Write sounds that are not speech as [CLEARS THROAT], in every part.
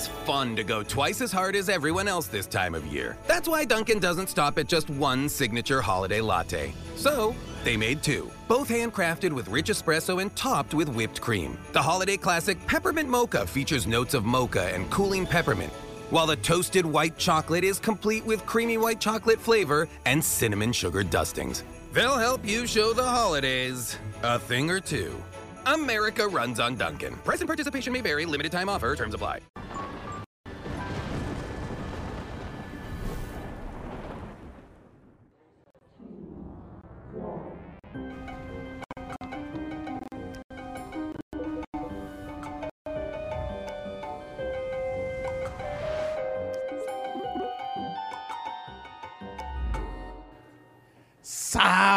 It's fun to go twice as hard as everyone else this time of year. That's why Dunkin' doesn't stop at just one signature holiday latte. So, they made two, both handcrafted with rich espresso and topped with whipped cream. The holiday classic Peppermint Mocha features notes of mocha and cooling peppermint, while the toasted white chocolate is complete with creamy white chocolate flavor and cinnamon sugar dustings. They'll help you show the holidays a thing or two. America runs on Dunkin'. Present participation may vary, limited time offer, terms apply.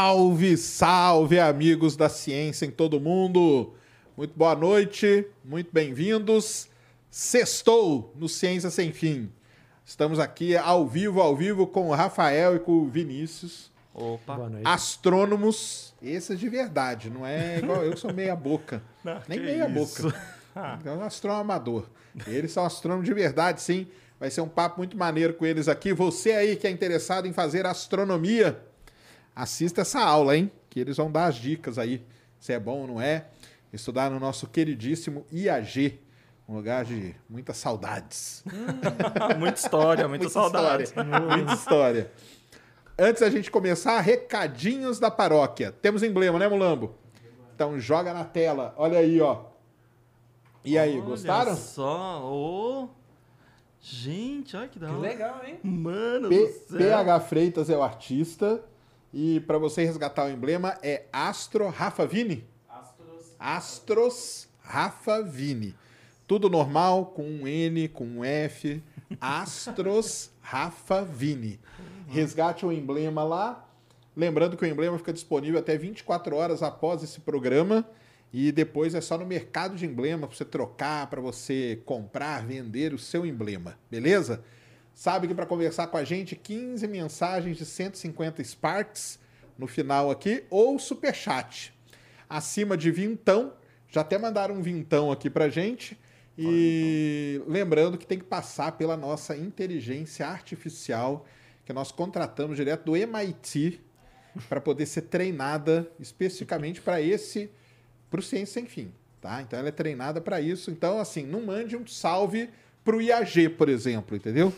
Salve, salve, amigos da ciência em todo mundo. Muito boa noite, muito bem-vindos. Sextou no Ciência Sem Fim. Estamos aqui ao vivo, ao vivo com o Rafael e com o Vinícius. Opa. Boa noite. Astrônomos, esses de verdade, não é igual eu que sou meia boca. [LAUGHS] Nem que meia isso. [LAUGHS] boca. É um astrônomo amador. Eles são astrônomos de verdade, sim. Vai ser um papo muito maneiro com eles aqui. Você aí que é interessado em fazer astronomia, assista essa aula, hein? Que eles vão dar as dicas aí, se é bom ou não é. Estudar no nosso queridíssimo IAG, um lugar de muitas saudades. [LAUGHS] muita história, muita, saudade. História. Muita história. Antes da gente começar, recadinhos da paróquia. Temos emblema, né, Mulambo? Então joga na tela. Olha aí, ó. E aí, Olha gostaram? só, ô. Gente, olha que da Que hora. legal, hein? Mano P- do céu. PH Freitas é o artista. E para você resgatar o emblema é Astro Rafa Vini. Astros Rafa Vini. Tudo normal, com um N, com um F. Astros Rafa Vini. Resgate o emblema lá. Lembrando que o emblema fica disponível até 24 horas após esse programa. E depois é só no mercado de emblema para você trocar, para você comprar, vender o seu emblema. Beleza? Sabe que para conversar com a gente, 15 mensagens de 150 Sparks no final aqui, ou superchat. Acima de vintão, já até mandaram um vintão aqui pra gente. E lembrando que tem que passar pela nossa inteligência artificial, que nós contratamos direto do MIT, para poder ser treinada especificamente para esse, para o Ciência Sem Fim. Tá? Então ela é treinada para isso. Então, assim, não mande um salve pro IAG, por exemplo, entendeu?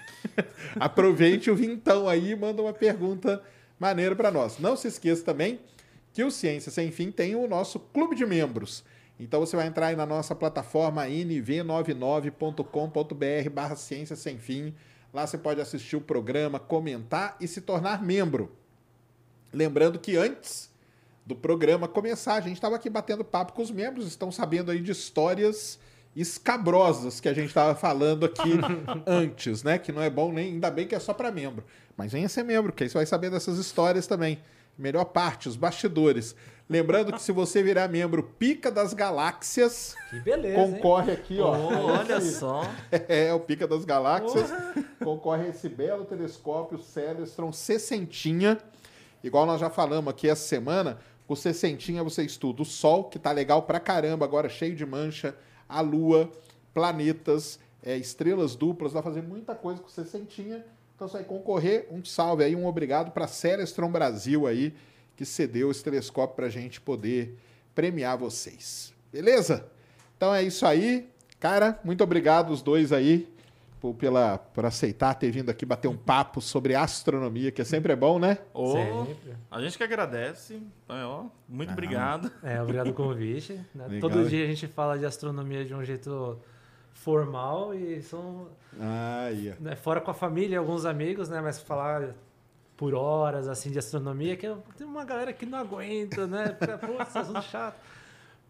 [LAUGHS] Aproveite o vintão aí e manda uma pergunta maneira para nós. Não se esqueça também que o Ciência Sem Fim tem o nosso clube de membros. Então você vai entrar aí na nossa plataforma nv99.com.br barra Ciência Sem Fim. Lá você pode assistir o programa, comentar e se tornar membro. Lembrando que antes do programa começar, a gente estava aqui batendo papo com os membros, estão sabendo aí de histórias escabrosas que a gente estava falando aqui [LAUGHS] antes, né? Que não é bom nem, ainda bem que é só para membro. Mas venha ser membro, que aí você vai saber dessas histórias também. Melhor parte, os bastidores. Lembrando que se você virar membro Pica das Galáxias, Que beleza, hein? concorre aqui, ó. Ô, olha só. [LAUGHS] É, o Pica das Galáxias. Concorre a esse belo telescópio Celestron 60. Igual nós já falamos aqui essa semana, com 60 você estuda o Sol, que tá legal pra caramba, agora cheio de mancha, a Lua, planetas, é, estrelas duplas, dá fazer muita coisa com 60. Então você vai concorrer. Um salve aí, um obrigado pra Celestron Brasil aí, que cedeu esse telescópio pra gente poder premiar vocês. Beleza? Então é isso aí. Cara, muito obrigado os dois aí por, pela, por aceitar ter vindo aqui bater um papo sobre astronomia, que sempre é bom, né? Ô, Sempre. a gente que agradece. Ó, muito obrigado. É, obrigado pelo convite. né? Todo dia a gente fala de astronomia de um jeito formal e são Aí, né, fora com a família, alguns amigos, né? Mas falar por horas assim de astronomia, que eu- tem uma galera que não aguenta, né? [LAUGHS] Pô, esse assunto chato.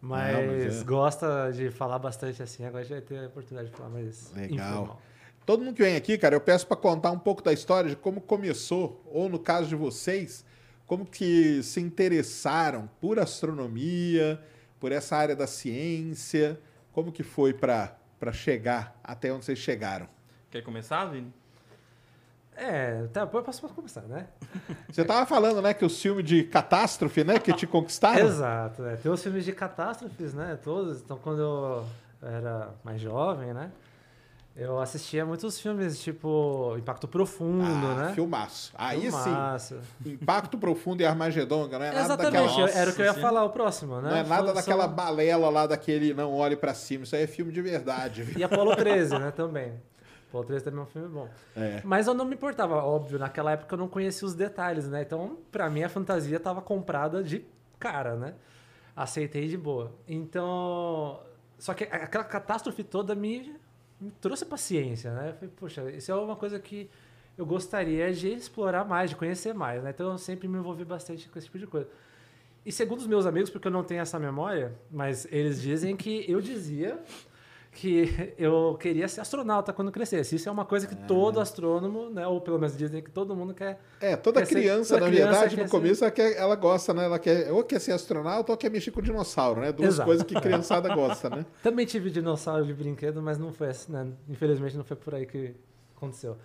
Mas, mas é. gosta de falar bastante assim, agora a gente vai ter a oportunidade de falar mais Legal. informal. Todo mundo que vem aqui, cara, eu peço para contar um pouco da história de como começou, ou no caso de vocês, como que se interessaram por astronomia, por essa área da ciência, como que foi para chegar até onde vocês chegaram. Quer começar, Vini? É, tá, eu posso posso começar, né? [LAUGHS] Você tava falando, né, que o filme de catástrofe, né, que te conquistaram? [LAUGHS] Exato, é. tem os filmes de catástrofes, né? Todos. Então, quando eu era mais jovem, né? Eu assistia muitos filmes, tipo Impacto Profundo, Ah, né? filmaço. Aí Filmaço. sim, Impacto Profundo e Armagedon, não é nada Exatamente, daquela... era o que eu ia Sim. falar, o próximo, né? Não é nada daquela balela lá daquele Não Olhe Pra Cima. Isso aí é filme de verdade. viu? E Apolo 13, né, também. Apolo 13 também é um filme bom. É. Mas eu não me importava, óbvio, naquela época eu não conhecia os detalhes, né? Então, pra mim, a fantasia tava comprada de cara, né? Aceitei de boa. Então, só que aquela catástrofe toda me, me trouxe paciência, né? Falei, poxa, isso é uma coisa que eu gostaria de explorar mais, de conhecer mais, né? Então, eu sempre me envolvi bastante com esse tipo de coisa. E segundo os meus amigos, porque eu não tenho essa memória, mas eles dizem que eu dizia que [LAUGHS] eu queria ser astronauta quando crescesse. Isso é uma coisa que todo astrônomo, né, ou pelo menos dizem que todo mundo quer. É, toda Quer ser- criança, toda na criança verdade, no ser- começo, ela, quer- ela gosta, né? Ela quer, ou quer ser astronauta ou quer mexer com dinossauro, né? Duas Exato. coisas que criançada gosta, né? [LAUGHS] Também tive dinossauro de brinquedo, mas não foi assim, né? Infelizmente não foi por aí que aconteceu.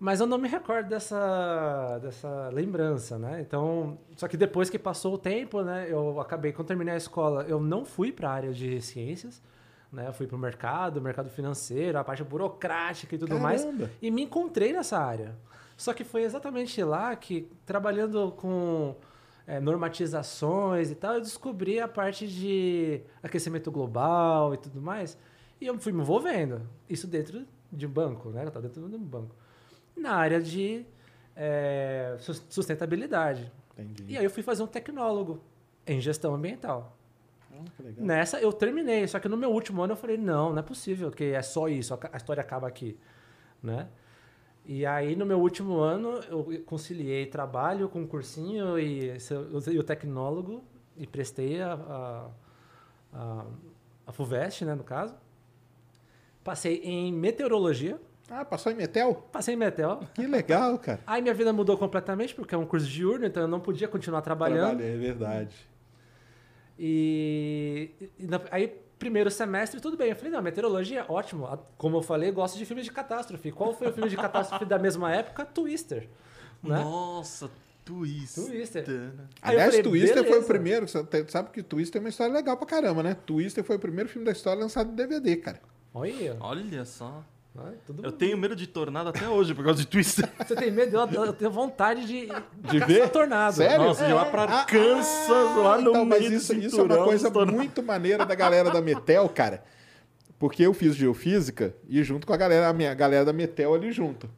Mas eu não me recordo dessa, dessa lembrança, né? Então, só que depois que passou o tempo, né? Eu acabei, quando terminei a escola, eu não fui para a área de ciências, né? Eu fui para o mercado, mercado financeiro, a parte burocrática e tudo mais. Caramba. E me encontrei nessa área. Só que foi exatamente lá que, trabalhando com é, normatizações e tal, eu descobri a parte de aquecimento global e tudo mais. E eu fui me envolvendo. Isso dentro de um banco, né? Eu tava dentro de um banco. Na área de é, sus- sustentabilidade. Entendi. E aí eu fui fazer um tecnólogo em gestão ambiental. Ah, que legal. Nessa eu terminei, só que no meu último ano eu falei, não, não é possível que é só isso, a história acaba aqui, né? E aí no meu último ano eu conciliei trabalho com cursinho e, e o tecnólogo e prestei a, a, a, a FUVEST, né, no caso. Passei em meteorologia, Ah, passou em Metel? passei em meteor. Que legal, cara. Aí minha vida mudou completamente porque é um curso diurno, então eu não podia continuar trabalhando. É verdade. E, e na- aí, primeiro semestre, tudo bem. Eu falei, não, meteorologia, ótimo. A- Como eu falei, gosto de filmes de catástrofe. Qual foi o filme de catástrofe da mesma época? Twister. Né? Nossa, Twister. Twister. Aí Aliás, falei, Twister foi o beleza. primeiro. Sabe que Twister é uma história legal pra caramba, né? Twister foi o primeiro filme da história lançado em DVD, cara. Olha, Olha só. Tudo Eu bom. tenho medo de tornado até hoje por causa de Twister. [LAUGHS] Você tem medo? Eu, eu tenho vontade de, De ver? tornado. Sério? Nossa, de lá pra Ah, Kansas, ah, lá no então, meio mas isso, isso é uma coisa muito maneira da galera da Metel, cara. Porque eu fiz geofísica e junto com a galera, a minha galera da Metel ali junto.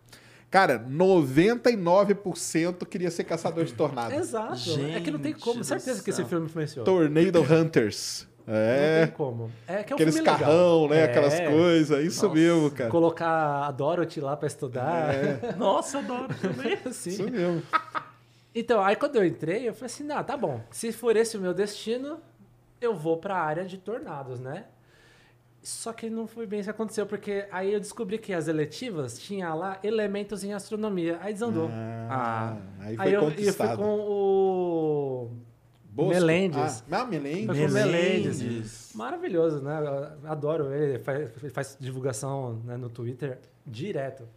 Cara, 99% queria ser caçador de tornado. Exato. é que não tem Gente como. Certeza que esse filme influenciou. Tornado Hunters. Não É. tem como. É que é um Aqueles filme legal. carrão, né? É, Aquelas coisas. Isso Nossa. mesmo, cara. Colocar a Dorothy lá pra estudar. [LAUGHS] Nossa, eu adoro também. Assim. [LAUGHS] Isso mesmo. Então, aí quando eu entrei, eu falei assim, não, tá bom. Se for esse o meu destino, eu vou pra área de tornados, né? Só que não foi bem isso que aconteceu, porque aí eu descobri que as eletivas tinha lá elementos em astronomia. Aí desandou. Ah, aí foi aí eu, eu fui conquistado. com o Bosco. Melendes. Ah, ah, Melendes. Foi com o Melendes. Melendes. Maravilhoso, né? Eu adoro ele. Ele faz, ele faz divulgação né, no Twitter direto.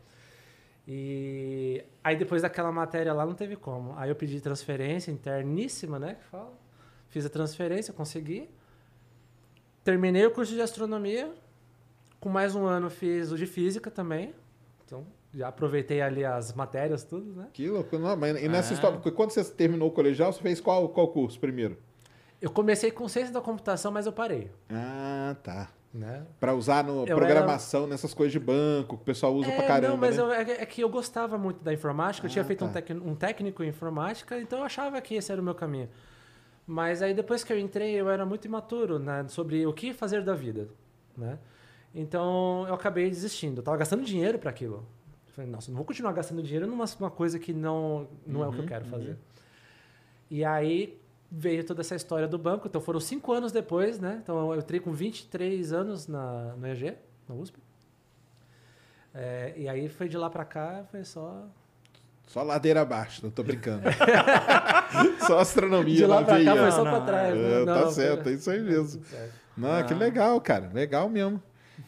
E aí depois daquela matéria lá não teve como. Aí eu pedi transferência interníssima, né? Que fala. Fiz a transferência, consegui. Terminei o curso de astronomia. Com mais um ano fiz o de física também. Então já aproveitei ali as matérias, tudo, né? Que louco. Não, mas e nessa Ah. história, quando você terminou o colegial, você fez qual, qual curso primeiro? Eu comecei com ciência da computação, mas eu parei. Ah, tá. Né? Pra usar no Eu programação, nessas coisas de banco, que o pessoal usa pra caramba, Não, mas né? eu- é, é que eu gostava muito da informática, eu tinha Ah, feito um, tá. tec- um técnico em informática, então eu achava que esse era o meu caminho. Mas aí depois que eu entrei, eu era muito imaturo né, sobre o que fazer da vida, né? Então eu acabei desistindo. Eu tava gastando dinheiro para aquilo. Eu Falei, nossa, não vou continuar gastando dinheiro numa uma coisa que não, não é o que eu Uhum, quero fazer. E aí veio toda essa história do banco. Então foram cinco anos depois, né? Então eu entrei com 23 anos na, no EG, na USP. É, e aí foi de lá pra cá, foi só. Só ladeira abaixo, não tô brincando. [LAUGHS] Só astronomia De lá na pra cá foi só Não, pra não, trás. É, né? tá Não, certo, é isso aí mesmo. tudo certo. Não, que Ah. legal, cara. Legal mesmo.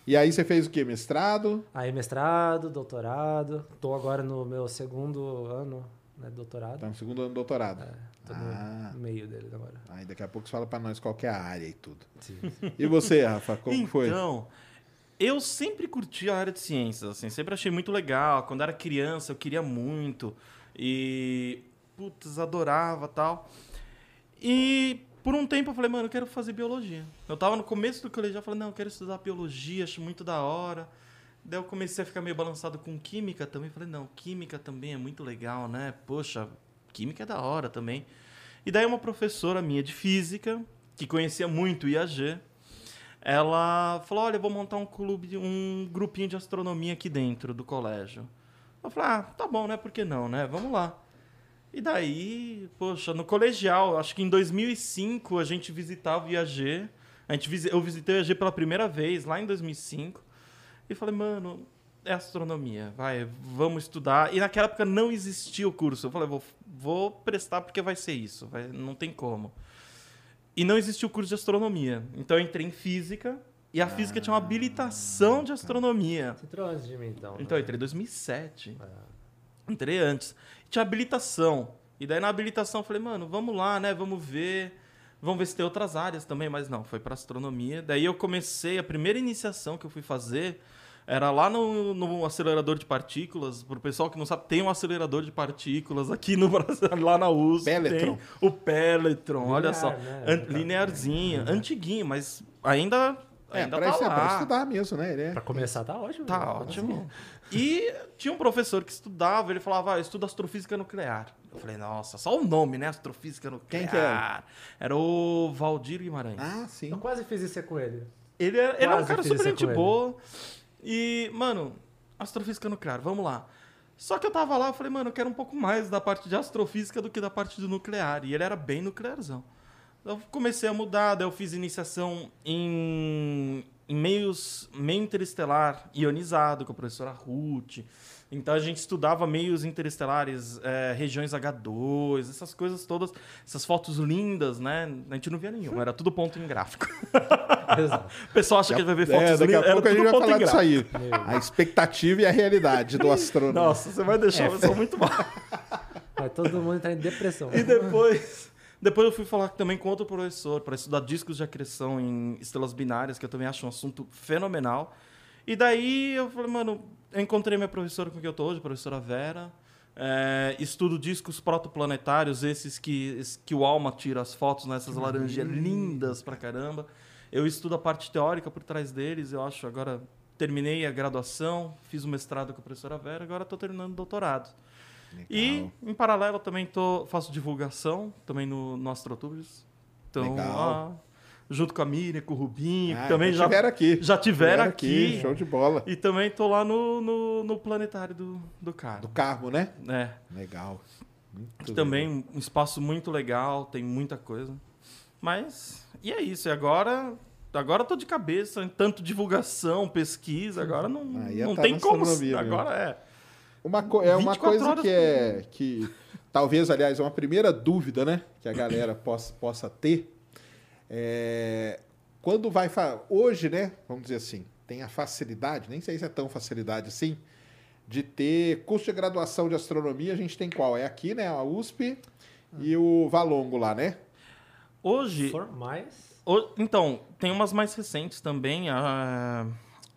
E aí você fez o quê? Mestrado? Aí mestrado, doutorado. Tô agora no meu segundo ano, né? Doutorado. Tá no segundo ano do doutorado. Tô Ah. no meio dele agora. Aí daqui a pouco você fala pra nós qual que é a área e tudo. Sim. E você, Rafa, como foi? Então, eu sempre curti a área de ciências, assim, sempre achei muito legal. Quando era criança, eu queria muito. E, putz, adorava tal. E por um tempo eu falei, mano, eu quero fazer biologia. Eu tava no começo do colegial, eu falei, não, eu quero estudar biologia, acho muito da hora. Daí eu comecei a ficar meio balançado com química também. Falei, não, química também é muito legal, né? Poxa, química é da hora também. E daí uma professora minha de física, que conhecia muito o IAG, ela falou, olha, vou montar um clube, um grupinho de astronomia aqui dentro do colégio. Eu falei, ah, tá bom, né? Por que não, né? Vamos lá. E daí, poxa, no colegial, acho que em 2005 a gente visitava o IAG. A gente, eu visitei o IAG pela primeira vez, lá em 2005. E falei, mano, é astronomia, vai, vamos estudar. E naquela época não existia o curso. Eu falei, vou, vou prestar porque vai ser isso, vai, não tem como. E não existia o curso de astronomia. Então eu entrei em física. E a ah, física tinha uma habilitação de astronomia. Você entrou antes de mim, então. Então, eu entrei em 2007. É. Entrei antes. Tinha habilitação. E daí na habilitação eu falei, mano, vamos lá, né? Vamos ver. Vamos ver se tem outras áreas também. Mas não, foi para astronomia. Daí eu comecei, a primeira iniciação que eu fui fazer era lá no, no acelerador de partículas. Para o pessoal que não sabe, tem um acelerador de partículas aqui no Brasil, [LAUGHS] lá na USP. Peletron. o Peletron, Linear, olha só. Né? An linearzinho, é. antiguinho, mas ainda é, ainda pra, tá lá. pra estudar mesmo, né? Ele é... Pra começar tá ótimo. Tá né? ótimo. E tinha um professor que estudava, ele falava, ah, estuda astrofísica nuclear. Eu falei, nossa, só o nome, né? Astrofísica nuclear. Quem que era? Era o Valdir Guimarães. Ah, sim. Eu quase fiz isso com ele. Ele é, ele é um cara super gente boa. E, mano, astrofísica nuclear, vamos lá. Só que eu tava lá, eu falei, mano, eu quero um pouco mais da parte de astrofísica do que da parte do nuclear. E ele era bem nuclearzão. Eu comecei a mudar, daí eu fiz iniciação em, em meios, meio interestelar ionizado com a professora Ruth. Então a gente estudava meios interestelares, é, regiões H2, essas coisas todas, essas fotos lindas, né? A gente não via nenhuma, era tudo ponto em gráfico. [LAUGHS] Exato. O pessoal acha que vai ver fotos é, daqui lindas. A pouco a gente vai falar disso aí. A expectativa e a realidade do astrônomo. Nossa, você vai deixar é. pessoa muito mal. Vai todo mundo entrar em depressão. E depois. Depois eu fui falar também com outro professor para estudar discos de acreção em estrelas binárias, que eu também acho um assunto fenomenal. E daí eu falei, mano, eu encontrei minha professora com quem eu estou hoje, a professora Vera. É, estudo discos protoplanetários, esses que, que o Alma tira as fotos nessas né, laranjas lindas pra caramba. Eu estudo a parte teórica por trás deles, eu acho. Agora terminei a graduação, fiz o mestrado com a professora Vera, agora estou terminando o doutorado. Legal. E, em paralelo, também tô, faço divulgação também no, no Astrotubes. Então, Legal. Ah, junto com a Miriam, com o Rubinho, ah, que também já tiveram aqui. Já tiveram aqui. aqui. Show de bola. E também tô lá no, no, no planetário do, do Carmo. Do Carmo, né? É. Legal. Muito também legal. um espaço muito legal, tem muita coisa. Mas, e é isso. E agora Agora eu tô de cabeça tanto divulgação, pesquisa, agora não, não tá tem como. Agora é. Uma é uma coisa que é que talvez, aliás, é uma primeira dúvida, né, que a galera possa, possa ter é, quando vai. Hoje, né? Vamos dizer assim, tem a facilidade, nem sei se é tão facilidade assim, de ter curso de graduação de astronomia. A gente tem qual? É aqui, né? A USP e o Valongo lá, né? Hoje. For mais? Então, tem umas mais recentes também. A...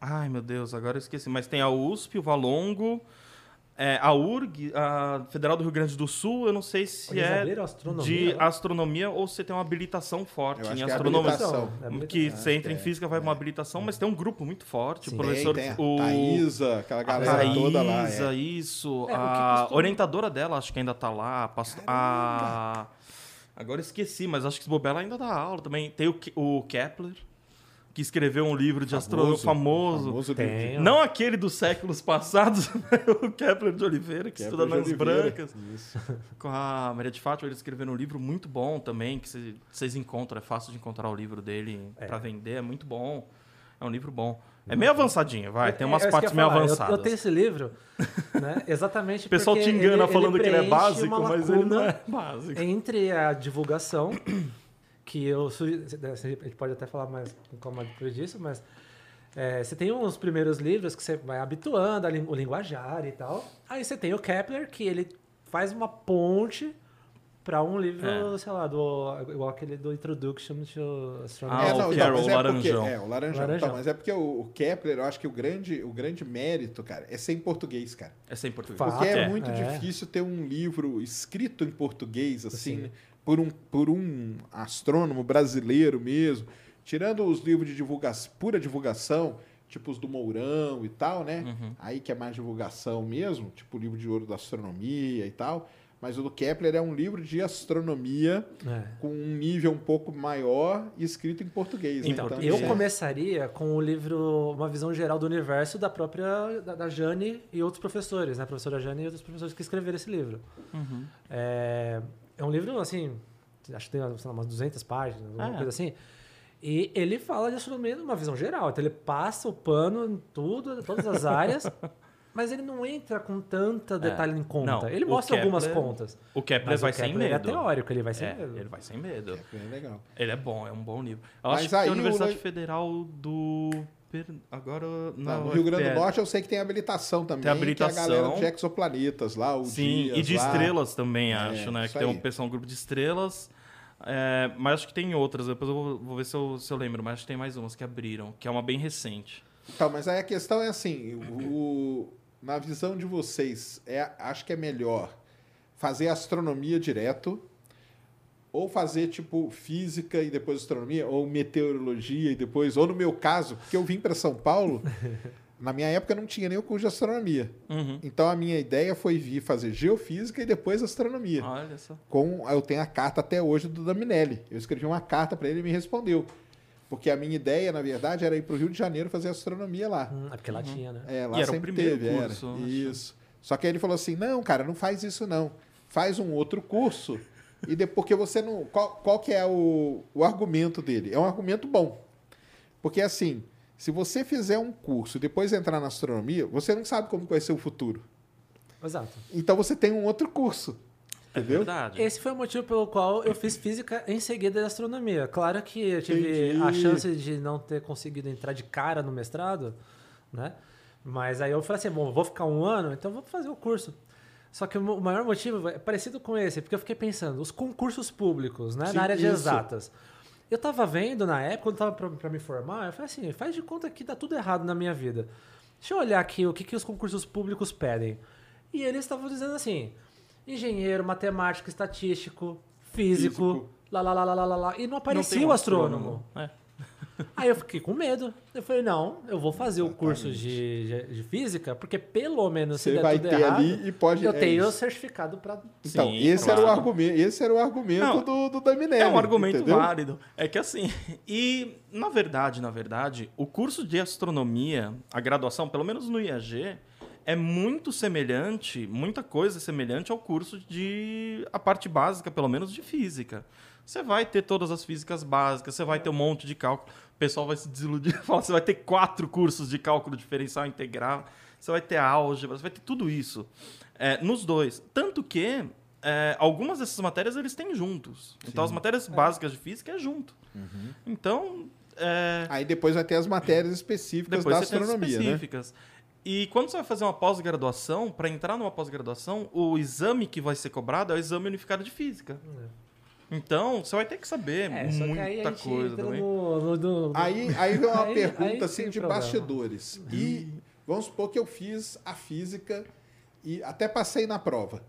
Ai, meu Deus, agora eu esqueci. Mas tem a USP, o Valongo. É, a URG, a Federal do Rio Grande do Sul, eu não sei se é astronomia, de né? astronomia ou se tem uma habilitação forte em é astronomia. É que você entra em física vai uma habilitação, mas tem um grupo muito forte. Sim, o professor. Tem, tem o... Thaísa, aquela galera Thaísa, toda lá. É. isso. a orientadora dela, acho que ainda está lá. A... Agora esqueci, mas acho que Bobela ainda dá aula também. Tem o, o Kepler que escreveu um livro de astronomia famoso. famoso Tem, não aquele dos séculos passados, [LAUGHS] o Kepler de Oliveira, que Kepler estuda nas brancas. Isso. Com a Maria de Fátima, ele escreveu um livro muito bom também, que vocês encontram, é fácil de encontrar o livro dele é. para vender, é muito bom. É um livro bom. É meio avançadinho, vai. Tem umas é, partes meio avançadas. Eu, eu, tenho esse livro, né? Exatamente [LAUGHS] O pessoal te engana ele, falando ele que ele é básico, mas ele não é básico. Entre a divulgação [COUGHS] que eu né, a gente pode até falar mais como depois disso, mas é, você tem uns primeiros livros que você vai habituando o linguajar e tal. Aí você tem o Kepler, que ele faz uma ponte pra um livro, É. sei lá, do, igual aquele do Introduction to Astronomy. Ah, É, o não, Carol, então, mas é Laranjão. porque, é, o laranjão. Laranjão. Então, mas é porque o, o Kepler, eu acho que o grande, o grande mérito, cara, é ser em português, cara. É sem português. Fato. Porque é, É. muito É. difícil ter um livro escrito em português, assim, Sim. Né? por, um, por um astrônomo brasileiro mesmo. Tirando os livros de divulgação, pura divulgação, tipo os do Mourão e tal, né? Uhum. Aí que é mais divulgação mesmo, tipo o livro de ouro da astronomia e tal. Mas o do Kepler é um livro de astronomia É. com um nível um pouco maior e escrito em português. Então, né? Eu é- começaria com o livro Uma Visão Geral do Universo da própria da, da Jane e outros professores, né? A professora Jane e outros professores que escreveram esse livro. Uhum. É, é um livro, assim, acho que tem sei lá, umas 200 páginas, alguma É. coisa assim. E ele fala de astronomia numa visão geral. Então ele passa o pano em tudo, em todas as áreas, [LAUGHS] mas ele não entra com tanta detalhe em conta. Não, ele o mostra algumas Kepler- contas. O Kepler Mas vai o sem Kepler medo. é teórico, ele vai sem É, medo. ele vai sem medo. É legal. Ele é bom, é um bom livro. Eu Mas acho que aí a o Universidade Le- Federal do... Per- Agora... Não, Não, no Rio Grande do. Norte eu sei que tem habilitação também, Tem habilitação. que é a galera de exoplanetas lá, o Sim, Dias e de lá. estrelas também, É, acho, né? Que tem um pessoal, um grupo de estrelas. É, mas acho que tem outras, depois eu vou, vou ver se eu, se eu lembro, mas acho que tem mais umas que abriram, que é uma bem recente. Então, mas aí a questão é assim, o, na visão de vocês, é, acho que é melhor fazer astronomia direto ou fazer tipo física e depois astronomia ou meteorologia e depois, ou no meu caso, porque eu vim para São Paulo, [LAUGHS] na minha época não tinha nem o curso de astronomia. Uhum. Então a minha ideia foi vir fazer geofísica e depois astronomia. Olha só. com eu tenho a carta até hoje do Daminelli. Eu escrevi uma carta para ele e ele me respondeu. Porque a minha ideia, na verdade, era ir para o Rio de Janeiro fazer astronomia lá. Hum, é porque lá tinha, né? É, lá E era o sempre primeiro teve, curso, era. Isso. Só que aí ele falou assim: "Não, cara, não faz isso não. Faz um outro curso e depois porque você não qual, qual que é o, o argumento dele? É um argumento bom. Porque assim, se você fizer um curso e depois entrar na astronomia, você não sabe como vai ser o futuro. Exato. Então você tem um outro curso. É Entendeu? verdade. Esse foi o motivo pelo qual eu fiz física em seguida de astronomia. Claro que eu tive Entendi. a chance de não ter conseguido entrar de cara no mestrado, né? Mas aí eu falei assim, bom, vou ficar um ano, então vou fazer o curso. Só que o maior motivo é parecido com esse, porque eu fiquei pensando, os concursos públicos, né, Sim, na área de isso. exatas. Eu tava vendo na época, quando tava pra, pra me formar, eu falei assim, faz de conta que dá tudo errado na minha vida. Deixa eu olhar aqui o que, que os concursos públicos pedem. E eles estavam dizendo assim, engenheiro, matemático, estatístico, físico, Físico. lá, lá, lá, lá, lá, lá, e não Não aparecia tem o um astrônomo. É. Aí eu fiquei com medo. Eu falei, não, eu vou fazer o curso de, de, de física, porque pelo menos se Você der vai tudo ter errado, ali e pode eu é tenho o certificado pra... Então, Sim, esse era o claro. argumento, esse era o argumento Não, do, do Daminelli. É um argumento entendeu? válido. É que assim, [LAUGHS] e na verdade, na verdade, o curso de astronomia, a graduação, pelo menos no IAG, é muito semelhante, muita coisa semelhante ao curso de a parte básica, pelo menos de física. Você vai ter todas as físicas básicas, você vai ter um monte de cálculo. O pessoal vai se desiludir, [LAUGHS] fala, você vai ter quatro cursos de cálculo diferencial integral, você vai ter álgebra, você vai ter tudo isso é, nos dois. Tanto que é, algumas dessas matérias eles têm juntos. Então as matérias básicas de física é junto. Então, é, Aí depois vai ter as matérias específicas depois da você tem as astronomia, né? E quando você vai fazer uma pós-graduação, para entrar numa pós-graduação, o exame que vai ser cobrado é o exame unificado de física. Então, você vai ter que saber É, muita aí coisa também. no, no- no- Aí, aí vem uma Aí- pergunta aí assim de problema. bastidores. E vamos supor que eu fiz a física e até passei na prova.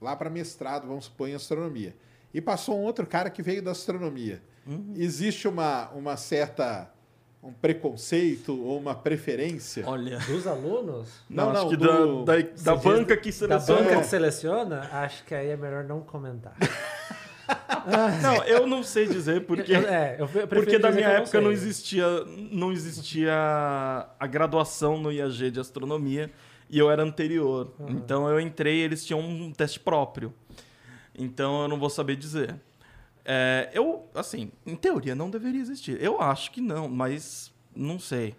Lá para mestrado, vamos supor, em astronomia. E passou um outro cara que veio da astronomia. Uhum. Existe uma, uma certa um preconceito ou uma preferência? Olha, dos alunos, Não, não, não, acho que do- da, da, da banca que da seleciona. banca que seleciona, acho que aí é melhor não comentar. [LAUGHS] Não, eu não sei dizer porque. [LAUGHS] é, Porque da minha época não, sei. existia, não existia a graduação no IAG de astronomia e eu era anterior. Então eu entrei e eles tinham um teste próprio. Então eu não vou saber dizer. É, eu, assim, em teoria não deveria existir. Eu acho que não, mas não sei.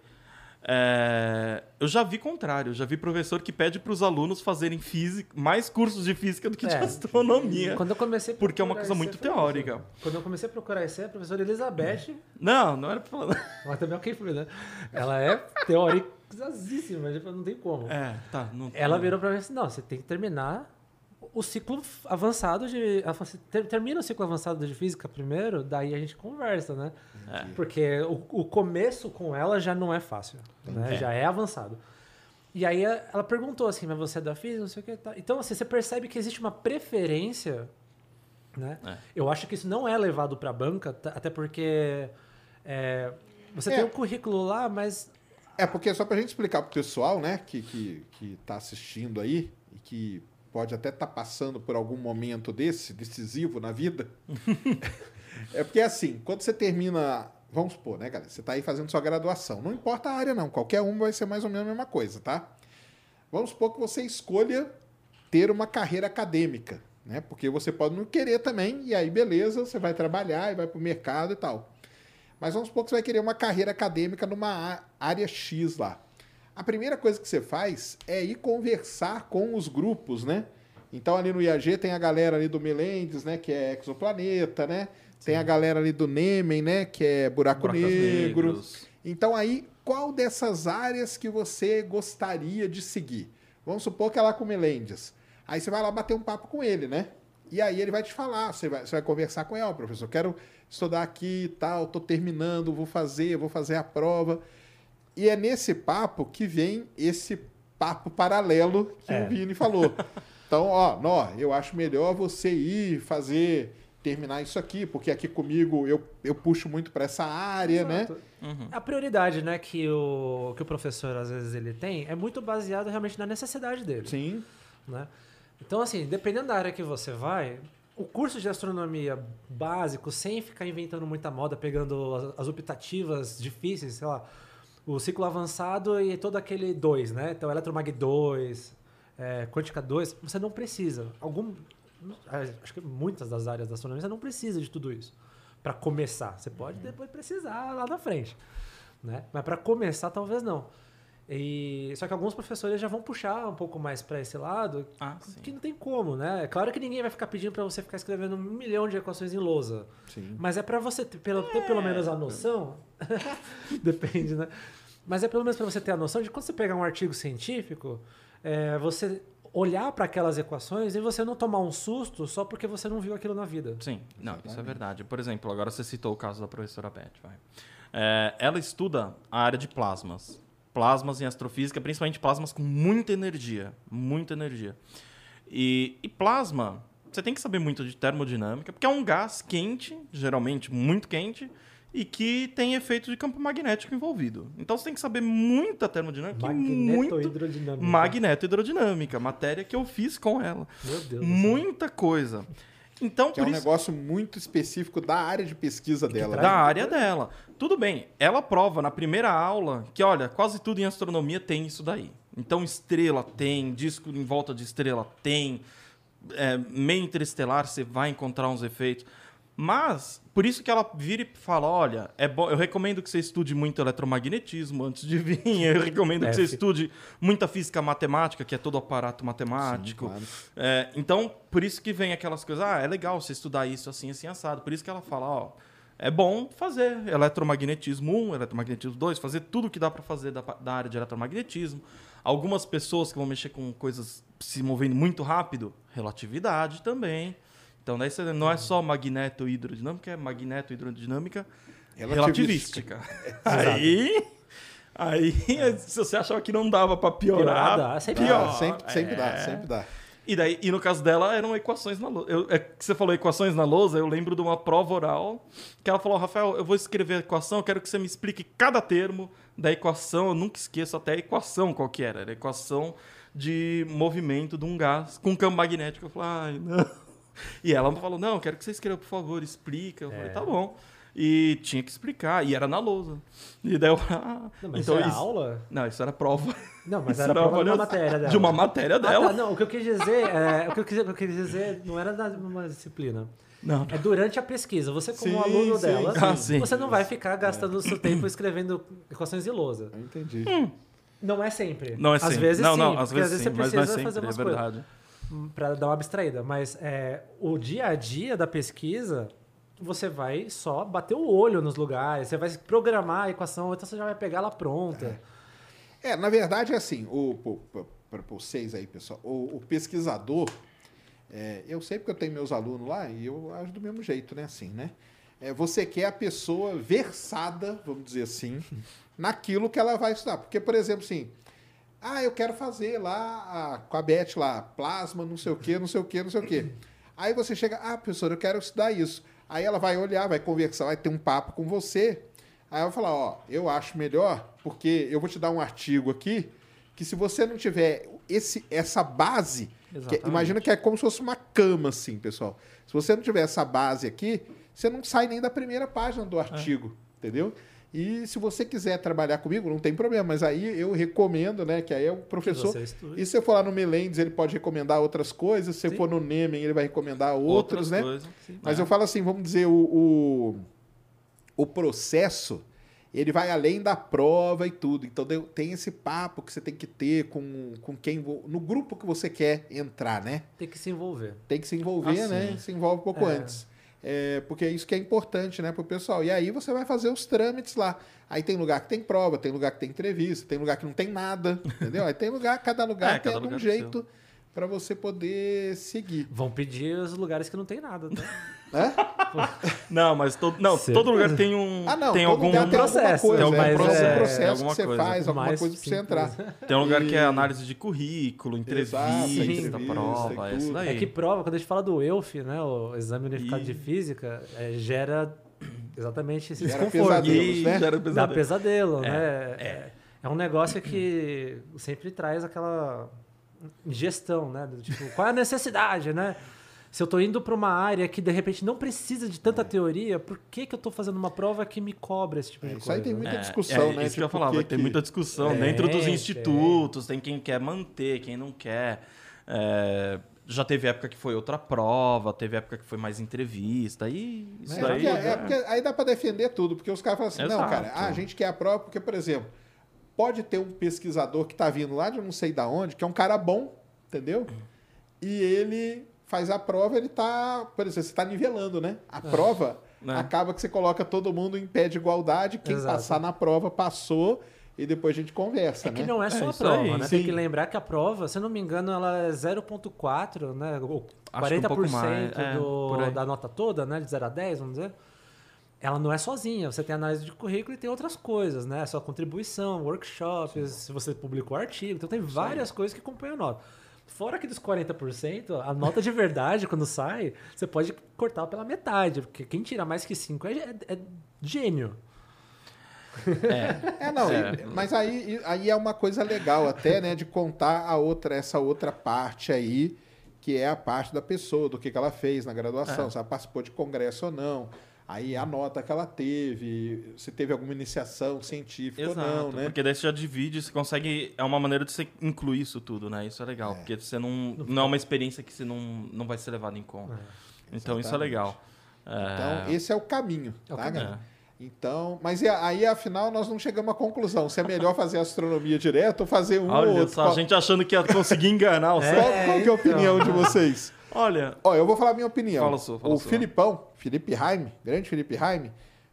É, eu já vi contrário, já vi professor que pede para os alunos fazerem física, mais cursos de física do que de É. astronomia. Quando eu comecei a Porque é uma coisa muito teórica. isso. Quando eu comecei a procurar IC, a professora Elizabeth, Não, não era pra falar. [LAUGHS] mas também é foi, né? Ela é teoricíssima, tipo, não tem como. É, tá. Não, Ela virou pra mim assim, não, você tem que terminar o ciclo avançado de. Termina o ciclo avançado de física primeiro, daí a gente conversa, né? É. Porque o, o, começo com ela já não é fácil, né? É. Já é avançado. E aí ela perguntou assim, mas você é da física, não sei o que. Tá. Então, assim, você percebe que existe uma preferência, né? É. Eu acho que isso não é levado para a banca, até porque é, você é. tem um currículo lá, mas... É, porque só para a gente explicar para o pessoal, né, que, que, que tá assistindo aí, e que pode até estar tá passando por algum momento desse, decisivo na vida, [LAUGHS] é porque, assim, quando você termina Vamos supor, né, galera? Você está aí fazendo sua graduação. Não importa a área, não. Qualquer uma vai ser mais ou menos a mesma coisa, tá? Vamos supor que você escolha ter uma carreira acadêmica, né? Porque você pode não querer também, e aí beleza, você vai trabalhar e vai para o mercado e tal. Mas vamos supor que você vai querer uma carreira acadêmica numa área X lá. A primeira coisa que você faz é ir conversar com os grupos, né? Então ali no IAG tem a galera ali do Melendes, né? Que é exoplaneta, né? Tem a galera ali do Nemen, né? Que é buraco negro. Negros. Então aí, qual dessas áreas que você gostaria de seguir? Vamos supor que é lá com o Melendes. Aí você vai lá bater um papo com ele, né? E aí ele vai te falar, você vai, você vai conversar com ele, ó, oh, professor, quero estudar aqui e tal, tô terminando, vou fazer, vou fazer a prova. E é nesse papo que vem esse papo paralelo que é. o Vini falou. Então, ó, nó, eu acho melhor você ir fazer terminar isso aqui, porque aqui comigo eu, eu puxo muito para essa área, né? Exato. né? Uhum. A prioridade, né, que o, que o professor às vezes ele tem é muito baseado realmente na necessidade dele. Sim. Né? Então, assim, dependendo da área que você vai, o curso de astronomia básico, sem ficar inventando muita moda, pegando as, as optativas difíceis, sei lá, o ciclo avançado e todo aquele 2, né? Então, Eletromag 2, é, Quântica 2, você não precisa. Algum, acho que muitas das áreas da astronomia você não precisa de tudo isso para começar. Você pode uhum. depois precisar lá na frente, né? Mas para começar talvez não. E só que alguns professores já vão puxar um pouco mais para esse lado, ah, que não tem como, né? É claro que ninguém vai ficar pedindo para você ficar escrevendo um milhão de equações em lousa. Sim. Mas é para você ter pelo, ter pelo é. menos a noção. [LAUGHS] Depende, né? Mas é pelo menos para você ter a noção de quando você pegar um artigo científico, é, você olhar para aquelas equações e você não tomar um susto só porque você não viu aquilo na vida. Sim, não, isso é verdade. Por exemplo, agora você citou o caso da professora Beth. É, ela estuda a área de plasmas. Plasmas em astrofísica, principalmente plasmas com muita energia. Muita energia. E, e plasma, você tem que saber muito de termodinâmica, porque é um gás quente, geralmente muito quente, e que tem efeito de campo magnético envolvido. Então você tem que saber muita termodinâmica Magneto hidrodinâmica. Magneto hidrodinâmica, matéria que eu fiz com ela. Meu Deus. Muita coisa. Então, que é um isso... negócio muito específico da área de pesquisa dela. Da né? área dela. Tudo bem, ela prova na primeira aula que, olha, quase tudo em astronomia tem isso daí. Então, estrela tem, disco em volta de estrela tem, é, meio interestelar você vai encontrar uns efeitos. Mas, por isso que ela vira e fala: olha, é bom, eu recomendo que você estude muito eletromagnetismo antes de vir. [LAUGHS] Eu recomendo é, que você estude muita física matemática, que é todo aparato matemático. Sim, claro. é, então, por isso que vem aquelas coisas: ah, é legal você estudar isso assim, assim, assado. Por isso que ela fala: ó. É bom fazer eletromagnetismo 1, eletromagnetismo 2, fazer tudo que dá para fazer da, da área de eletromagnetismo. Algumas pessoas que vão mexer com coisas se movendo muito rápido, relatividade também. Então, daí você não é só magneto hidrodinâmica, é magneto hidrodinâmica relativística. aí, aí [LAUGHS] se você achava que não dava para piorar, dá, sempre, pior. Dá, sempre, sempre é. dá, sempre dá. E daí, e no caso dela, eram equações na lousa. Eu, é, que você falou equações na lousa, eu lembro de uma prova oral que ela falou, Rafael, eu vou escrever a equação, eu quero que você me explique cada termo da equação, eu nunca esqueço até a equação qual que era. Era a equação de movimento de um gás com campo magnético. Eu falei, ai, não. E ela falou: Não, quero que você escreva, por favor, explica. Eu é. falei: Tá bom. E tinha que explicar, e era na lousa. E daí eu. [LAUGHS] Ah, não, mas então, isso era isso... aula? Não, isso era prova. Não, mas era, era prova de uma matéria dela. De uma matéria dela. Ah, tá, não, o que eu quis dizer, é, o que eu quis, o que eu quis dizer não era da uma disciplina. Não. É durante a pesquisa. Você, como sim, aluno sim, dela, ah, sim. você não vai ficar gastando o seu tempo escrevendo equações de lousa. Eu entendi. Hum. Não é sempre. Não é sempre. Às vezes não, sim. Não, às vezes, vezes sim, você precisa mas não é sempre, fazer umas é verdade. coisas para dar uma abstraída. Mas é, o dia a dia da pesquisa, você vai só bater o olho nos lugares, você vai programar a equação, então você já vai pegar ela pronta. É, é na verdade é assim, para vocês aí, pessoal, o, o pesquisador, É, eu sei porque eu tenho meus alunos lá e eu acho do mesmo jeito, né? Assim, né? É, você quer a pessoa versada, vamos dizer assim, [LAUGHS] naquilo que ela vai estudar. Porque, por exemplo, assim, ah, eu quero fazer lá a, com a Beth lá, plasma, não sei o quê, não sei o quê, não sei o quê. Aí você chega, ah, professor, eu quero estudar isso. Aí ela vai olhar, vai conversar, vai ter um papo com você. Aí ela vai falar, ó, eu acho melhor, porque eu vou te dar um artigo aqui, que se você não tiver esse, essa base, que, Exatamente. imagina que é como se fosse uma cama, assim, pessoal. Se você não tiver essa base aqui, você não sai nem da primeira página do artigo, entendeu? E se você quiser trabalhar comigo, não tem problema, mas aí eu recomendo, né, que aí é o professor. você. E se você for lá no Melendes, ele pode recomendar outras coisas, se você for no Nemen, ele vai recomendar outras, né? coisas. Mas É. eu falo assim, vamos dizer, o, o, o processo, ele vai além da prova e tudo. Então tem esse papo que você tem que ter com, com quem... No grupo que você quer entrar, né? Tem que se envolver. Tem que se envolver, Ah, né? Se envolve um pouco É. antes. É, porque é isso que é importante, né, pro pessoal. E aí você vai fazer os trâmites lá. Aí tem lugar que tem prova, tem lugar que tem entrevista, tem lugar que não tem nada, [LAUGHS] entendeu? Aí tem lugar, cada lugar É, tem cada um lugar jeito para você poder seguir. Vão pedir os lugares que não tem nada, tá? Né? [LAUGHS] [LAUGHS] Não, mas todo, não, Certeza. todo lugar tem um. Ah, não, tem algum. tem processo, coisa, tem algum é, processo, alguma que você coisa. faz, alguma Mais coisa pra você entrar. Tem um lugar que é E- análise de currículo, entrevista, Exato, entrevista, prova, e isso daí. É que prova, quando a gente fala do EUF, né, o Exame Unificado E- de Física, é, gera exatamente esse Gera desconforto. né? gera Dá pesadelo. pesadelo, É, né? É. é um negócio que sempre traz aquela ingestão, né? Tipo, qual é a necessidade, né? Se eu tô indo para uma área que de repente não precisa de tanta teoria, por que, que eu tô fazendo uma prova que me cobra esse tipo É, de isso coisa? aí tem muita É, discussão, é, né? Isso que eu ia falar, que que- muita discussão Tem, dentro dos tem. institutos, tem quem quer manter, quem não quer. É, já teve época que foi outra prova, teve época que foi mais entrevista, e isso É, daí. é né? porque aí dá para defender tudo, porque os caras falam assim, não, Exato. cara, ah, a gente quer a prova, porque, por exemplo, pode ter um pesquisador que tá vindo lá de eu não sei da onde, que é um cara bom, entendeu? E ele faz a prova, ele tá, por exemplo, você tá nivelando, né? A prova Né? acaba que você coloca todo mundo em pé de igualdade, quem Exato. passar na prova passou, e depois a gente conversa, É que né? não é só É a prova, aí, né? sim. Tem que lembrar que a prova, se eu não me engano, ela é 0,4, né? Ou Acho que um 40% pouco mais, é, do- da nota toda, né? De 0 a 10, vamos dizer. Ela não é sozinha. Você tem análise de currículo e tem outras coisas, né? Sua contribuição, workshops, se você publicou artigo. Então tem várias coisas que acompanham a nota. Fora aqueles 40%, a nota de verdade, quando sai, você pode cortar pela metade. Porque quem tira mais que 5 é, é- é gênio. É, não, É. mas aí, aí é uma coisa legal até, né, de contar a outra, essa outra parte aí, que é a parte da pessoa, do que, que ela fez na graduação, se ela participou de congresso ou não, aí a nota que ela teve, se teve alguma iniciação científica Exato, ou não, né? porque daí você já divide, você consegue. É uma maneira de você incluir isso tudo, né? Isso é legal, porque você não. Não é uma experiência que você não, não vai ser levado em conta. Então isso é legal. É, Então, esse é o caminho, É o tá, caminho. galera? Então, mas e aí, afinal, nós não chegamos à conclusão se é melhor fazer astronomia direto ou fazer um ou Olha outro. só, Qual, a gente achando que ia conseguir enganar o É. qual- qual que é a então. opinião de vocês? Olha, Ó, eu vou falar a minha opinião. Fala sua, fala o sua. Filipão, Felipe Raime, grande Felipe Raime,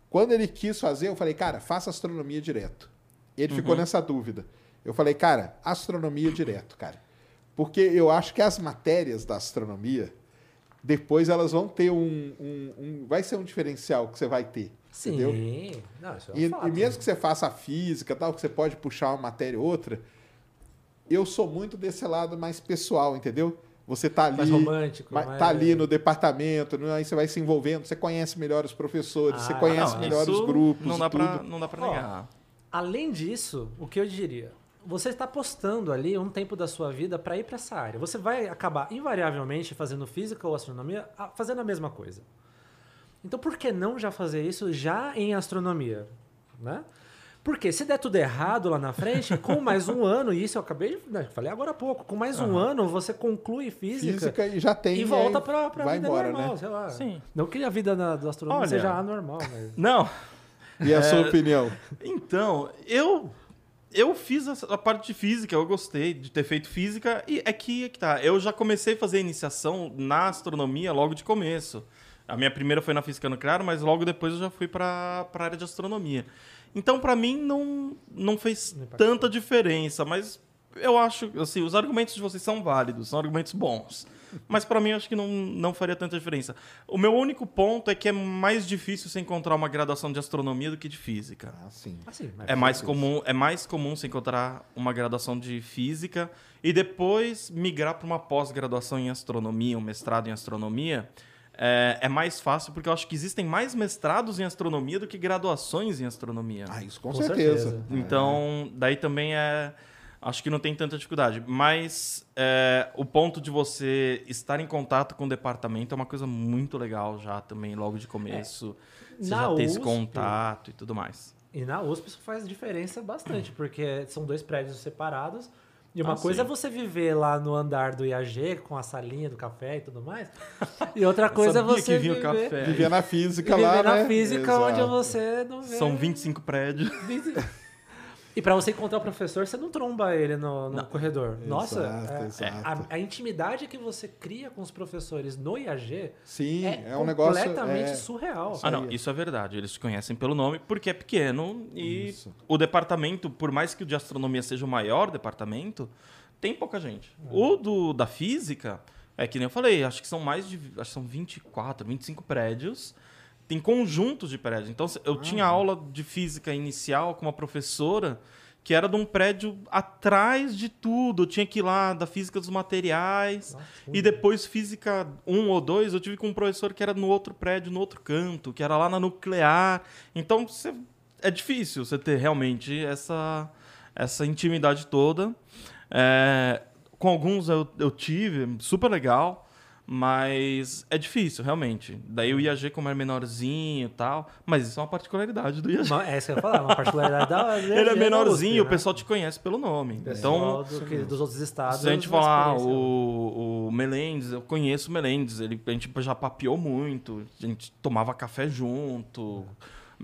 quando ele quis fazer, eu falei, cara, faça astronomia direto. Ele Uhum. ficou nessa dúvida. Eu falei, cara, astronomia direto, cara. Porque eu acho que as matérias da astronomia, depois elas vão ter um, um- um- Vai ser um diferencial que você vai ter. Sim. Entendeu? Não, isso é um E, fato. e mesmo que você faça a física, tal, que você pode puxar uma matéria ou outra, eu sou muito desse lado mais pessoal, entendeu? Você tá ali, Mais romântico, mas mais- tá ali no departamento, né? aí você vai se envolvendo, você conhece melhor os professores, você Ah, conhece não, melhor os grupos, Não dá, pra, tudo. não dá pra Ó, negar. Além disso, o que eu diria? Você está postando ali um tempo da sua vida para ir para essa área. Você vai acabar invariavelmente fazendo física ou astronomia, fazendo a mesma coisa. Então, por que não já fazer isso já em astronomia, né? Porque se der tudo errado lá na frente, com mais um [LAUGHS] ano, e isso eu acabei de né, falei agora há pouco, com mais um ano você conclui física, Física e já tem. e volta para a vai vida embora, normal, né? sei lá. Sim. Não que a vida na, do astronômico Olha. seja anormal, mas... [LAUGHS] Não, E a É. sua opinião? Então, eu eu fiz a, a parte de física, eu gostei de ter feito física e é que, é que tá. Eu já comecei a fazer iniciação na astronomia logo de começo. A minha primeira foi na física nuclear, mas logo depois eu já fui para a área de astronomia. Então, para mim não não fez Não tanta diferença, mas eu acho, assim, os argumentos de vocês são válidos, são argumentos bons. Mas pra mim, eu acho que não, não faria tanta diferença. O meu único ponto é que é mais difícil você encontrar uma graduação de astronomia do que de física. Ah, sim. Assim, mas É mais comum, é mais comum você encontrar uma graduação de física e depois migrar para uma pós-graduação em astronomia, um mestrado em astronomia. É, é mais fácil porque eu acho que existem mais mestrados em astronomia do que graduações em astronomia. Ah, isso com, Com certeza. certeza. Então, daí também é. Acho que não tem tanta dificuldade. Mas é, o ponto de você estar em contato com o departamento é uma coisa muito legal já também, logo de começo. Você Na já ter esse USP, contato e tudo mais. E na USP isso faz diferença bastante, porque são dois prédios separados. E uma Ah, coisa sim. é você viver lá no andar do IAG com a salinha do café e tudo mais. [LAUGHS] E outra coisa é sabia você que vinha o viver, café. Viver na física viver lá, na né? física onde Exato. você não vê. São 25 prédios. E pra você encontrar o professor, você não tromba ele no, no corredor. Nossa, Exato, é- exato. A, a intimidade que você cria com os professores no IAG Sim, é, é, um negócio. completamente é, surreal. Ah, não, isso é verdade. Eles te conhecem pelo nome porque é pequeno e Isso. o departamento, por mais que o de astronomia seja o maior departamento, tem pouca gente. O do, da física, é que nem eu falei, acho que são mais de. Acho que são 24, 25 prédios. Tem conjuntos de prédios. Então, eu tinha aula de física inicial com uma professora que era de um prédio atrás de tudo. Eu tinha que ir lá da física dos materiais. E depois, física 1 ou 2, eu tive com um professor que era no outro prédio, no outro canto, que era lá na nuclear. Então, você- é difícil você ter realmente essa, essa intimidade toda. É, com alguns eu, eu tive, super legal. Mas é difícil, realmente. Daí o IAG, como é menorzinho e tal. Mas isso é uma particularidade do IAG. Uma- É isso que eu ia falar, uma particularidade da [LAUGHS] Ele é menorzinho, USP, o né? pessoal te conhece pelo nome. Pessoal Então, do que- dos outros estados. se a gente a falar experiência. o, o Melendes, eu conheço o Melendes, ele, a gente já papeou muito, a gente tomava café junto.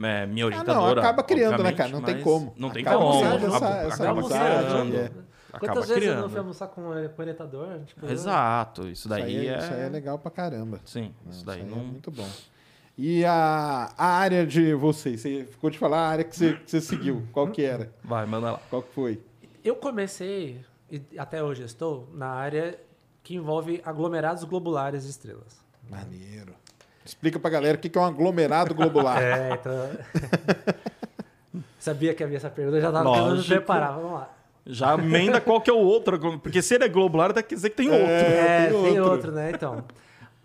é, minha Ah, não, orientadora. acaba criando, né, cara? Não tem como. Não tem Acaba como. criando essa- Acaba- essa acaba criando. é. Acaba Quantas vezes eu não criando. fui almoçar com, o- orientador? Tipo, Exato, isso Isso daí aí, é. isso aí é legal pra caramba. Sim, isso daí aí não. é muito bom. E a, a área de vocês? Você ficou de falar a área que você, que você seguiu. Qual que era? Vai, manda lá. Qual que foi? Eu comecei, e até hoje estou, na área que envolve aglomerados globulares de estrelas. Maneiro. Explica pra galera o que é um aglomerado [LAUGHS] globular. É, então... [LAUGHS] Sabia que havia essa pergunta, eu já estava tentando preparar. Vamos lá. Já emenda qual que é o outro, porque se ele é globular, quer dizer que tem outro. É, tem tem, outro. outro. né? Então,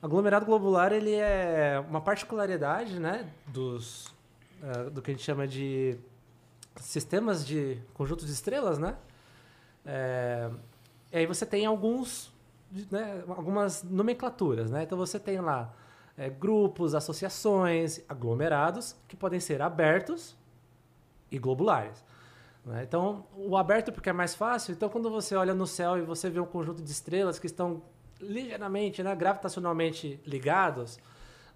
aglomerado globular ele é uma particularidade, né, dos eh, do que a gente chama de sistemas de conjuntos de estrelas, né? É, e aí você tem alguns, né, algumas nomenclaturas, né? Então você tem lá eh, grupos, associações, aglomerados que podem ser abertos e globulares. Né? Então, o aberto porque é mais fácil. Então, quando você olha no céu e você vê um conjunto de estrelas que estão ligeiramente, né, gravitacionalmente ligados,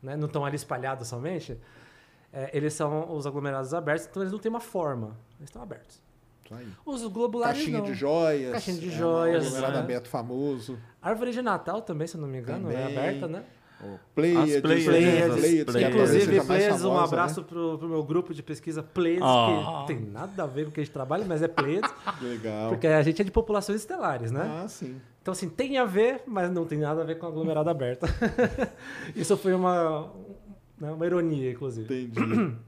né, não estão ali espalhados somente, é, eles são os aglomerados abertos, então eles não têm uma forma, eles estão abertos. Aí. Os globulares Caixinha não. de joias. Caixinha de é, joias, aglomerado né? aberto famoso. Árvore de Natal também, se eu não me engano, é Também. aberta, né? As Pleiades, né? Pleiades, que Pleiades. talvez Inclusive, Pleiades, um abraço né? pro, pro meu grupo de pesquisa Pleiades, Ah. que tem nada a ver com o que a gente trabalha, mas é Pleiades, Legal. porque a gente é de populações estelares, né? Ah, sim. Então, assim, tem a ver, mas não tem nada a ver com aglomerado aberto. [LAUGHS] Isso foi uma, né, uma ironia, inclusive. Entendi. [CLEARS THROAT]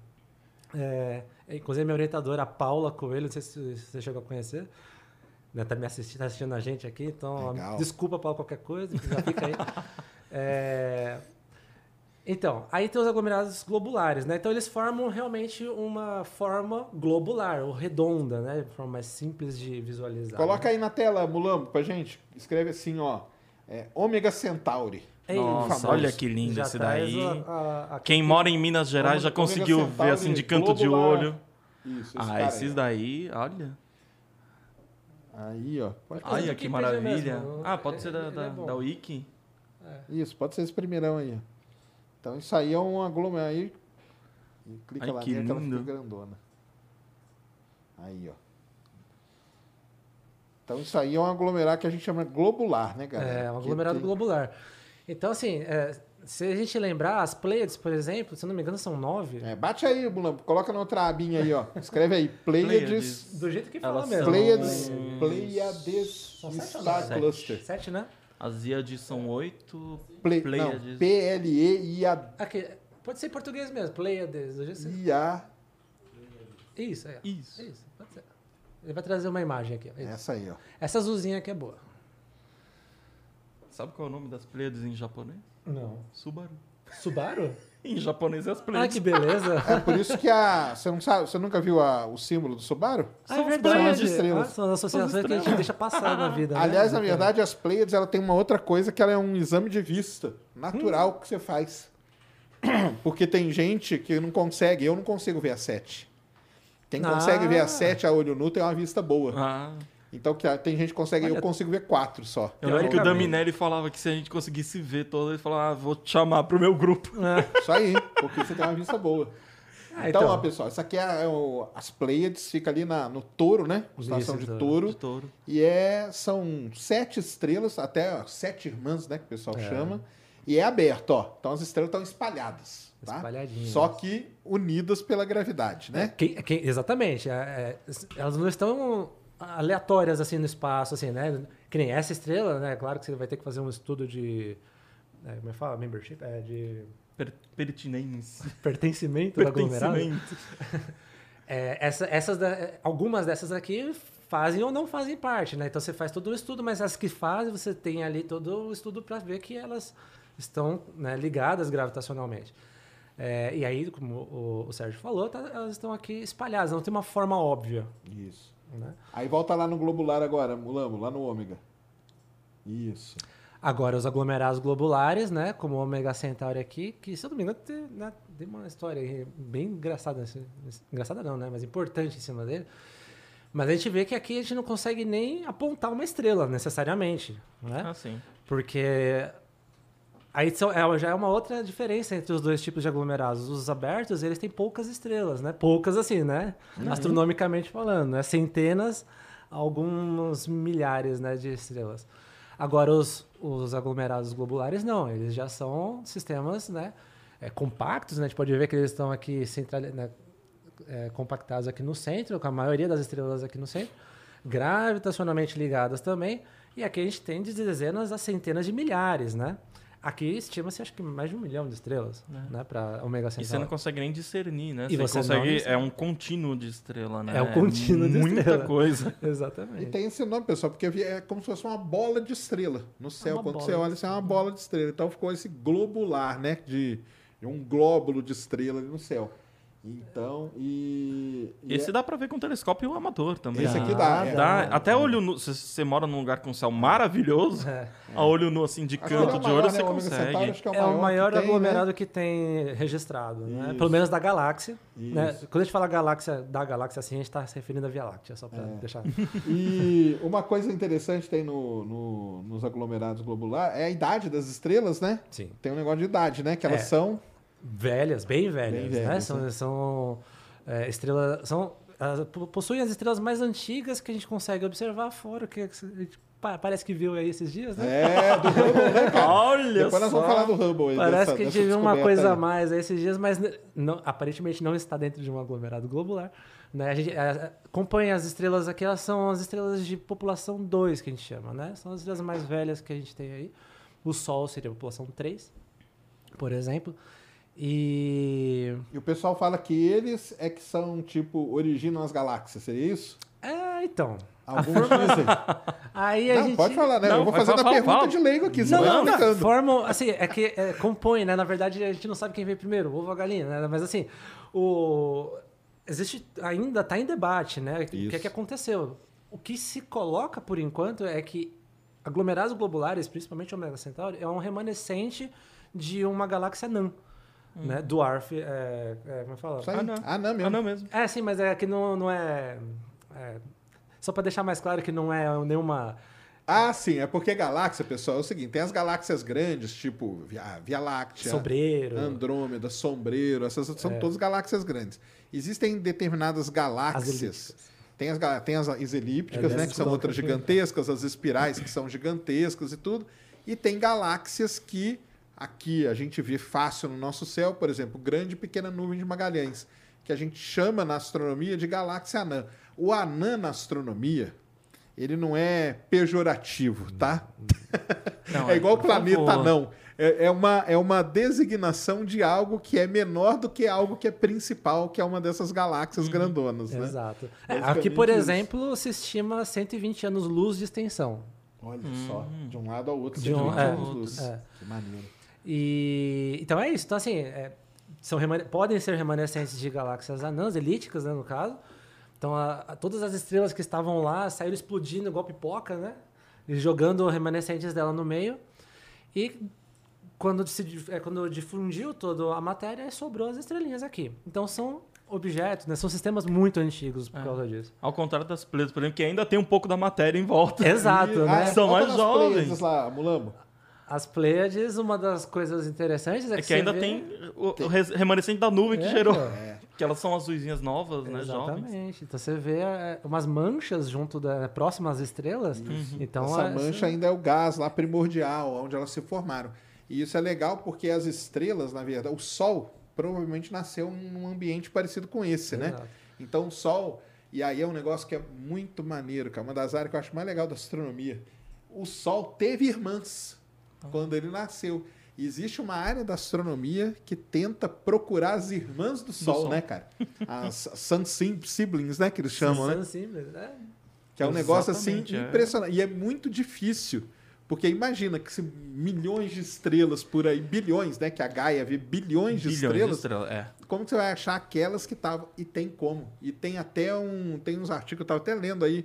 É, inclusive, minha orientadora, a Paula Coelho, não sei se você chegou a conhecer, né, tá me assistindo, tá assistindo a gente aqui, então Legal. desculpa, Paula, qualquer coisa, já fica aí. [LAUGHS] É, então, aí tem os aglomerados globulares, né? Então eles formam realmente uma forma globular, ou redonda, né? De forma mais simples de visualizar. Coloca né? aí na tela, Mulambo, pra gente. Escreve assim, ó. É, Ômega Centauri. Ei, Nossa, famoso. olha que lindo já esse daí. a- a- a- Quem mora em Minas Gerais já conseguiu Centauri ver assim de canto de globular. olho. Isso, esse Ah, esses aí. daí, olha. Aí, ó. Olha que maravilha. mesmo? Ah, pode ser da, da, é bom. da Wiki? Isso, pode ser esse primeirão aí. Então isso aí é um aglomerado. Aí, e clica Ai, lá que nele que ela lindo. fica grandona. Aí, ó. Então isso aí é um aglomerado que a gente chama globular, né, galera? É, um aglomerado tem- globular. Então, assim, é, se a gente lembrar, as Pleiades, por exemplo, se eu não me engano, são nove. É, bate aí, Mulambo. Coloca na outra abinha aí, ó. Escreve aí. Pleiades. Do jeito que fala Elas mesmo. são- Pleiades. Pleiades São sete Star? Cluster. Sete, né? As Íades são oito. Não, Pleiades. P-L-E-I-A. Aqui, pode ser em português mesmo, Pleiades. hoje sim. I-A. Isso, é. Isso. Isso, pode ser. Ele vai trazer uma imagem aqui. Isso. Essa aí, ó. Essa azulzinha aqui é boa. Sabe qual é o nome das Pleiades em japonês? Não. Subaru. Subaru? Em japonês é as Ah, Pleiades. que beleza. É por isso que a. Você não sabe, você nunca viu a- o símbolo do Subaru? Ah, é São as verdade. Pleiades estrelas. Ah, são as associações que a gente deixa passar na vida. né? Aliás, na verdade, as Pleiades ela tem uma outra coisa que ela é um exame de vista natural que você faz. [CLEARS THROAT] Porque tem gente que não consegue, eu não consigo ver a 7. Quem Ah. consegue ver a 7 a olho nu tem uma vista boa. Ah, Então que tem gente que consegue, eu Olha- consigo ver 4 só. eu lembro que o. Daminelli falava que se a gente conseguisse ver todo, ele falava, ah, vou te chamar pro meu grupo. É. Só aí, porque você tem uma vista boa. Ah, Então, ó, pessoal, isso aqui é, é o- as Pleiades, fica ali na, no touro, né? Isso, de touro. touro. De touro. E é, são sete estrelas, até ó, sete irmãs, né? Que o pessoal É. chama. E é aberto, ó. Então as estrelas estão espalhadas. Tá? Espalhadinhas. Só que unidas pela gravidade, né? Quem- quem- exatamente. é- é, elas não estão aleatórias assim no espaço, assim, né? Que nem essa estrela, né? Claro que você vai ter que fazer um estudo de. é, como é que fala? Membership? É, de Per pertinência. [LAUGHS] pertencimento, do aglomerado. Pertencimento. [LAUGHS] É, essa- essas da- algumas dessas aqui fazem ou não fazem parte, né? Então você faz todo o estudo, mas as que fazem, você tem ali todo o estudo para ver que elas estão né, ligadas gravitacionalmente. É, e aí, como o, o Sérgio falou, tá- elas estão aqui espalhadas, não tem uma forma óbvia. Isso. Né? Aí volta lá no globular agora, Mulamo, lá no ômega. Isso. Agora, os aglomerados globulares, né? Como o Omega Centauri aqui, que, se eu não me engano, tem, né, tem uma história bem engraçada. Engraçada não, né? Mas importante em cima dele. Mas a gente vê que aqui a gente não consegue nem apontar uma estrela, necessariamente. Né? Ah, sim. Porque aí são- é- já é uma outra diferença entre os dois tipos de aglomerados. Os abertos, eles têm poucas estrelas, né? Poucas assim, né? Astronomicamente falando, né? Centenas, alguns milhares né, de estrelas. Agora, os, os aglomerados globulares, não. Eles já são sistemas né, é, compactos, né? A gente pode ver que eles estão aqui central, né, é, compactados aqui no centro, com a maioria das estrelas aqui no centro, gravitacionalmente ligadas também, e aqui a gente tem de dezenas a centenas de milhares, né? Aqui estima-se acho que mais de um milhão de estrelas, né, para Omega E você não Centauri. consegue nem discernir, né? E você você consegue. É um contínuo de estrela, né? É um contínuo de Muita estrela. coisa. [LAUGHS] E Exatamente. tem esse nome, pessoal, porque é como se fosse uma bola de estrela no céu. uma Quando bola você olha, isso é uma bola de estrela. Então ficou esse globular, né? De, de um glóbulo de estrela ali no céu. Então, e. e Esse é- dá pra ver com telescópio amador também. Esse né? aqui dá. é. Dá, até olho nu. Se você mora num lugar com céu maravilhoso, É. a olho nu, assim, de é canto o de maior, olho, né? você consegue. acho que É o maior que tem, aglomerado né? que tem registrado, né? Isso. Pelo menos da galáxia. Né? Quando a gente fala galáxia, da galáxia assim, a gente está se referindo à Via Láctea, só para É. deixar. [LAUGHS] E uma coisa interessante tem no, no- nos aglomerados globulares é a idade das estrelas, né? Sim. Tem um negócio de idade, né? Que elas É. são. Velhas, bem velhas, Bem né? velhas, São, né? são é, estrelas. São, possuem as estrelas mais antigas que a gente consegue observar fora, que a gente pa- parece que viu aí esses dias, né? É, do Hubble, né, cara? [LAUGHS] Olha Depois nós só. vamos falar do Hubble aí. Parece dessa- que a gente viu uma coisa a mais aí esses dias, mas não- aparentemente não está dentro de um aglomerado globular. Né? A gente é, acompanha as estrelas aqui, elas são as estrelas de população 2, que a gente chama, né? São as estrelas mais velhas que a gente tem aí. O Sol seria a população 3, por exemplo. E. E o pessoal fala que eles é que são, tipo, originam as galáxias, seria isso? É, então. Alguns dizem. [LAUGHS] Aí a Não, gente. pode falar, né? Não, eu vou fazendo fala, a pergunta fala. de leigo aqui, você Não, vai não, não. Formam, assim, é que é, compõe, né? Na verdade, a gente não sabe quem veio primeiro, o ovo ou a galinha, né? Mas assim, o. Existe. Ainda está em debate, né? O que é Isso. que aconteceu? O que se coloca por enquanto é que aglomerados globulares, principalmente o Omega Centauri, é um remanescente de uma galáxia anã. Né? Dwarf, é, é, como é. Ah, não. Ah, não mesmo. Não mesmo. É, sim, mas é que não, não é, é- Só para deixar mais claro que não é nenhuma. Ah, sim, é porque galáxia, pessoal, é o seguinte: tem as galáxias grandes, tipo Via, Via Láctea, Sombreiro. Andrômeda, Sombreiro, essas são É. todas galáxias grandes. Existem determinadas galáxias. elípticas. Tem as, tem as iselípticas, É, né? Que são outras gigantescas, as espirais que são gigantescas e tudo. E tem galáxias que aqui a gente vê fácil no nosso céu, por exemplo, grande e pequena nuvem de Magalhães, que a gente chama na astronomia de galáxia anã. O anã na astronomia, ele não é pejorativo, tá? [LAUGHS] Não, é igual por planeta favor. não. É, é uma, é uma designação de algo que é menor do que algo que é principal, que é uma dessas galáxias Uhum. grandonas, né? Exato. É, Basicamente aqui, por isso. exemplo, se estima 120 anos-luz de extensão. Olha só, de um lado ao outro, De um- 120 é, anos-luz. é. Que maneiro. E então é isso. Então, assim, é, são podem ser remanescentes de galáxias anãs, elípticas, né, no caso. Então, a- a- todas as estrelas que estavam lá saíram explodindo igual pipoca, né? E jogando remanescentes dela no meio. E quando, se, é, quando difundiu toda a matéria, sobrou as estrelinhas aqui. Então, são objetos, né? São sistemas muito antigos por causa disso. Ao contrário das Pleiades, por exemplo, que ainda tem um pouco da matéria em volta. Exato, E- [LAUGHS] né? São mais nas jovens. Lá, Mulambo. As Pleiades, uma das coisas interessantes é que, É que ainda vê- tem o, remanescente da nuvem que É, gerou. cara. Que elas são azuisinhas novas, né? Jovens. Exatamente. Então você vê é, umas manchas junto da próximas às estrelas. Então Essa é- mancha ainda é o gás lá primordial, onde elas se formaram. E isso é legal porque as estrelas, na verdade, o Sol provavelmente nasceu num ambiente parecido com esse, né? Exato. Então o Sol, e aí é um negócio que é muito maneiro, que é uma das áreas que eu acho mais legal da astronomia. O Sol teve irmãs quando ele nasceu. E existe uma área da astronomia que tenta procurar as irmãs do Sol, Sol. né, cara? As [LAUGHS] Sun Sim- Siblings, né, que eles chamam, né? São simples, né? Que é um negócio assim é. impressionante. E é muito difícil. Porque imagina que se milhões de estrelas por aí, bilhões, né? Que a Gaia vê bilhões de Bilhões de estrelas. estrelas. É. Como que você vai achar aquelas que estavam? E tem como. E tem até um. Tem uns artigos, eu estava até lendo aí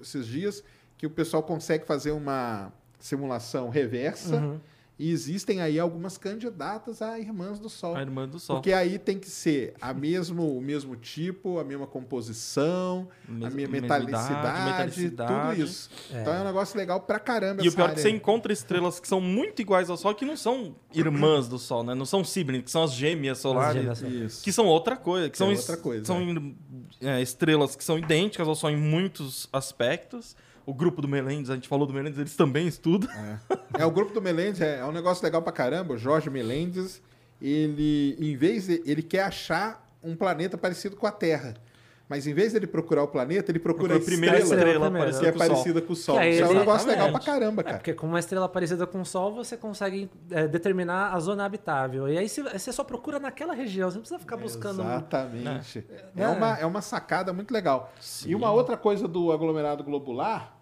esses dias, que o pessoal consegue fazer uma simulação reversa. Uhum. E existem aí algumas candidatas a irmãs do Sol. A irmã do Sol. Porque aí tem que ser a mesmo, o mesmo tipo, a mesma composição, a minha mesma metalicidade, idade, metalicidade. tudo isso. É. Então é um negócio legal pra caramba E o pior é que você encontra estrelas que são muito iguais ao Sol, que não são irmãs do Sol, né? Não são siblings, que são as gêmeas solares. gêmeas solares. Isso. Que são outra coisa. Que são, é es- outra coisa, São é, estrelas que são idênticas ao Sol em muitos aspectos. O grupo do Melendes, a gente falou do Melendes, eles também estudam. É, o grupo do Melendes é, é um negócio legal pra caramba. O Jorge Melendes, ele, em vez de. Ele quer achar um planeta parecido com a Terra. Mas em vez dele procurar o planeta, ele procura, Procura a primeira estrela, estrela primeiro. que parecida é com o Sol. parecida com o Sol. Isso é um negócio legal pra caramba, É, cara. porque com uma estrela parecida com o Sol, você consegue é, determinar a zona habitável. E aí você- você só procura naquela região, você não precisa ficar buscando. Exatamente. É, É. uma, é uma sacada muito legal. E uma outra coisa do aglomerado globular,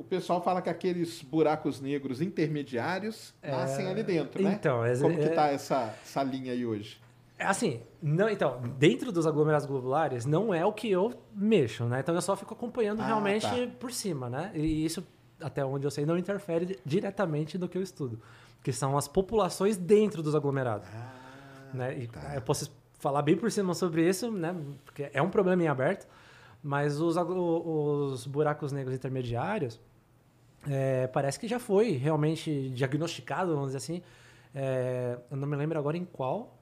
o pessoal fala que aqueles buracos negros intermediários nascem ali dentro, né? Então, é- Como que é- tá essa, essa linha aí hoje? É Assim, não, então, dentro dos aglomerados globulares, não é o que eu mexo, né? Então eu só fico acompanhando Ah, realmente tá. por cima, né? E isso, até onde eu sei, não interfere diretamente no que eu estudo. Que são as populações dentro dos aglomerados. né? E tá. Eu posso falar bem por cima sobre isso, né? Porque é um problema em aberto. Mas os, os buracos negros intermediários, é, parece que já foi realmente diagnosticado, vamos dizer assim. É, eu não me lembro agora em qual.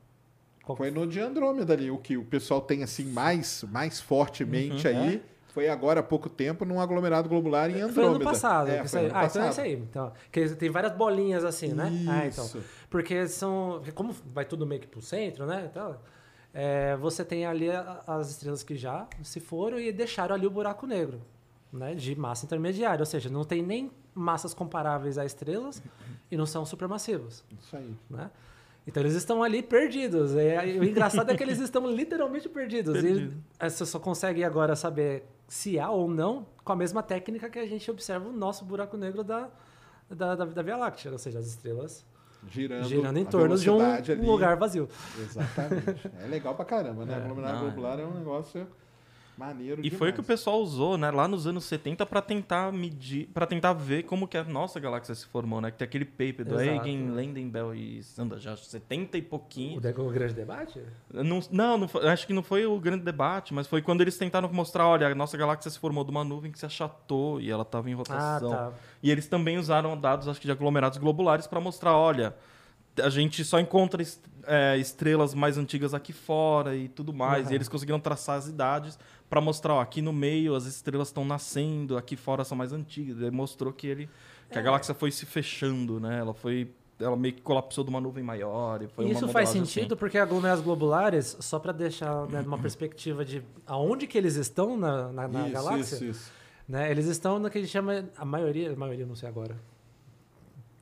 qual Foi no de Andrômeda ali, o que o pessoal tem assim mais, mais fortemente aí. Foi agora há pouco tempo num aglomerado globular em Andrômeda. Foi ano passado. É, foi ano ah, então é passado. isso aí. Então, que tem várias bolinhas assim, né? Ah, então. Isso. Porque são. Como vai tudo meio que pro centro, né? Então, é, você tem ali as estrelas que já se foram e deixaram ali o buraco negro, né? De massa intermediária. Ou seja, não tem nem massas comparáveis a estrelas e não são supermassivos, Isso aí. né? Então eles estão ali perdidos. E aí, o engraçado é que eles estão literalmente perdidos. Perdido. E eh, você só consegue agora saber se há ou não com a mesma técnica que a gente observa o nosso buraco negro da, da, da, da Via Láctea, ou seja, as estrelas Girando, girando em torno de um ali. lugar vazio. Exatamente. É legal pra caramba, né? [LAUGHS] É. Aglomerado Não, é. globular é um negócio maneiro E foi o que o demais. pessoal usou, né, lá nos anos 70 para tentar medir, para tentar ver como que a nossa galáxia se formou, né? Que tem aquele paper do Exato. Eigen, Landenbell e Sanda, já 70 e O, pouquinho. de- o grande debate? Não, não, não foi- acho que não foi o grande debate, mas foi quando eles tentaram mostrar, olha, a nossa galáxia se formou de uma nuvem que se achatou e ela estava em Ah, rotação. tá. E eles também usaram dados, acho que de aglomerados globulares, para mostrar, olha, a gente só encontra est- é, estrelas mais antigas aqui fora e tudo mais. Uhum. E eles conseguiram traçar as idades para mostrar, ó, aqui no meio as estrelas estão nascendo, aqui fora são mais antigas. Ele mostrou que ele que É. a galáxia foi se fechando, né? Ela foi ela meio que colapsou de uma nuvem maior. E foi E uma isso faz modelagem sentido assim. porque aglomerados globulares, só para deixar né, numa [CLEARS THROAT] perspectiva de aonde que eles estão na, na, na isso, galáxia, Isso, isso. né? Eles estão no que a gente chama, a maioria, a maioria não sei agora,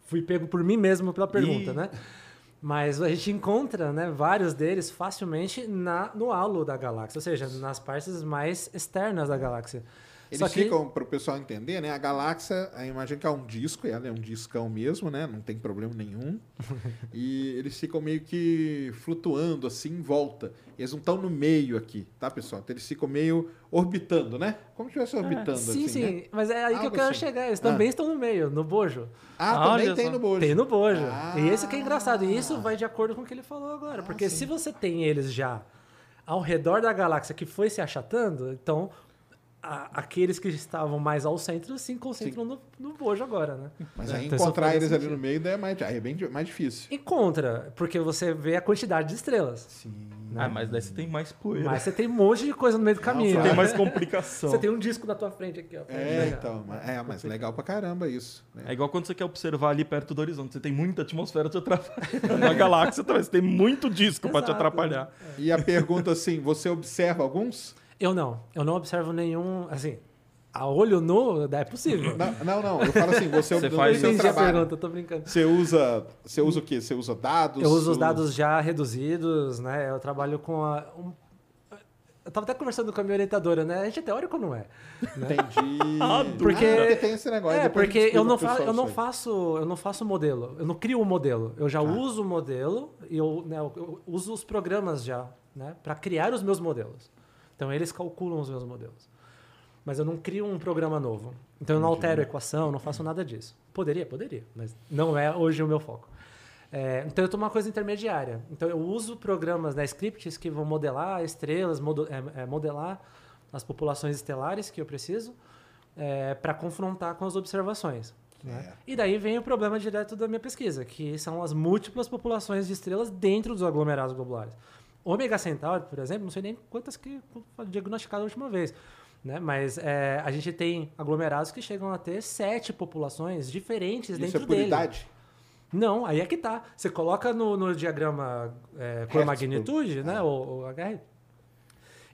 fui pego por mim mesmo pela pergunta, Ih. né? Mas a gente encontra né, vários deles facilmente na, no halo da galáxia, ou seja, nas partes mais externas da galáxia. Eles Só que- ficam, para o pessoal entender, né? A galáxia, eu imagino que é um disco, ela é um discão mesmo, né? Não tem problema nenhum. [LAUGHS] e eles ficam meio que flutuando assim em volta. Eles não estão no meio aqui, tá, pessoal? Então eles ficam meio orbitando, né? Como se estivesse orbitando Sim, assim, sim, né? mas é aí que eu Algo quero assim. chegar. Eles Ah. também estão no meio, no bojo. Ah, também Olha tem só. no bojo. Tem no bojo. Ah. E esse que é engraçado. E isso vai de acordo com o que ele falou agora. porque se você tem eles já ao redor da galáxia que foi se achatando, então a- aqueles que estavam mais ao centro se concentram no, no bojo agora, né? Mas É, aí então encontrar eles ali no meio daí é mais, aí é bem mais difícil. Encontra, porque você vê a quantidade de estrelas. Sim. Ah, mas daí você tem mais poeira. Mas você tem um monte de coisa no meio do caminho. Tem né? mais complicação. Você tem um disco na tua frente aqui, ó. É, então. É, mas legal pra caramba isso. né? É igual quando você quer observar ali perto do horizonte. Você tem muita atmosfera te atrapalhando. [LAUGHS] Na galáxia também. Você tem muito disco pra te Exato. atrapalhar. E a pergunta assim, você observa alguns? Eu não. Eu não observo nenhum. Assim, a olho nu é possível. Não, não, não. Eu falo assim, você, Você no faz- seu Entendi a trabalho. pergunta, tô brincando. Você usa, você usa o quê? Você usa dados? Eu uso os dados já reduzidos, né? Eu trabalho com a. um- Eu tava até conversando com a minha orientadora, né? A gente é teórico ou não é? Entendi. [LAUGHS] Ah, Porque- Ah, tem esse negócio. É, porque eu não, fa eu, não faço, eu não faço modelo, eu não crio um modelo. Eu já Tá. uso o modelo e eu, né, eu- eu uso os programas já, né? Para criar os meus modelos. Então eles calculam os meus modelos. Mas eu não crio um programa novo. Então eu não altero a equação, não faço nada disso. Poderia, poderia, mas não é hoje o meu foco. É, então eu tô uma coisa intermediária. Então eu uso programas, né, scripts que vão modelar estrelas, modo- é, é, modelar as populações estelares que eu preciso para confrontar com as observações. né? É. E daí vem o problema direto da minha pesquisa, que são as múltiplas populações de estrelas dentro dos aglomerados globulares. Ômega Centauri, por exemplo, não sei nem quantas que foram diagnosticadas a última vez. Né? Mas é, a gente tem aglomerados que chegam a ter sete populações diferentes Isso dentro é por dele. idade? Não, aí é que tá. Você coloca no, no diagrama é, Hertz, magnitude, né? ah. O, o HR.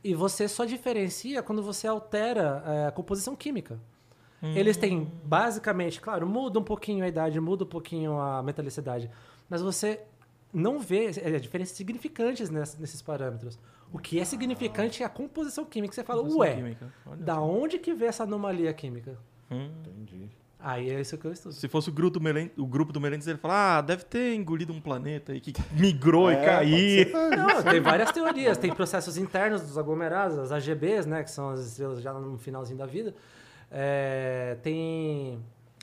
E você só diferencia quando você altera é, a composição química. Eles têm, basicamente, claro, muda um pouquinho a idade, muda um pouquinho a metalicidade. Mas você não vê é, diferenças significantes ness- nesses parâmetros. O que é significante é a composição química. Você fala, ué, Química. Olha da só. onde que vê essa anomalia química? Hum. Entendi. Aí é isso que eu estudo. Se fosse o grupo do Melendes, o grupo do Melendes, ele fala, ah, deve ter engolido um planeta aí que migrou e É, caiu. pode ser. [LAUGHS] Não, tem várias teorias. Tem processos internos dos aglomerados, as AGBs, né? Que são as estrelas já no finalzinho da vida. É, tem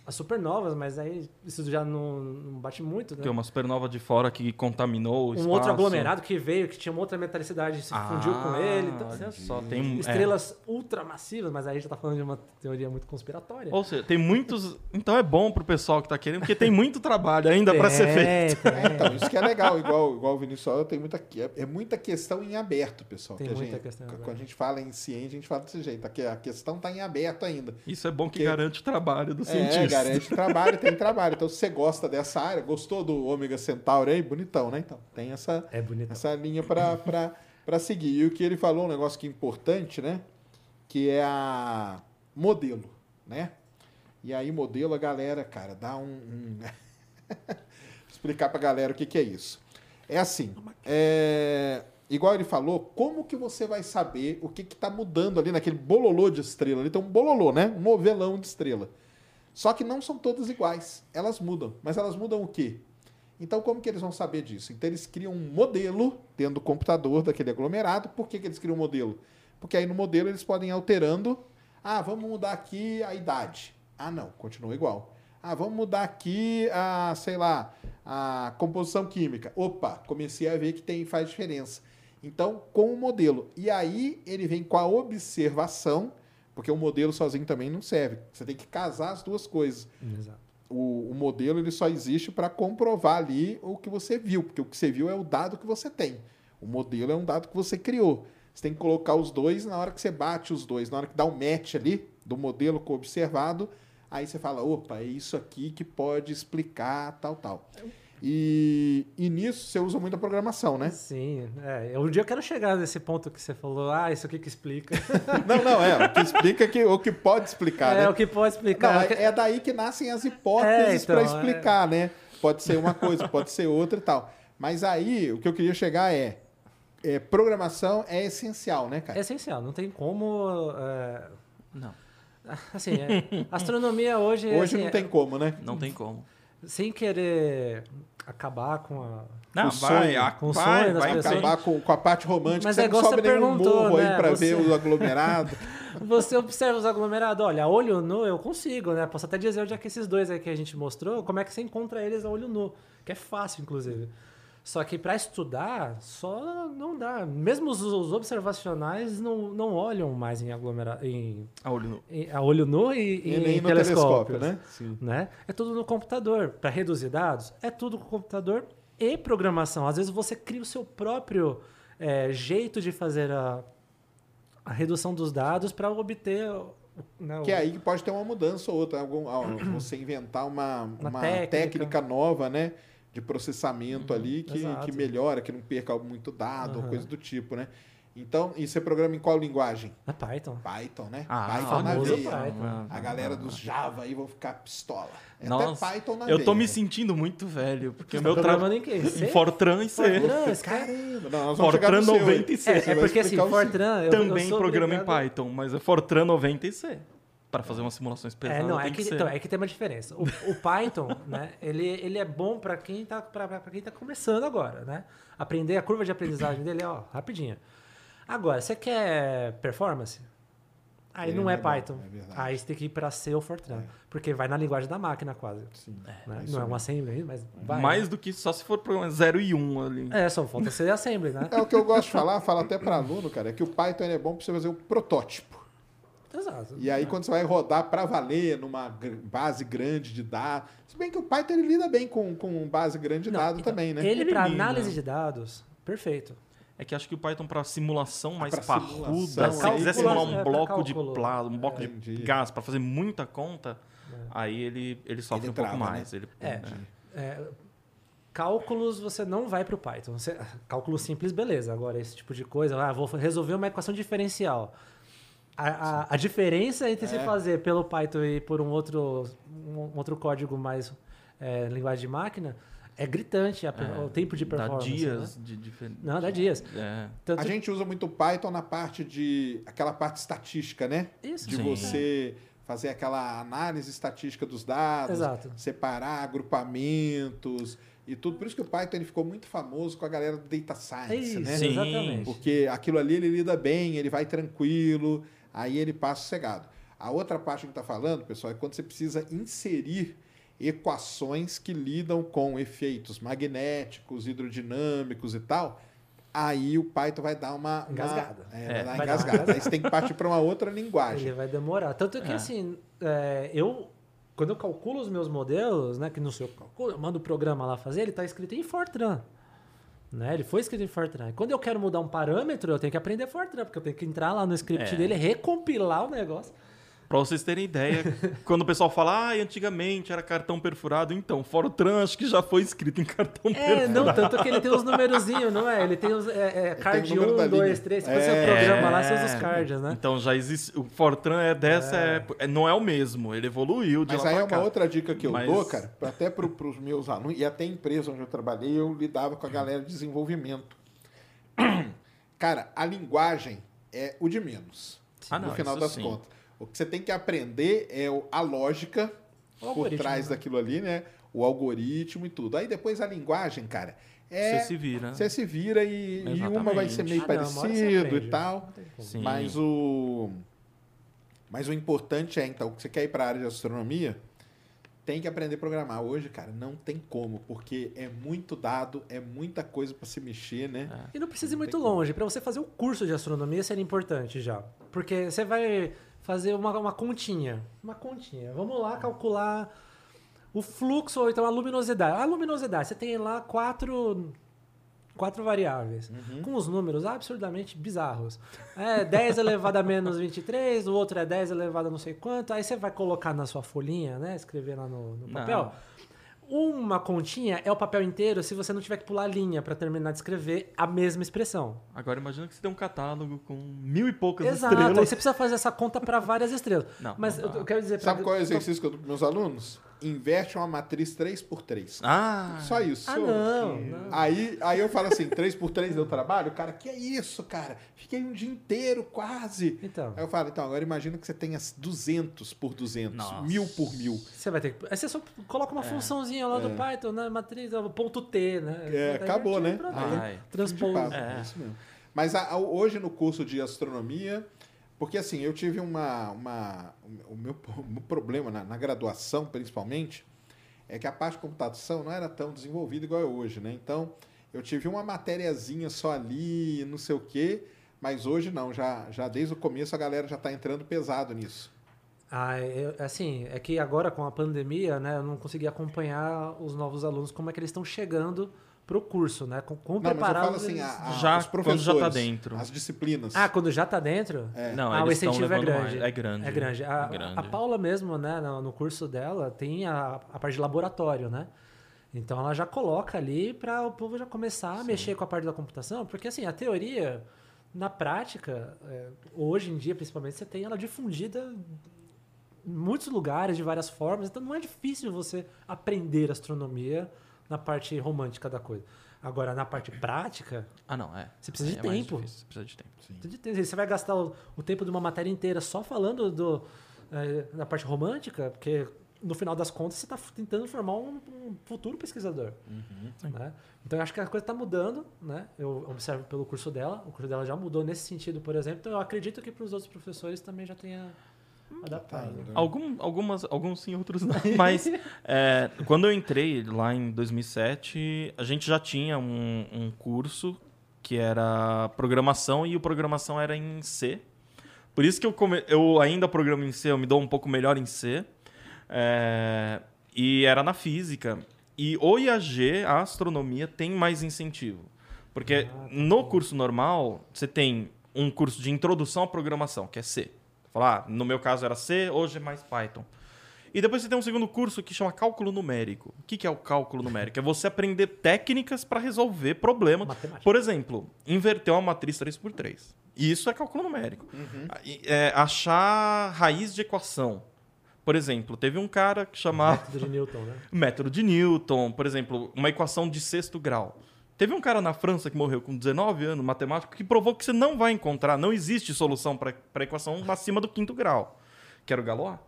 as supernovas, mas aí isso já não, não bate muito, né? Tem uma supernova de fora que contaminou o Um espaço. outro aglomerado que veio, que tinha uma outra metalicidade e se fundiu com Ah, ele. Então, olha só, tem um- é. estrelas ultramassivas, mas aí a gente tá falando de uma teoria muito conspiratória. Ou seja, tem muitos. Então é bom pro pessoal que tá querendo, porque tem muito trabalho ainda pra ser feito. tem, É, então, isso que é legal, igual, igual o Vinícius falou, tem muita, é, é muita questão em aberto, pessoal. Tem que a muita gente- questão Quando aberto. a gente fala em ciência, a gente fala desse jeito. A questão tá em aberto ainda. Isso é bom que Porque- garante o trabalho do É, cientista. Garante trabalho, tem trabalho. Então, se você gosta dessa área, gostou do Ômega Centauri aí, bonitão, né? Então, tem essa, É essa linha para seguir. E o que ele falou, um negócio que é importante, né? Que é a modelo, né? E aí, modelo, a galera, cara, dá um. um... [LAUGHS] Explicar pra galera o que, que é isso. É assim, é... igual ele falou, como que você vai saber o que que tá mudando ali naquele bololô de estrela? Ali tem um bololô, né? Um novelão de estrela. Só que não são todas iguais. Elas mudam. Mas elas mudam o quê? Então, como que eles vão saber disso? Então, eles criam um modelo dentro do computador daquele aglomerado. Por que, que eles criam um modelo? Porque aí no modelo eles podem ir alterando. Ah, vamos mudar aqui a idade. Ah, não, continua igual. Ah, vamos mudar aqui a, sei lá, a composição química. Opa, comecei a ver que tem faz diferença. Então, com o modelo. E aí ele vem com a observação, porque o modelo sozinho também não serve. Você tem que casar as duas coisas Exato. o, o modelo ele só existe para comprovar ali o que você viu, porque o que você viu é o dado que você tem. O modelo é um dado que você criou. Você tem que colocar os dois na hora que você bate os dois, na hora que dá o match ali do modelo com o observado, aí você fala, opa, é isso aqui que pode explicar tal, tal. E, e nisso você usa muita programação, né? Sim, é. Um dia eu quero chegar nesse ponto que você falou, ah, isso aqui que explica. [LAUGHS] Não, não, é. O que explica que, o que pode explicar, é, né? o que pode Não, explicar. é, é daí que nascem as É, hipóteses então, para explicar, né? Pode ser uma coisa, pode ser outra e tal. Mas aí, o que eu queria chegar é, é programação é essencial, né, É cara? essencial, não tem como. é, Não, [LAUGHS] assim, é, astronomia hoje. Hoje assim, não é- tem como, né? não tem como. Sem querer acabar com a. Não, O vai, sonho, a- com o vai, sonho das vai, pessoas. Acabar com, com a parte romântica. Mas você é não igual sobe você nenhum perguntou, morro aí né? pra Você- ver o aglomerado. [LAUGHS] Você observa os aglomerados, olha, a olho nu eu consigo, né? Posso até dizer onde é que esses dois aí que a gente mostrou, como é que você encontra eles a olho nu, que é fácil, inclusive. Só que para estudar, só não dá. Mesmo os, os observacionais não, não olham mais em aglomerado, em, A olho nu. em- a olho nu e, E em nem no telescópio, né? Sim. né? É tudo no computador. Para reduzir dados, é tudo com computador e programação. Às vezes você cria o seu próprio é, jeito de fazer a, a redução dos dados para obter. o- né, Que é aí que pode ter uma mudança ou outra. Algum, [CLEARS THROAT] você inventar uma, Uma uma técnica. técnica. nova, né? De processamento ali que, exato. que melhora, que não perca muito dado, ou Aham. coisa do tipo, né? Então, e você programa em qual linguagem? É Python. Python, né? Ah, Python na veia. Python. A galera dos Java aí vão ficar pistola. É Nossa, até Python na eu tô veia. me sentindo muito velho, porque o meu trabalho em quê? C? Fortran e C. Fortran, Caramba, não, Fortran no seu aí. 90 e C. É, Você é porque assim, Fortran. eu- eu Também sou programa em Python, mas é Fortran 90 e C. Para fazer umas simulações É, pesadas. não, é que, ser. então, é que tem uma diferença. O, o Python, [LAUGHS] né, ele, ele é bom para quem tá pra, pra quem tá começando agora, né? Aprender a curva de aprendizagem dele, ó, rapidinho. Agora, você quer performance? Aí É, não é, é Python. é verdade. Aí você tem que ir para C ou Fortran, porque vai na linguagem da máquina quase. Sim, né? Não é um assembly, mas vai. Mais do que só se for programa 0 e 1 um ali. É, só falta ser assembly, né? É o que eu gosto de falar, falo até para aluno, cara, é que o Python é bom para você fazer um protótipo. Exato. E aí, quando você vai rodar para valer numa base grande de dados. Se bem que o Python ele lida bem com, com base grande de dados então, também, né? Ele, Ele para análise de dados, perfeito. É que acho que o Python para simulação mais parruda, simulação, se você aí quiser simular é, um pra bloco de plasma, um bloco Entendi. de gás para fazer muita conta, aí ele, ele sofre Ele um pouco trava, né? mais. Ele, É. É, cálculos você não vai para o Python. Você, cálculo simples, beleza. Agora, esse tipo de coisa, ah, vou resolver uma equação diferencial. A, a, a diferença entre se É. fazer pelo Python e por um outro, um outro código mais é, linguagem de máquina é gritante a per- o tempo de Dá performance. dias né? de diferença. Não, dá dias. É. Tanto A gente usa muito o Python na parte de. aquela parte estatística, né? Isso. De Sim. você fazer aquela análise estatística dos dados, Exato. separar agrupamentos e tudo. Por isso que o Python ele ficou muito famoso com a galera do Data É Science, isso, né? Sim. exatamente. Porque aquilo ali ele lida bem, ele vai tranquilo, aí ele passa sossegado. A outra parte que está falando, pessoal, é quando você precisa inserir equações que lidam com efeitos magnéticos, hidrodinâmicos e tal. Aí o Python vai dar uma uma- Engasgada. é, É, vai dar vai dar uma engasgada. engasgada. Aí você tem que partir para uma outra linguagem. Ele vai demorar. Tanto que, É. assim, é, eu, quando eu calculo os meus modelos, né, que no seu cálculo, eu mando o programa lá fazer, ele está escrito em Fortran. Né? Ele foi escrito em Fortran. Quando eu quero mudar um parâmetro, eu tenho que aprender Fortran, porque eu tenho que entrar lá no script É. dele, recompilar o negócio. Pra vocês terem ideia, [LAUGHS] quando o pessoal fala, ah, antigamente era cartão perfurado, então, Fortran acho que já foi escrito em cartão É, perfurado. não, tanto que ele tem os numerozinhos, não é? Ele tem os é, é, card o número da 1, 2, linha. 3. Quando É. você programa lá, você usa os cards, né? Então já existe. O Fortran é dessa época. é, Não é o mesmo, ele evoluiu de Mas lá aí é uma cá. outra dica que eu Mas- dou, cara, até para os meus alunos, e até a empresa onde eu trabalhei, eu lidava com a galera de desenvolvimento. [CLEARS THROAT] Cara, a linguagem é o de menos, Ah, no não, final das sim. contas. O que você tem que aprender é a lógica O por trás né? daquilo ali, né? O algoritmo e tudo. Aí depois a linguagem, cara, é... Você se vira. Você se vira e, e uma vai ser meio Ah, não, parecido aprende. e tal. Não. Sim. Mas o mas o importante é, então, que você quer ir para a área de astronomia, tem que aprender a programar. Hoje, cara, não tem como, porque é muito dado, é muita coisa para se mexer, né? E não precisa ir Não muito longe. Para você fazer o curso de astronomia seria importante já. Porque você vai fazer uma, uma continha. Uma continha. Vamos lá calcular o fluxo ou então a luminosidade. A luminosidade, você tem lá quatro, quatro variáveis. Com os números absurdamente bizarros. É 10 [LAUGHS] elevado a menos 23, o outro é 10 elevado a não sei quanto. Aí você vai colocar na sua folhinha, né? Escrever lá no, no Não. Uma continha é o papel inteiro se você não tiver que pular linha para terminar de escrever a mesma expressão. Agora imagina que você tem um catálogo com mil e poucas Exato, aí estrelas. você precisa fazer essa conta para várias estrelas. Não, Mas não eu quero dizer... Sabe pra- qual é o exercício que eu dou para meus alunos? Inverte uma matriz 3x3. Ah, Só isso. Ah, não, não. Aí, aí eu falo assim, 3x3 deu trabalho? O cara, que é isso, cara? Fiquei um dia inteiro quase. Então. Aí eu falo, então, agora imagina que você tenha 200 por 200, Nossa. mil por mil. Você vai ter que. Aí você só coloca uma funçãozinha lá do Python, né? Matriz, ponto T, né? É, Daí acabou, né? Transpôs. papo, É. isso mesmo. Mas a- a- hoje no curso de astronomia, porque assim, eu tive uma. uma [LAUGHS] o meu, problema na, na graduação, principalmente, é que a parte de computação não era tão desenvolvida igual é hoje, né? Então, eu tive uma matériazinha só ali, não sei o quê, mas hoje não, já, já desde o começo a galera já está entrando pesado nisso. Ah, eu- assim, é que agora com a pandemia, né, eu não consegui acompanhar os novos alunos, como é que eles estão chegando pro curso, né? Com, com Não, mas assim, eles- a, a, Já os quando professores, já tá dentro. as disciplinas. Ah, quando já tá dentro? É. Não, ah, o incentivo é levando grande. mais. É grande. É grande. A, É grande. a Paula mesmo, né, no, no curso dela, tem a, a parte de laboratório, né? Então ela já coloca ali para o povo já começar a mexer com a parte da computação, porque assim, a teoria, na prática, é, hoje em dia principalmente, você tem ela difundida em muitos lugares, de várias formas, então não é difícil você aprender astronomia na parte romântica da coisa. Agora, na parte prática, Ah, não, é. Você precisa de é tempo. Você precisa de tempo. de ter- Você vai gastar o, o tempo de uma matéria inteira só falando do, eh, da parte romântica, porque no final das contas você está tentando formar um, um futuro pesquisador. né? Então eu acho que a coisa está mudando, né? Eu observo pelo curso dela, o curso dela já mudou nesse sentido, por exemplo. Então eu acredito que para os outros professores também já tenha adaptado. indo. Algum, algumas, alguns sim, outros não. [LAUGHS] Mas é, quando eu entrei lá em 2007, a gente já tinha um, um curso que era programação e o programação era em C. Por isso que eu, come, eu ainda programo em C, eu me dou um pouco melhor em C. É, e era na física. E o IAG, a astronomia, tem mais incentivo. Porque no curso normal, você tem um curso de introdução à programação, que é C. Falar, ah, no meu caso era C, hoje é mais Python. E depois você tem um segundo curso que chama cálculo numérico. O que, é o cálculo numérico? É você aprender técnicas para resolver problemas. Matemática. Por exemplo, inverter uma matriz 3x3. Isso é cálculo numérico. E, é, achar raiz de equação. Por exemplo, teve um cara que chamava Método de Newton, né? método de Newton, por exemplo, uma equação de sexto grau. Teve um cara na França que morreu com 19 anos, matemático, que provou que você não vai encontrar, não existe solução para a equação acima do quinto grau, que era o Galois.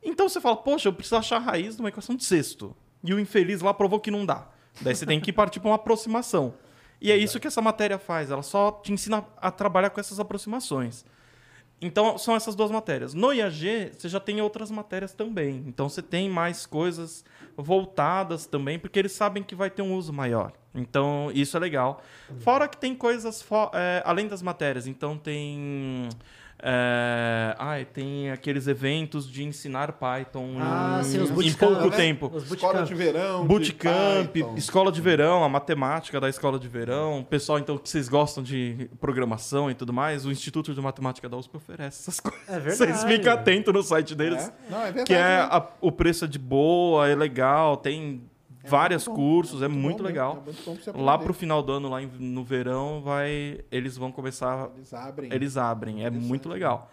Então você fala, poxa, eu preciso achar a raiz de uma equação de sexto. E o infeliz lá provou que não dá. Daí você tem que partir para uma aproximação. E é isso que essa matéria faz, ela só te ensina a trabalhar com essas aproximações. Então, são essas duas matérias. No IAG, você já tem outras matérias também. Então, você tem mais coisas voltadas também, porque eles sabem que vai ter um uso maior. Então, isso é legal. Fora que tem coisas fo- é, além das matérias. Então, tem. É, ai, tem aqueles eventos de ensinar Python Ah, em, sim, os em pouco né? tempo. Os Escola bootcamp. de verão. de Bootcamp, Python. escola de verão, a matemática da escola de verão. Pessoal, então, que vocês gostam de programação e tudo mais, o Instituto de Matemática da USP oferece essas [LAUGHS] coisas. É verdade. Vocês ficam atentos no site deles. É? Não, é verdade. Que é né? a- o preço é de boa, é legal, tem vários muito bom, cursos, é muito muito bom legal. é Lá aprender. pro final do ano, lá em- no verão, vai, eles vão começar Eles abrem. eles abrem. É muito legal.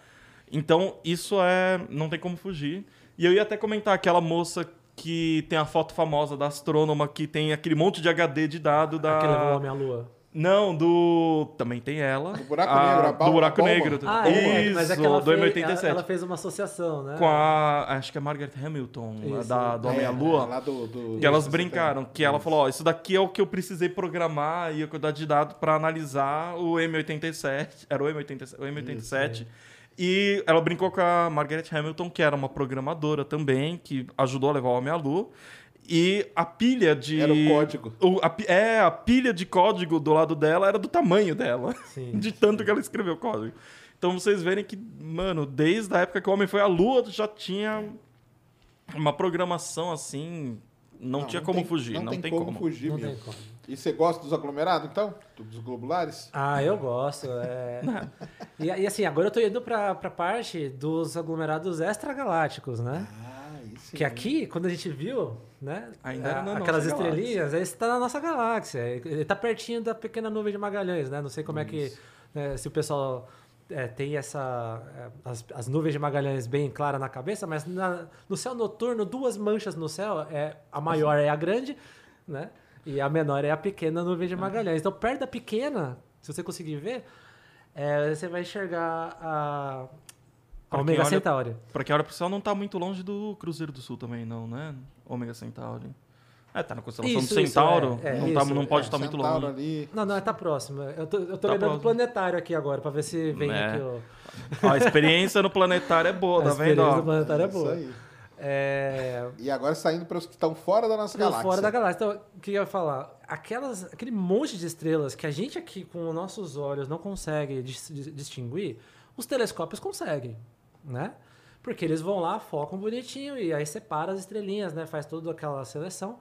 Então, isso é. Não tem como fugir. E eu ia até comentar aquela moça que tem a foto famosa da astrônoma que tem aquele monte de HD de dado da. Levou o homem à lua. Não, do. Também tem ela. Do buraco negro, a do buraco a negro. Ah, é, Isso, mas é que ela do fez, M87. ela, ela fez uma associação, né? Com a. Acho que é Margaret Hamilton, Isso. da, do É, Homem-à-Lua. lá do, do, Que elas brincaram, que ela falou, ó, isso daqui é o que eu precisei programar e a quantidade de dados para analisar o M87, era o M87, o M87. E ela brincou com a Margaret Hamilton, que era uma programadora também, que ajudou a levar o homem à lua. E a pilha de. Era o código. o- a é, a pilha de código do lado dela era do tamanho dela. Sim. [LAUGHS] De tanto que ela escreveu código. Então vocês verem que, mano, desde a época que o homem foi à lua, já tinha uma programação assim. Não, tinha como tem- fugir, não, tem, como. fugir Não mesmo. tem como. E você gosta dos aglomerados, então? Dos globulares? Ah, eu gosto. é. [LAUGHS] e, e assim, agora eu tô indo pra, pra parte dos aglomerados extragalácticos, né? Ah, isso Que aqui, quando a gente viu, né? Ainda era a- na aquelas estrelinhas, esse tá na nossa galáxia. Ele tá pertinho da pequena nuvem de Magalhães, né? Não sei como é que. né, se o pessoal é, tem essa. é, as, as nuvens de Magalhães bem claras na cabeça, mas na- no céu noturno, duas manchas no céu. É, a maior é a grande, né? E a menor é a pequena nuvem de Magalhães. Então, perto da pequena, se você conseguir ver, é, você vai enxergar a. A Pra Omega olha- Centauri. Pra quem olha pro céu, não tá muito longe do Cruzeiro do Sul também, não, né? Ômega Centauri. É, tá na constelação Isso, do isso, Centauro. é, é, não, tá- isso, não pode É, estar muito longe. ali. Não, não, tá próximo. Eu tô, eu tô Tá lembrando do planetário aqui agora, pra ver se vem É. aqui o. Ó, a experiência no planetário é boa, [LAUGHS] A tá vendo? experiência ó? do planetário é Isso boa. aí. É. E agora saindo para os que estão fora da nossa Não, galáxia. Fora da galáxia. Então, o que eu ia falar? Aquelas, aquele monte de estrelas que a gente aqui com os nossos olhos não consegue dis- dis- distinguir, os telescópios conseguem, né? Porque eles vão lá, focam bonitinho e aí separa as estrelinhas, né? Faz toda aquela seleção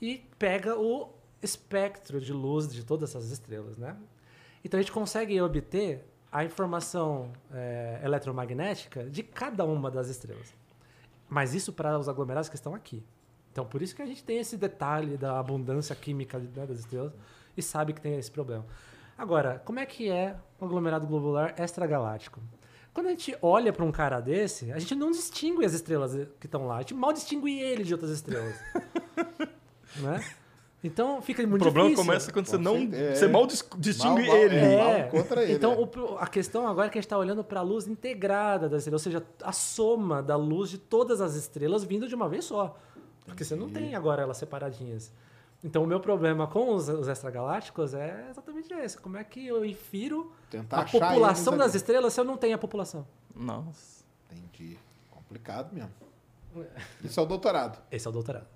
e pega o espectro de luz de todas essas estrelas, né? Então a gente consegue obter a informação é, eletromagnética de cada uma das estrelas. Mas isso para os aglomerados que estão aqui. Então, por isso que a gente tem esse detalhe da abundância química né, das estrelas e sabe que tem esse problema. Agora, como é que é o aglomerado globular extragaláctico? Quando a gente olha para um cara desse, a gente não distingue as estrelas que estão lá. A gente mal distingue ele de outras estrelas. [LAUGHS] né? Então, fica O muito problema difícil. começa quando você Com não. certeza. Você mal dis- distingue Mal, mal, ele. é. É. mal contra ele, então, é. o a questão agora é que a gente está olhando para a luz integrada das estrelas, ou seja, a soma da luz de todas as estrelas vindo de uma vez só. Porque você não tem agora elas separadinhas. Então, o meu problema com os, os extragalácticos é exatamente esse. Como é que eu infiro Tentar a população das ali. estrelas se eu não tenho a população? Nossa. Entendi. Complicado mesmo. Isso é o doutorado. Esse é o doutorado.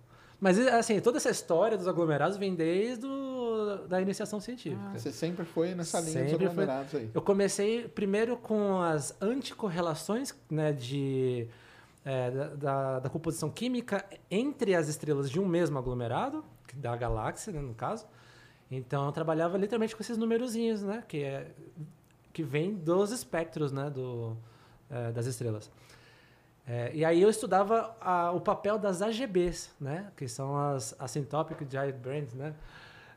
Mas, assim, toda essa história dos aglomerados vem desde o, da iniciação científica. Você sempre foi nessa linha Sempre dos foi. aglomerados aí. Eu comecei primeiro com as anticorrelações né, de, é, da, da, da composição química entre as estrelas de um mesmo aglomerado, da galáxia, né, no caso. Então eu trabalhava literalmente com esses numerozinhos, né? Que, é, que vem dos espectros né, do, é, das estrelas. É, e aí eu estudava a- o papel das AGBs, né? Que são as Asymptotic Giant Brands, né?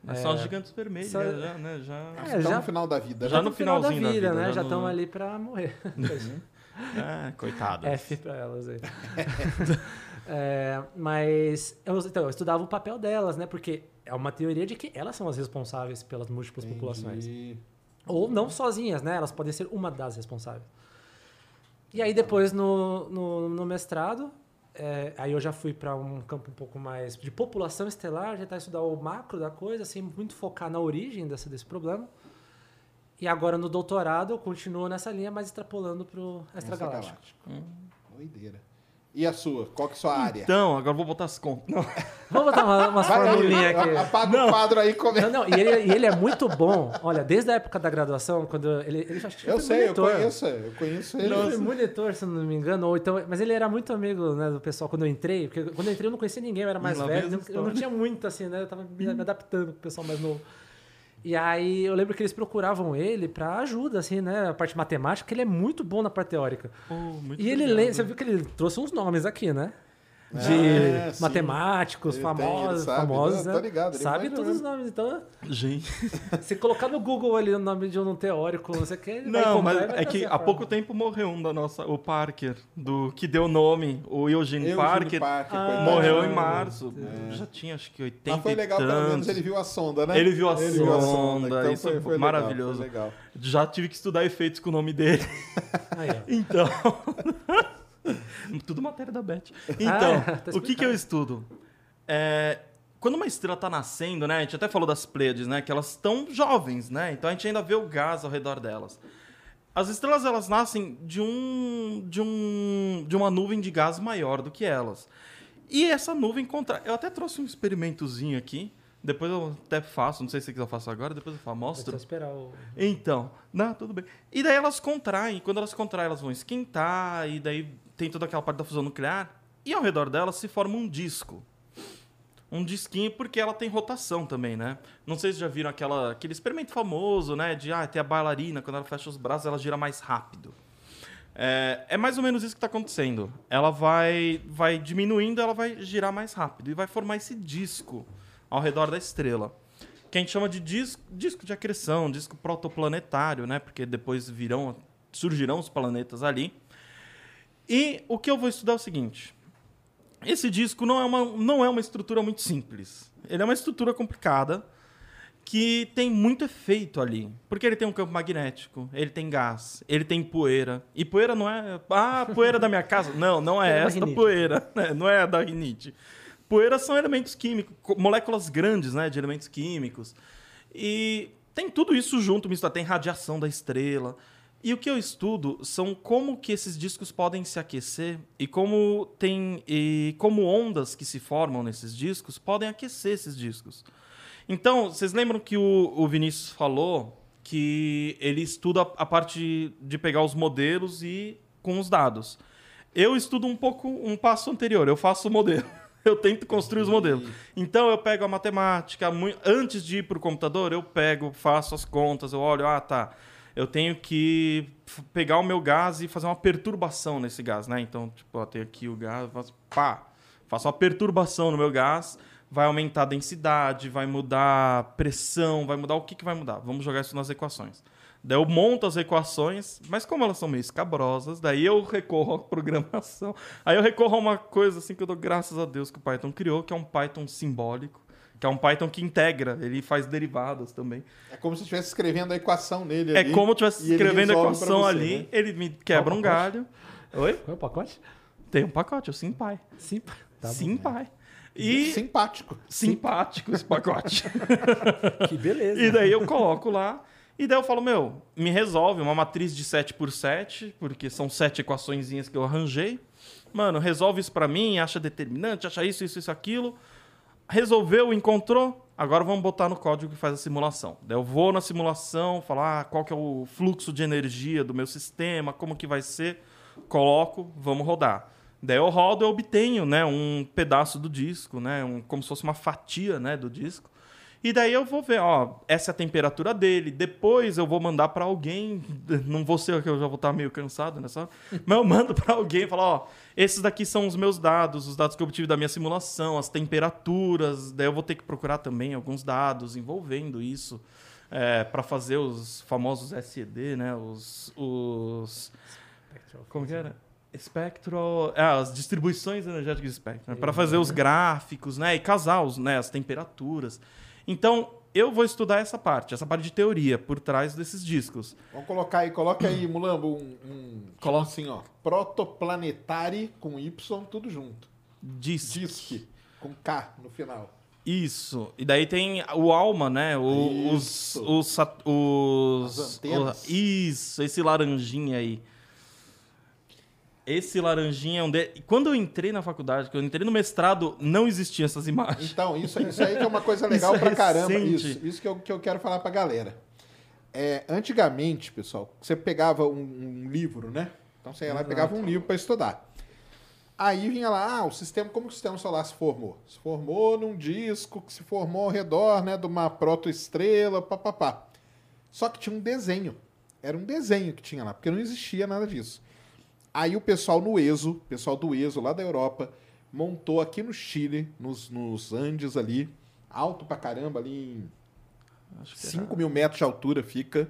Mas É, são os gigantes vermelhos, só- né? Já, né? Já... É, Estão já- no final da vida. já né? no final da finalzinho da vida, vida, né? já Já no- estão ali para morrer. [LAUGHS] É, coitado. F pra elas aí. [LAUGHS] É, mas eu, então, eu estudava o papel delas, né? Porque é uma teoria de que elas são as responsáveis pelas múltiplas populações. Entendi. Ou não sozinhas, né? Elas podem ser uma das responsáveis. E aí depois no, no, no mestrado, é, aí eu já fui para um campo um pouco mais de população estelar, tentar estudar o macro da coisa, assim, muito focar na origem desse, desse problema. E agora no doutorado eu continuo nessa linha, mas extrapolando para o extragaláctico. Extragaláctico. Doideira. E a sua? Qual que é a sua área? Então, agora eu vou botar as contas. Não. [LAUGHS] Vamos botar uma, umas aí, formulinhas aqui. a- Apaga o quadro aí e come... Não, não, e ele, e ele é muito bom. Olha, desde a época da graduação, quando ele, ele já Eu foi sei, eu monitor. conheço, eu conheço ele. Ele foi monitor, se não me engano, ou então, mas ele era muito amigo né, do pessoal quando eu entrei, porque quando eu entrei eu não conhecia ninguém, eu era mais Lá velho, eu, eu não tinha muito assim, né? Eu tava me, me adaptando com o pessoal mais novo. E aí eu lembro que eles procuravam ele pra ajuda, assim, né? A parte matemática, ele é muito bom na parte teórica. Oh, E ele lê, você viu que ele trouxe uns nomes aqui, né? De É, sim. matemáticos, Ele tem, famosos, sabe, famosos, né? né? Tô ligado, sabe todos os nomes. Então, Gente. [LAUGHS] se colocar no Google ali o nome de um teórico, não sei o que, ele vai Não, mas é que há pouco fórmula. tempo morreu um da nossa, o Parker, do que deu o nome, o Eugene Eugene Parker, Parker, Ah, morreu em março. Já tinha acho que 80 Mas foi legal, pelo menos ele viu a sonda, né? Ele viu a Ele viu a sonda, sonda, então isso foi, foi maravilhoso. Legal, foi legal. Já tive que estudar efeitos com o nome dele. Aí, ó. [LAUGHS] Então. [LAUGHS] [LAUGHS] Tudo matéria da Beth. Então, é, tá o que, que eu estudo? É, quando uma estrela está nascendo, né? A gente até falou das Pleiades, né? Que elas estão jovens, né? Então a gente ainda vê o gás ao redor delas. As estrelas elas nascem de um de um de uma nuvem de gás maior do que elas. E essa nuvem contra, eu até trouxe um experimentozinho aqui. Depois eu até faço, não sei se você quiser eu faço agora, depois eu faço, mostro. só esperar o... Então, não, tudo bem. E daí elas contraem, quando elas contraem, elas vão esquentar, e daí tem toda aquela parte da fusão nuclear, e ao redor delas se forma um disco. Um disquinho, porque ela tem rotação também, né? Não sei se já viram aquela, aquele experimento famoso, né? De, ah, ter a bailarina, quando ela fecha os braços, ela gira mais rápido. É, é mais ou menos isso que está acontecendo. Ela vai, vai diminuindo, ela vai girar mais rápido e vai formar esse disco ao redor da estrela. Que a gente chama de disco, disco de acreção, disco protoplanetário, né? Porque depois virão, surgirão os planetas ali. E o que eu vou estudar é o seguinte: esse disco não é uma, não é uma estrutura muito simples. Ele é uma estrutura complicada que tem muito efeito ali. Porque ele tem um campo magnético, ele tem gás, ele tem poeira. E poeira não é. Ah, poeira da minha casa. Não, não é, [LAUGHS] [LAUGHS] É essa poeira. né? Não é da rinite. Poeira são elementos químicos, co- moléculas grandes né, de elementos químicos. E tem tudo isso junto, misturado. Tem radiação da estrela. E o que eu estudo são como que esses discos podem se aquecer e como tem e como ondas que se formam nesses discos podem aquecer esses discos. Então, vocês lembram que o, o Vinícius falou que ele estuda a parte de pegar os modelos e com os dados. Eu estudo um pouco um passo anterior, eu faço o modelo. [LAUGHS] Eu tento construir os modelos. Então eu pego a matemática, antes de ir para o computador, eu pego, faço as contas, eu olho, ah, tá. Eu tenho que pegar o meu gás e fazer uma perturbação nesse gás, né? Então, tipo, ó, tem aqui o gás, faço, pá, faço uma perturbação no meu gás, vai aumentar a densidade, vai mudar a pressão, vai mudar o que, que vai mudar. Vamos jogar isso nas equações. Daí eu monto as equações, mas como elas são meio escabrosas, daí eu recorro à [LAUGHS] programação. Aí eu recorro a uma coisa assim que eu dou graças a Deus que o Python criou, que é um Python simbólico, que é um Python que integra, ele faz derivadas também. É como se estivesse escrevendo a equação nele É ali, como eu estivesse escrevendo a equação você, ali, né? ele me quebra um galho. Oi? Foi o pacote? Tem um pacote, o SimPy. Sim. Tá. SimPy. E Simpático. simpático esse pacote. [LAUGHS] Que beleza. E daí eu coloco lá. E daí eu falo, meu, me resolve uma matriz de 7 por 7 porque são sete equaçõezinhas que eu arranjei. Mano, resolve isso pra mim, acha determinante, acha isso, isso, isso, aquilo. Resolveu, encontrou. Agora vamos botar no código que faz a simulação. Daí eu vou na simulação, falar ah, qual que é o fluxo de energia do meu sistema, como que vai ser. Coloco, vamos rodar. Daí eu rodo e obtenho né, um pedaço do disco, né, um, como se fosse uma fatia né, do disco. E daí eu vou ver, ó, essa é a temperatura dele. Depois eu vou mandar pra alguém, não vou ser que eu já vou estar meio cansado nessa, mas eu mando pra alguém e falo, ó, esses daqui são os meus dados, os dados que eu obtive da minha simulação, as temperaturas. Daí eu vou ter que procurar também alguns dados envolvendo isso é, para fazer os famosos SED, né? Os, os como que era? Espectro, é, as distribuições energéticas de espectro, né? para fazer os gráficos, né, e casar os, né, as temperaturas. Então, eu vou estudar essa parte, essa parte de teoria por trás desses discos. Vamos colocar aí, coloca aí, Mulambo, um, um Coloca. assim, ó, protoplanetari com Y, tudo junto. Disc. Disc, com K no final. Isso. E daí tem o alma, né? O- os, Isso. os, os, As antenas. o- isso, esse laranjinha aí. Esse laranjinha é um de... Quando eu entrei na faculdade, quando eu entrei no mestrado, não existiam essas imagens. Então, isso, isso aí que é uma coisa [LAUGHS] legal Isso é pra caramba. recente. Isso, isso que eu, que eu quero falar pra galera. É, antigamente, pessoal, você pegava um, um livro, né? Então você ia lá e pegava um livro para estudar. Aí vinha lá, ah, o sistema, como que o sistema solar se formou? Se formou num disco que se formou ao redor, né, de uma protoestrela, papapá. Só que tinha um desenho. Era um desenho que tinha lá, porque não existia nada disso. Aí o pessoal no ESO, pessoal do ESO lá da Europa, montou aqui no Chile, nos, nos Andes ali, alto pra caramba, ali em Acho que 5 mil metros de altura fica.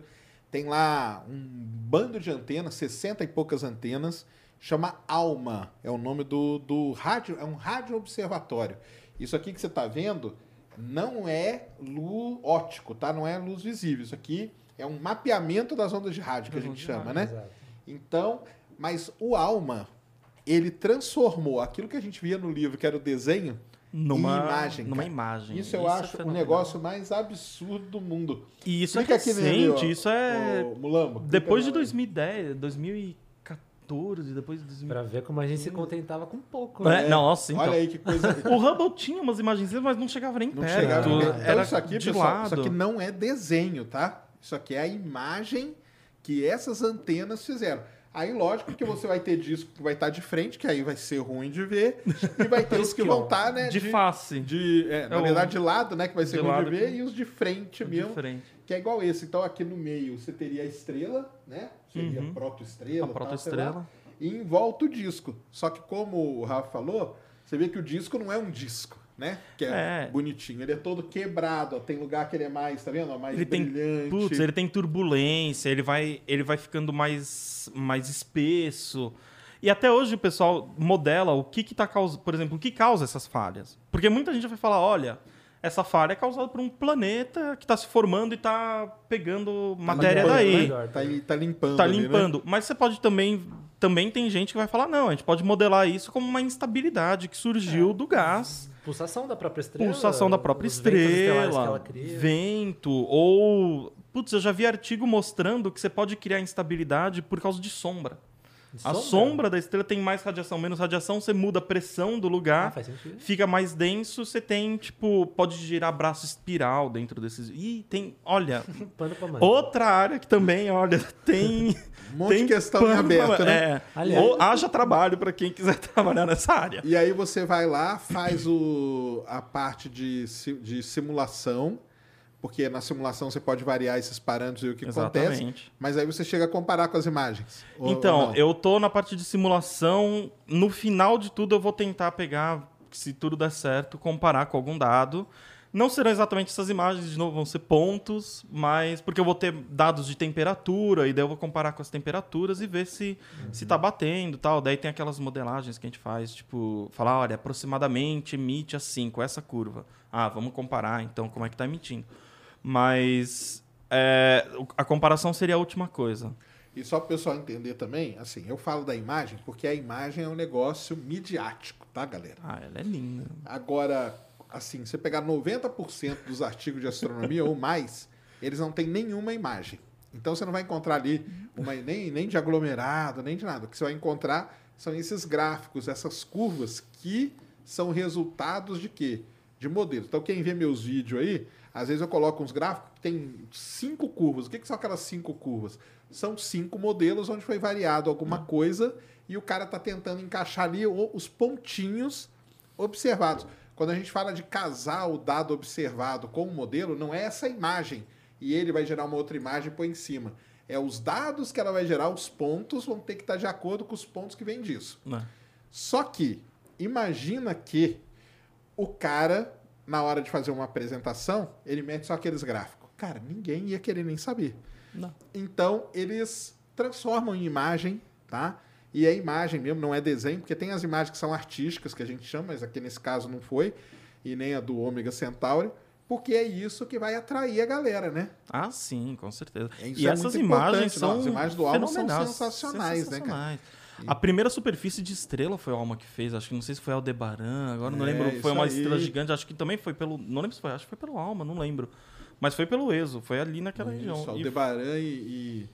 Tem lá um bando de antenas, 60 e poucas antenas. Chama ALMA, é o nome do, do rádio, é um rádio observatório. Isso aqui que você está vendo não é luz óptico, tá? Não é luz visível. Isso aqui é um mapeamento das ondas de rádio que a gente chama, né? Então, mas o ALMA, ele transformou aquilo que a gente via no livro, que era o desenho, Numa em imagem. Numa cara. imagem. Isso eu é acho o fenomenal. negócio mais absurdo do mundo. E isso é aqui nele, recente, ó, isso é. Mulambo. Depois de nela aí. 2010, 2014, depois de 2000. Pra ver como a gente se contentava com pouco, É, né? Nossa, então. Olha aí que coisa. [LAUGHS] O Hubble tinha umas imagens, mas não chegava nem Não perto. chegava. Então, Era isso aqui, de pessoal, lado. isso aqui não é desenho, tá? Isso aqui é a imagem que essas antenas fizeram. Aí, lógico que você vai ter disco que vai estar de frente, que aí vai ser ruim de ver, e vai ter os que vão estar, né? De face. De, é, na o- verdade, de lado, né? Que vai ser de ruim lado de ver, que- e os de frente mesmo, De frente. que é igual esse. Então, aqui no meio você teria a estrela, né? Seria Uhum. proto-estrela. A proto-estrela. E em volta o disco. Só que, como o Rafa falou, você vê que o disco não é um disco, né? Que é, É. bonitinho. Ele é todo quebrado, ó. Tem lugar que ele é mais, tá vendo? ó, Mais Ele tem, brilhante. putz, ele tem turbulência, ele vai, ele vai ficando mais, mais espesso. E até hoje o pessoal modela o que que tá causando, por exemplo, o que causa essas falhas. Porque muita gente vai falar, olha, essa falha é causada por um planeta que está se formando e está pegando matéria limpando, daí. né? Tá, tá limpando. Tá ali, né? limpando. Mas você pode também. Também tem gente que vai falar, não, a gente pode modelar isso como uma instabilidade que É. surgiu do gás. Pulsação da própria estrela. Pulsação da própria estrela, vento, ou. Putz, eu já vi artigo mostrando que você pode criar instabilidade por causa de sombra. A sombra da estrela tem mais radiação, menos radiação, você muda a pressão do Ah, lugar, faz sentido. fica mais denso, você tem, tipo, pode girar braço espiral dentro desses. Ih, tem. Olha, [LAUGHS] Pano pra mãe. outra área que também, olha, tem. [LAUGHS] Um monte tem de questão pano aberto, pra- né? É. Aliás- Ou haja trabalho para quem quiser [LAUGHS] trabalhar nessa área. E aí você vai lá, faz o, a parte de, de simulação, porque na simulação você pode variar esses parâmetros e o que acontece. Exatamente. Mas aí você chega a comparar com as imagens. Então, eu tô na parte de simulação. No final de tudo, eu vou tentar pegar, se tudo der certo, comparar com algum dado. Não serão exatamente essas imagens, de novo, vão ser pontos, mas porque eu vou ter dados de temperatura, e daí eu vou comparar com as temperaturas e ver se, se tá batendo e tal. Daí tem aquelas modelagens que a gente faz, tipo, falar, olha, aproximadamente emite assim, com essa curva. Ah, vamos comparar, então, como é que tá emitindo. Mas é, a comparação seria a última coisa. E só para o pessoal entender também, assim, eu falo da imagem porque a imagem é um negócio midiático, tá, galera? Ah, ela é linda. Agora, assim, você pegar 90% dos artigos de astronomia ou mais, eles não têm nenhuma imagem. Então você não vai encontrar ali uma, nem, nem de aglomerado, nem de nada. O que você vai encontrar são esses gráficos, essas curvas que são resultados de quê? De modelos. Então quem vê meus vídeos aí, às vezes eu coloco uns gráficos que tem cinco curvas. O que, que são aquelas cinco curvas? São cinco modelos onde foi variado alguma coisa e o cara está tentando encaixar ali os pontinhos observados. Quando a gente fala de casar o dado observado com o modelo, não é essa imagem e ele vai gerar uma outra imagem e põe em cima. É os dados que ela vai gerar, os pontos vão ter que estar de acordo com os pontos que vêm disso. Né? Só que, imagina que o cara, na hora de fazer uma apresentação, ele mete só aqueles gráficos. Cara, ninguém ia querer nem saber. Não. Então, eles transformam em imagem, tá? E é imagem mesmo, não é desenho, porque tem as imagens que são artísticas, que a gente chama, mas aqui nesse caso não foi, e nem a do Ômega Centauri, porque é isso que vai atrair a galera, né? Ah, sim, com certeza. Isso e é essas muito imagens não, são as imagens do álbum são fenomenais, sensacionais, né, cara? A primeira superfície de estrela foi o Alma que fez, acho que não sei se foi Aldebaran, agora não É, lembro, foi uma aí. estrela gigante, acho que também foi pelo, não lembro se foi, acho que foi pelo Alma, não lembro. Mas foi pelo ESO, foi ali naquela região. Isso, E- Aldebaran e, e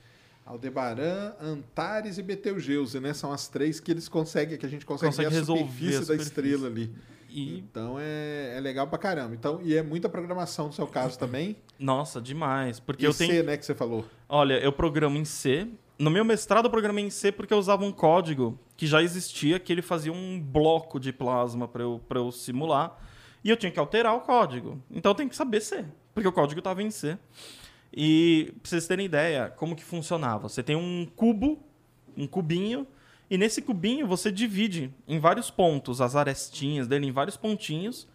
Aldebaran, Antares e Betelgeuse, né? São as três que eles conseguem, que a gente consegue, Consegue ver a resolver superfície a da superfície. estrela ali. e Então é, é legal pra caramba. Então, e é muita programação no seu caso também. nossa, demais, porque E eu C, tenho né, que você falou. Olha, eu programo em C. No meu mestrado eu programei em C porque eu usava um código que já existia, que ele fazia um bloco de plasma para eu, eu simular. E eu tinha que alterar o código. Então eu tenho que saber C, porque o código estava em C. E pra vocês terem ideia, como que funcionava? Você tem um cubo, um cubinho, e nesse cubinho você divide em vários pontos, as arestinhas dele em vários pontinhos.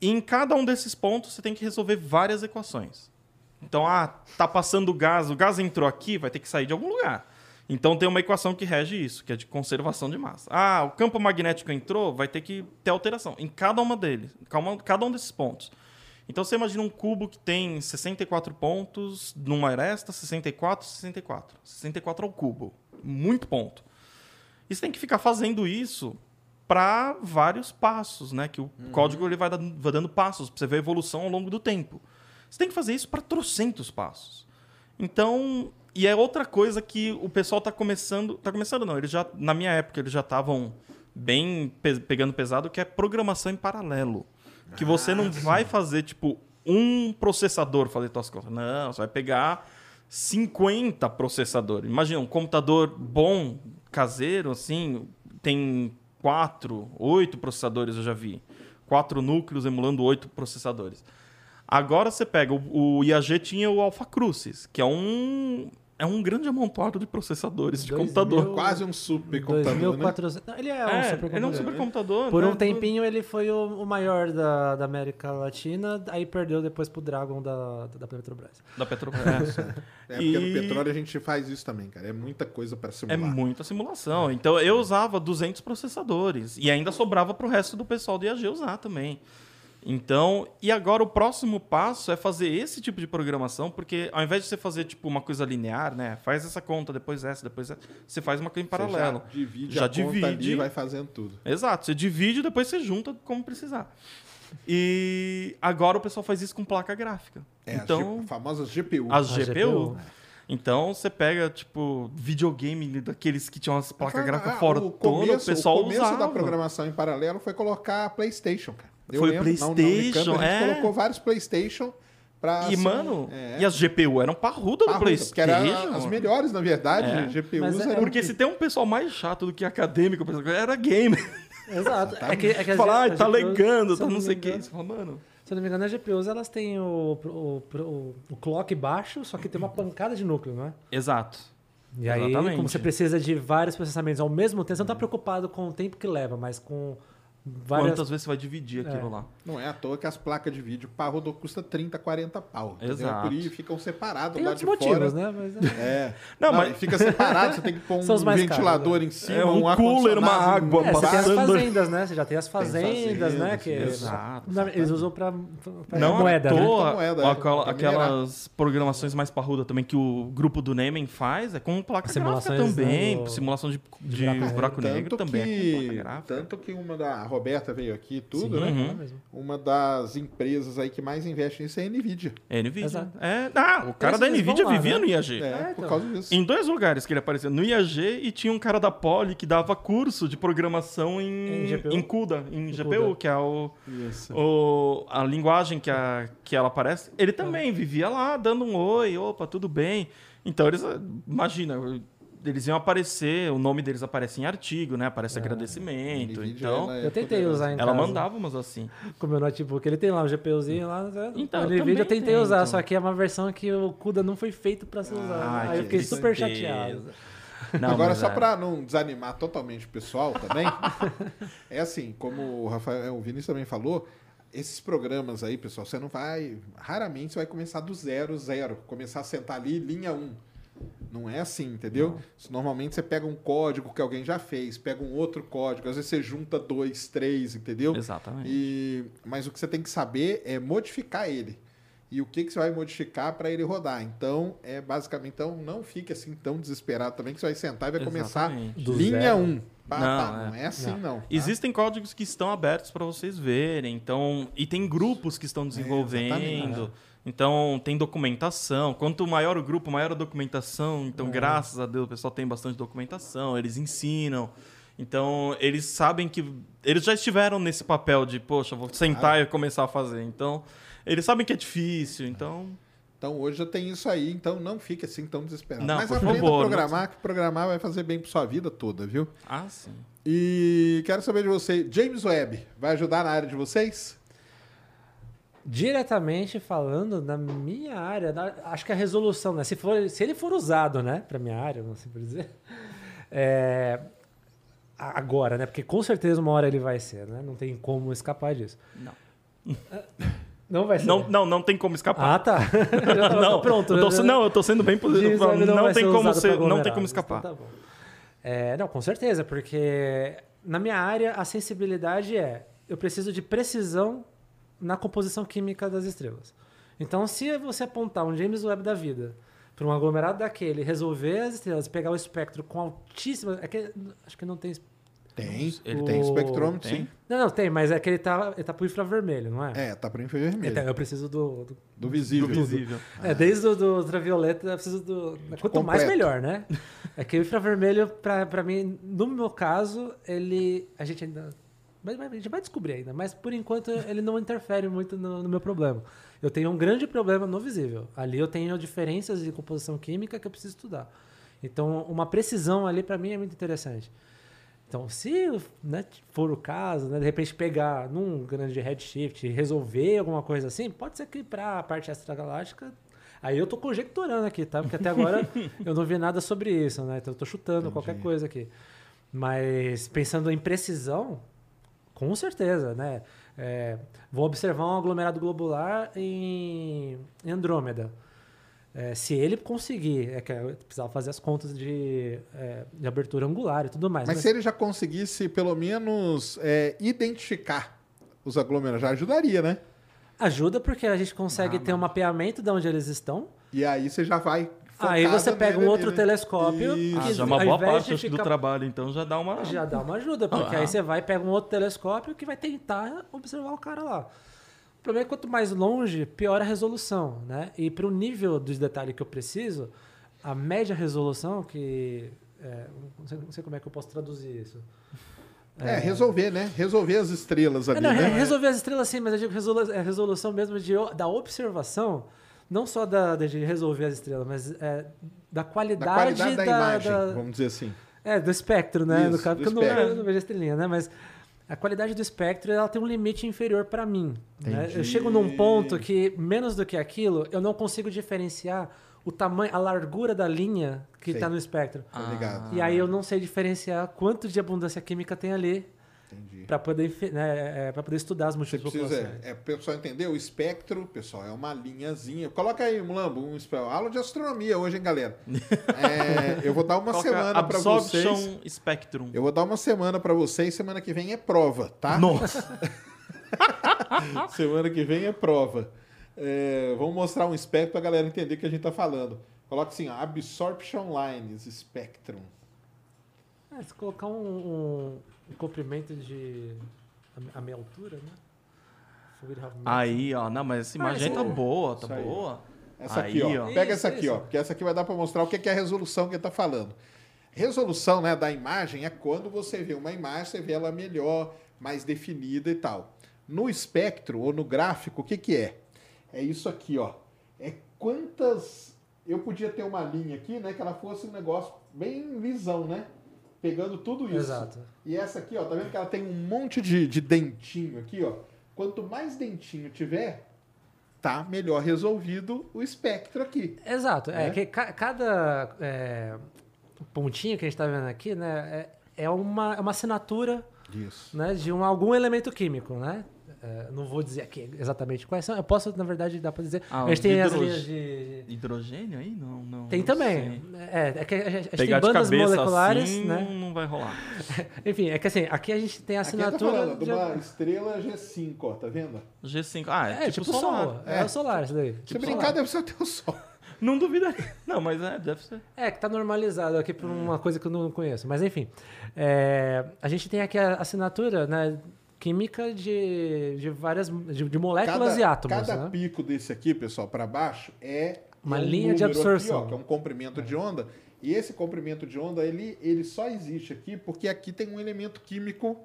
E em cada um desses pontos você tem que resolver várias equações. Então, ah, tá passando gás, o gás entrou aqui, vai ter que sair de algum lugar. Então tem uma equação que rege isso, que é de conservação de massa. Ah, o campo magnético entrou, vai ter que ter alteração em cada uma deles, cada- um desses pontos. Então você imagina um cubo que tem 64 pontos numa aresta, 64, 64. 64 ao cubo. Muito ponto. E você tem que ficar fazendo isso para vários passos, né? Que o código ele vai dando, vai dando passos para você ver a evolução ao longo do tempo. Você tem que fazer isso para trocentos passos. Então, e é outra coisa que o pessoal está começando, tá começando não, eles já na minha época eles já estavam bem pe- pegando pesado, que é programação em paralelo. Que você não vai fazer tipo um processador fazer suas contas. Não, você vai pegar 50 processadores. Imagina, um computador bom, caseiro, assim, tem quatro, oito processadores eu já vi. Quatro núcleos emulando oito processadores. Agora você pega, o, o IAG tinha o Alpha Crucis, que é um é um grande amontoado de processadores de Dois computador. Quase um supercomputador, né? 2400. Não, ele é um É, supercomputador. ele é um supercomputador. Por né? um tempinho ele foi o, o maior da, da América Latina, aí perdeu depois pro Dragon da, da Petrobras. Da Petrobras. [LAUGHS] É, porque E- no petróleo a gente faz isso também, cara. É muita coisa para É simular. muita simulação. Então eu usava 200 processadores e ainda sobrava para o resto do pessoal do IAG usar também. Então, e agora o próximo passo é fazer esse tipo de programação, porque ao invés de você fazer tipo uma coisa linear, né? Faz essa conta, depois essa, depois essa, você faz uma coisa em Você paralelo. Já divide Já a conta ali divide. e vai fazendo tudo. Exato, você divide e depois você junta como precisar. E agora o pessoal faz isso com placa gráfica. É, então, as famosas GPU. as A GPU. GPU. Então você pega, tipo, videogame daqueles que tinham as placas gráficas ah, fora o toda, começo, o pessoal o começo usava. da programação em paralelo foi colocar PlayStation, cara. Eu Foi lembro, na PlayStation, Unicamp, a gente é. colocou vários PlayStation pra... E, assim, mano, é, e as GPU eram parrudas do parruda, PlayStation. Porque eram as melhores, na verdade, É. GPUs Mas é- eram... Porque se tem um pessoal mais chato do que acadêmico, era gamer. Exato. É que, é que as Fala, ai, as tá GPUs, legando, tá não sei o que. Você fala, mano. Se eu não me engano, as GPUs elas têm o, o, o, o clock baixo, só que tem uma pancada de núcleo, não é? Exato. E aí, Exatamente. como você precisa de vários processamentos ao mesmo tempo, você não tá preocupado com o tempo que leva, mas com várias... Quantas vezes você vai dividir aquilo É. lá? Não é à toa que as placas de vídeo parrudo custa 30, 40 pau. entendeu? Exato. Por aí ficam separados Tem lá outros de motivos, fora. né? Mas, é. É. Não, Não, mas- e fica separado, você tem que pôr [LAUGHS] um ventilador caros, em cima, É, um um cooler, uma água É, você tem as passando. fazendas, né? Você já tem as fazendas, né? fazendas, Que exato, eles usam pra, pra Não moeda, à né? moeda, é, aquela- aquelas programações mais parrudas também que o grupo do Nemen faz é com placa gráfica simulações também. do- Simulação de, de buraco negro também é tanto que uma da Roberta veio aqui e tudo, Sim, né? Uhum. mesmo. Uma das empresas aí que mais investe nisso é a Nvidia. É NVIDIA. Exato. É, ah, o cara da NVIDIA lá, vivia né? no IAG. É, É, por então. causa disso. Em dois lugares que ele aparecia, no IAG e tinha um cara da Poli que dava curso de programação em, Em GPU? em CUDA, em GPU, CUDA. que é o, o- a linguagem que, a, que ela aparece. Ele também vivia lá, dando um oi, opa, tudo bem. Então eles, imagina, eles iam aparecer, o nome deles aparece em artigo, né? Aparece agradecimento. Nvidia, Então, é Eu tentei poderosa. usar em ela casa. mandava umas assim. Com o meu notebook. Ele tem lá um GPUzinho lá. né? Então, o eu NVIDIA eu tentei usar, tento. só que é uma versão que o CUDA não foi feito pra ser usado. Ai, Aí eu que fiquei super chateado. Não, Agora, só é. pra não desanimar totalmente o pessoal também, [LAUGHS] é assim, como o Rafael, o Vinícius também falou, esses programas aí, pessoal, você não vai. Raramente você vai começar do zero, zero. Começar a sentar ali, linha 1. Não é assim, entendeu? Isso, Normalmente você pega um código que alguém já fez, pega um outro código, às vezes você junta dois, três, entendeu? Exatamente. E, mas o que você tem que saber é modificar ele. E o que, que você vai modificar para ele rodar. Então, é basicamente, então não fique assim tão desesperado também que você vai sentar e vai começar Exatamente. Do linha zero. 1. Pá, Não, pá, é. não é assim, não. tá? Existem códigos que estão abertos para vocês verem, então e tem grupos que estão desenvolvendo. exatamente. Então tem documentação. Quanto maior o grupo, maior a documentação. Então, graças a Deus, o pessoal tem bastante documentação. Eles ensinam. Então, eles sabem que eles já estiveram nesse papel de, poxa, vou sentar e começar a fazer. Então, eles sabem que é difícil. Então, Então hoje já tem isso aí, então não fique assim tão desesperado. Não, Mas aprenda favor, a programar, que programar vai fazer bem para sua vida toda, viu? ah, sim. E quero saber de você, James Webb, vai ajudar na área de vocês? Diretamente falando, na minha área, na- acho que a resolução, né? Se, for, se ele for usado, né? Pra minha área, não sei por dizer. [LAUGHS] é, agora, né? Porque com certeza uma hora ele vai ser, né? Não tem como escapar disso. Não. [LAUGHS] Não vai ser. Não, não, não tem como escapar. Ah, tá. [LAUGHS] Não, pronto. eu tô, né? não, eu tô sendo bem positivo. Não, vai tem ser como ser, não tem como aglomerados, escapar. então tá bom. É, não, com certeza, porque na minha área a sensibilidade é eu preciso de precisão na composição química das estrelas. Então, se você apontar um James Webb da vida para um aglomerado daquele, resolver as estrelas, pegar o espectro com altíssima, é que, acho que não tem, Tem, Ele tem O- espectrômetro, tem? sim. não, não tem, mas é que ele tá, ele tá pro infravermelho, não é? É, tá para infravermelho. Então, eu preciso do, do do visível. Do visível. É, desde o do ultravioleta, eu preciso do. Quanto mais, completo. melhor, né? É que o infravermelho, pra, pra mim, no meu caso, ele. A gente ainda Mas vai- a gente vai descobrir ainda. Mas por enquanto ele não interfere muito no, no meu problema. Eu tenho um grande problema no visível. Ali eu tenho diferenças de composição química que eu preciso estudar. Então, uma precisão ali para mim é muito interessante. Então, se né, for o caso, né, de repente pegar num grande redshift e resolver alguma coisa assim, pode ser que para a parte extragaláctica. Aí eu tô conjecturando aqui, tá? Porque até agora [LAUGHS] eu não vi nada sobre isso, né? Então eu tô chutando qualquer coisa aqui. Mas pensando em precisão, com certeza, né? É, vou observar um aglomerado globular em, Andrômeda. É, se ele conseguir, é que eu precisava fazer as contas de, é, de abertura angular e tudo mais. Mas mas- se ele já conseguisse, pelo menos, é, identificar os aglomerados, já ajudaria, né? Ajuda porque a gente consegue Ah, ter um mapeamento de onde eles estão. E aí você já vai. Aí você pega um outro ali, né? telescópio Isso. Ah, que já é uma boa parte acho, do ficar- trabalho, então já dá uma. Já dá uma ajuda, porque Ah. aí você vai pega um outro telescópio que vai tentar observar o cara lá. O problema é que quanto mais longe, pior a resolução, né? E para o nível dos detalhes que eu preciso, a média resolução, que... é, não, sei, não sei como é que eu posso traduzir isso. É, resolver, né? Resolver as estrelas ali, É, não, né? resolver as estrelas sim, mas eu digo resolu é resolução mesmo de, da observação, não só da, de resolver as estrelas, mas é, da Da qualidade, qualidade da, da- imagem, da- vamos dizer assim. É, do espectro, né? no Isso, caso, do porque eu não, eu não vejo a estrelinha, né? Mas a qualidade do espectro ela tem um limite inferior para mim. né? Eu chego num ponto que, menos do que aquilo, eu não consigo diferenciar o tamanho, a largura da linha que está no espectro. Ligado. E aí eu não sei diferenciar quanto de abundância química tem ali. Para poder, né, é, pra poder estudar as Você múltiplas precisa, populações. é, é, o pessoal entender, o espectro, pessoal, é uma linhazinha. Coloca aí, Mulambo, um espectro. Aula de astronomia hoje, hein, galera? [LAUGHS] É, eu vou dar uma é? semana para Absorption vocês. Spectrum. Eu vou dar uma semana para vocês, semana que vem é prova, tá? Nossa. [LAUGHS] Semana que vem é prova. É, vamos mostrar um espectro para a galera entender o que a gente tá falando. Coloca assim, ó, Absorption Lines, Spectrum. É, se colocar um, um- um comprimento de. a, a minha altura, né? Aí, ó. Não, mas essa imagem isso tá boa, tá boa. Essa Aí, aqui, ó. ó. Pega Isso, essa aqui, isso. ó. Porque essa aqui vai dar para mostrar o que que é a resolução que ele tá falando. Resolução né, da imagem é quando você vê uma imagem, você vê ela melhor, mais definida e tal. No espectro ou no gráfico, o que, que é? É isso aqui, ó. É quantas. Eu podia ter uma linha aqui, né? Que ela fosse um negócio bem lisão, né? Pegando tudo isso. Exato. E essa aqui, ó, tá vendo que ela tem um monte de, de dentinho aqui, ó. Quanto mais dentinho tiver, tá melhor resolvido o espectro aqui. Exato. É, Né? que ca- cada é, pontinho que a gente está vendo aqui, né, é, é uma, é uma assinatura Isso. né, de um, algum elemento químico, né? É, não vou dizer aqui exatamente quais são. Eu posso, na verdade, dá para dizer. Ah, a gente tem as linhas de. Hidrogênio aí? Não, não. Tem não também. É, é que a gente, a gente tem bandas moleculares, assim, né? não, vai rolar. [LAUGHS] Enfim, é que assim, aqui a gente tem a Aqui tá assinatura. falando de de- uma estrela G5, ó, tá vendo? G5. Ah, é, É, tipo, tipo, solar. solar. É. o solar, isso daí. Se Tipo brincar, solar. deve ser até o Sol. [LAUGHS] Não duvidaria. [LAUGHS] Não, mas é, deve ser. É, que tá normalizado aqui por uma coisa que eu não conheço. Mas enfim, é, a gente tem aqui a assinatura né, química de, de várias de, de moléculas e átomos. cada né? pico desse aqui, pessoal, para baixo, é Uma é um linha de absorção. Aqui, ó, que é um comprimento de onda. E esse comprimento de onda, ele, ele só existe aqui porque aqui tem um elemento químico,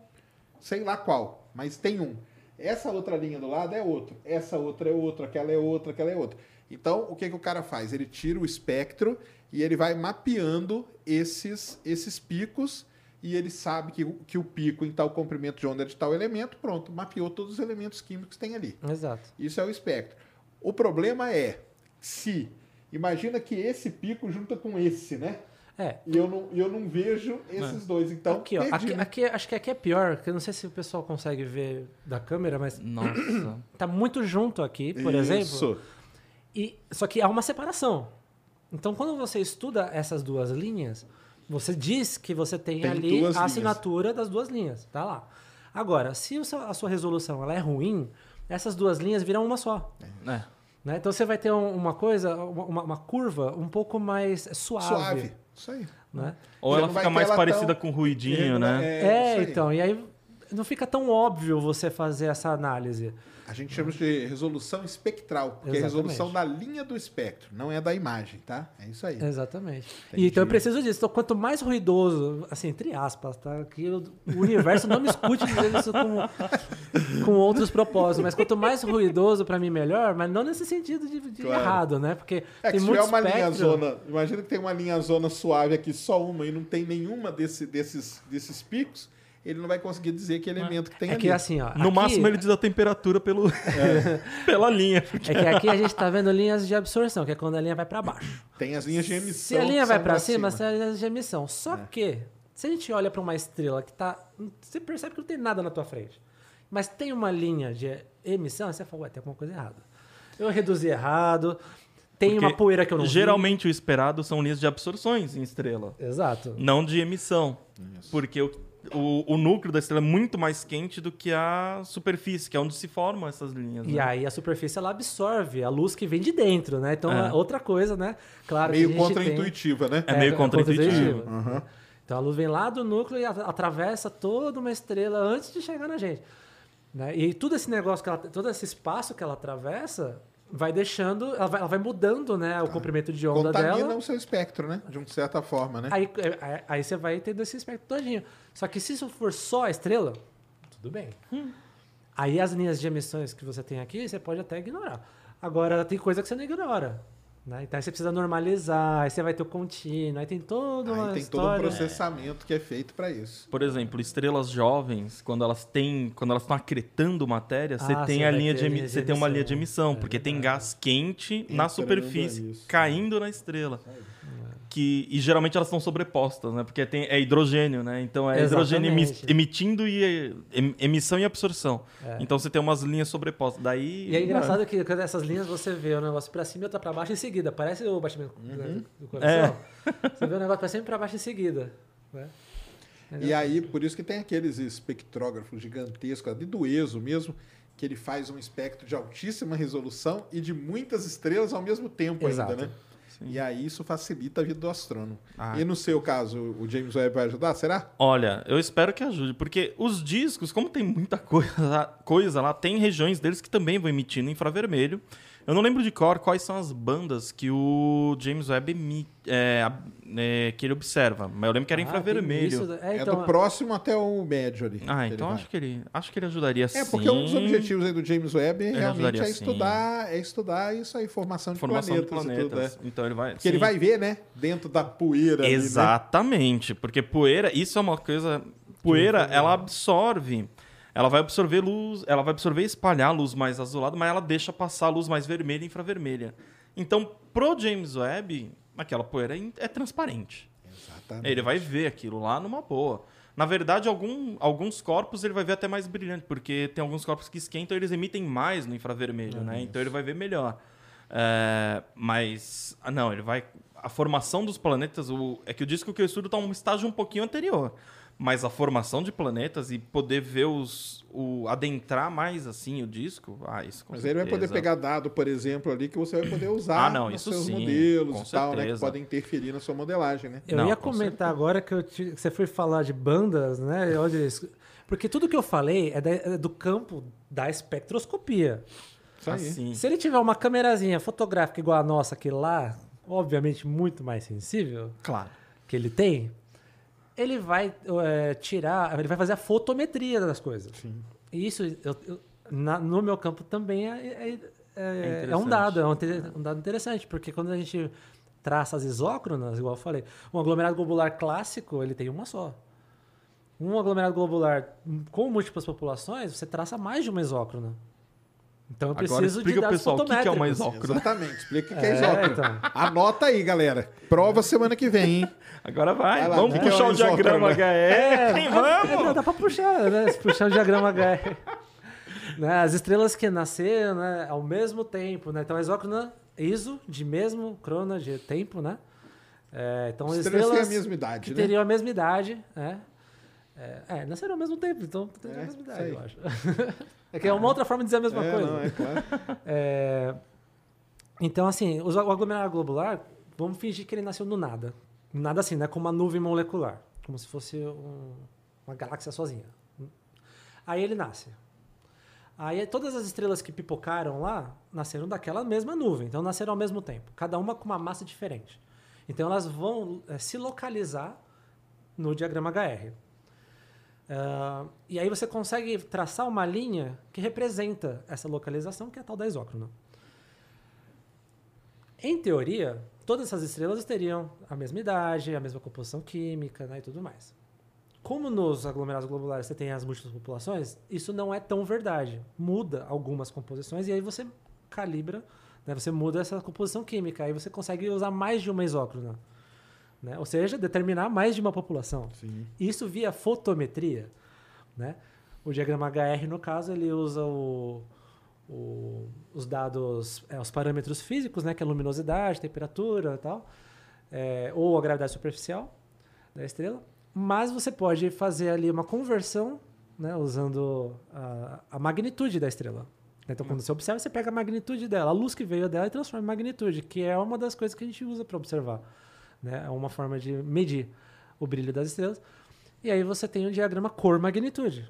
sei lá qual, mas tem um. Essa outra linha do lado é outro. Essa outra é outra, aquela é outra, aquela é outra. Então, o que, que o cara faz? Ele tira o espectro e ele vai mapeando esses, esses picos e ele sabe que, o- que o pico em tal comprimento de onda é de tal elemento, pronto, mapeou todos os elementos químicos que tem ali. Exato. Isso é o espectro. O problema é se imagina que esse pico junta com esse, né? É. E eu não, eu não vejo esses dois. Então, Aqui, ó. perdi, Aqui, né? aqui- acho que aqui é pior, que eu não sei se o pessoal consegue ver da câmera, mas Nossa. [CLEARS THROAT] tá muito junto aqui, por exemplo. Isso. E, só que há uma separação. Então, quando você estuda essas duas linhas, você diz que você tem, Tem ali a linhas. assinatura das duas linhas. Tá lá. Agora, se seu- a sua resolução ela é ruim, essas duas linhas viram uma só. É. né? Então você vai ter um- uma coisa, uma, uma curva um pouco mais suave. Suave. Isso aí. Né? Ou ela fica mais ela parecida tão com ruidinho, irregular- né? É, aí. então, e aí não fica tão óbvio você fazer essa análise. A gente chama de resolução espectral, porque é a Exatamente. resolução da linha do espectro, não é da imagem, tá? É isso aí. Exatamente. Entendi. Então eu preciso disso. Então, quanto mais ruidoso, assim, entre aspas, tá? Que o o universo não me escute dizer isso com, com outros propósitos, mas quanto mais ruidoso, pra mim, melhor, mas não nesse sentido de, de Claro. errado, né? Porque É tem se muito tiver uma linha espectro. zona, imagina que tem uma linha zona suave aqui, só uma, e não tem nenhuma desse, desses, desses picos, ele não vai conseguir dizer que elemento que tem É ali. que assim, ó. No aqui- máximo ele diz a temperatura pelo, [LAUGHS] pela linha. É que aqui a gente tá vendo linhas de absorção, que é quando a linha vai pra baixo. Tem as linhas de emissão. Se a linha vai são pra cima, tem as linhas de emissão. Só que, se a gente olha pra uma estrela que tá. Você percebe que não tem nada na tua frente. Mas tem uma linha de emissão, aí você fala, ué, tem alguma coisa errada. Eu reduzi errado, tem Porque uma poeira que eu não vi. Geralmente o esperado são linhas de absorções em estrela, Exato. não de emissão. Porque o, o, o núcleo da estrela é muito mais quente do que a superfície, que é onde se formam essas linhas. E né? aí a superfície ela absorve a luz que vem de dentro, né? Então É. é outra coisa, né? Claro Meio que a gente tem- contra-intuitiva, né? É meio contra-intuitivo. Aham. Então a luz vem lá do núcleo e atra- atravessa toda uma estrela antes de chegar na gente. Né? E todo esse negócio, que ela, todo esse espaço que ela atravessa, vai deixando, ela vai, ela vai mudando né, o comprimento de onda Contamina dela. o seu espectro, né? De uma certa forma, né? Aí, aí, aí você vai tendo esse espectro todinho. Só que se isso for só a estrela, tudo bem. Aí as linhas de emissões que você tem aqui, você pode até ignorar. Agora, tem coisa que você não ignora. Né? Então aí você precisa normalizar, aí você vai ter o contínuo, aí tem toda uma Aí tem todo um história. processamento que é feito para isso. Por exemplo, estrelas jovens, quando elas têm, quando elas estão acretando matéria, você Ah, tem você a vai linha de, a emi- linha de você tem uma linha de emissão. emissão, porque tem gás quente na superfície, isso. caindo na estrela. Que, e geralmente elas estão sobrepostas, né? Porque tem, é hidrogênio, né? Então é hidrogênio emi- Exatamente. emitindo e em- emissão e absorção. Então você tem umas linhas sobrepostas. Daí E é engraçado que quando essas linhas você vê o negócio pra cima e outra pra baixo em seguida. Parece o batimento do- do coração. Você vê o negócio pra cima e pra baixo em seguida. né? E aí, por isso que tem aqueles espectrógrafos gigantescos, ali do ESO mesmo, que ele faz um espectro de altíssima resolução e de muitas estrelas ao mesmo tempo Exato. ainda, né? E aí isso facilita a vida do astrônomo. Ah. E no seu caso, o James Webb vai ajudar? Será? Olha, eu espero que ajude, porque os discos, como tem muita coisa, coisa lá, tem regiões deles que também vão emitindo infravermelho. Eu não lembro de cor quais são as bandas que o James Webb emi- é, é, que ele observa, mas eu lembro que era Ah, infravermelho. É, É, então, do próximo até o médio ali. Ah, então ele acho que ele acho que ele ajudaria sim. É, porque um dos objetivos aí do James Webb realmente ajudaria é sim. estudar, é estudar isso aí, formação de formação de planetas, planetas. e tudo, né? Então ele vai. Porque ele sim. vai ver, né? Dentro da poeira ali, né? Exatamente, porque poeira, isso é uma coisa. Poeira, ela absorve. Ela vai absorver luz, ela vai absorver e espalhar a luz mais azulada, mas ela deixa passar a luz mais vermelha e infravermelha. Então, pro James Webb, aquela poeira é é transparente. Exatamente. Ele vai ver aquilo lá numa boa. Na verdade, algum- alguns corpos ele vai ver até mais brilhante, porque tem alguns corpos que esquentam eles emitem mais no infravermelho, né? Então ele vai ver melhor. É, mas, ah, não, ele vai. A formação dos planetas, o, é que o disco que eu estudo está um estágio um pouquinho anterior. Mas a formação de planetas e poder ver os. O, adentrar mais assim o disco, ah, isso com Mas ele vai poder certeza. pegar dado, por exemplo, ali que você vai poder usar Ah, não, nos isso seus sim, modelos e tal, né? Que certeza. podem interferir na sua modelagem, né? Eu Não, ia com comentar agora que, eu te- que você foi falar de bandas, né? Porque tudo que eu falei é, da- é do campo da espectroscopia. Isso aí. Assim. Se ele tiver uma câmerazinha fotográfica igual a nossa aqui lá, obviamente muito mais sensível Claro. que ele tem, ele vai é, tirar, ele vai fazer a fotometria das coisas. E isso eu- eu- na- no meu campo também é, é- é- é um interessante. dado, é um, te- um dado interessante, porque quando a gente traça as isócronas, igual eu falei, um aglomerado globular clássico, ele tem uma só. Um aglomerado globular com múltiplas populações, você traça mais de uma isócrona. Então eu Agora preciso explica de dados pessoal o que que é uma isócrona. Exatamente. Explica o que é É, isócrono. então. Anota aí, galera. Prova semana que vem, hein? [LAUGHS] Agora vai. Vai lá, vamos que que é puxar uma o diagrama isócrona? HE. É, vamos! dá, dá pra puxar, né? Se puxar o diagrama H. [LAUGHS] né? As estrelas que nasceram né, ao mesmo tempo, né? Então a isócrona, iso, de mesmo, crona, de tempo, né? É, então as Estrelas estrelas têm a mesma idade, que né? teriam a mesma idade, né? É, é, nasceram ao mesmo tempo, então tem É, a mesma idade, eu acho. [LAUGHS] é que é uma outra forma de dizer a mesma É, coisa. não, é claro. [LAUGHS] É, Então, assim, o aglomerado globular, vamos fingir que ele nasceu do nada. Nada assim, né? Como uma nuvem molecular. Como se fosse um- uma galáxia sozinha. Aí ele nasce. Aí todas as estrelas que pipocaram lá nasceram daquela mesma nuvem, então nasceram ao mesmo tempo, cada uma com uma massa diferente. Então elas vão é, se localizar no diagrama HR. Uh, e aí você consegue traçar uma linha que representa essa localização, que é a tal da isócrona. Em teoria, todas essas estrelas teriam a mesma idade, a mesma composição química né, e tudo mais. Como nos aglomerados globulares você tem as múltiplas populações, isso não é tão verdade. Muda algumas composições e aí você calibra, né, você muda essa composição química, aí você consegue usar mais de uma isócrona. Né? Ou seja, determinar mais de uma população. Sim. Isso via fotometria. Né? O diagrama HR, no caso, ele usa o, o, os dados, é, os parâmetros físicos, né, que é a luminosidade, temperatura e tal, é, ou a gravidade superficial da estrela, mas você pode fazer ali uma conversão né, usando a, a, magnitude da estrela. Então, quando você observa, você pega a magnitude dela, a luz que veio dela e transforma em magnitude, que é uma das coisas que a gente usa para observar. Né? É uma forma de medir o brilho das estrelas. E aí você tem o diagrama cor-magnitude,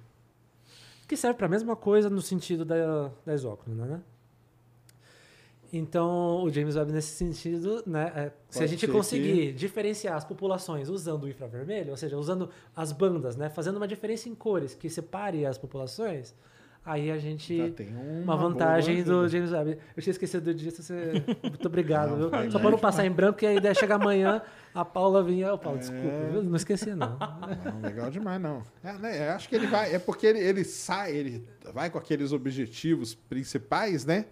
que serve para a mesma coisa no sentido da, da isócrona, né? Então, o James Webb, nesse sentido, né, é, se a gente conseguir que... diferenciar as populações usando o infravermelho, ou seja, usando as bandas, né, fazendo uma diferença em cores que separe as populações, Aí a gente. tem uma, uma vantagem do James Webb. Eu tinha esquecido do dia, você. [LAUGHS] Muito obrigado, não, viu? Só para não passar em branco, que a ideia chega amanhã, a Paula vinha. Ô, Paulo, é... desculpa, viu? Não esqueci, não. [LAUGHS] Não, legal demais, não. É, né, acho que ele vai. É porque ele, ele sai, ele vai com aqueles objetivos principais, né?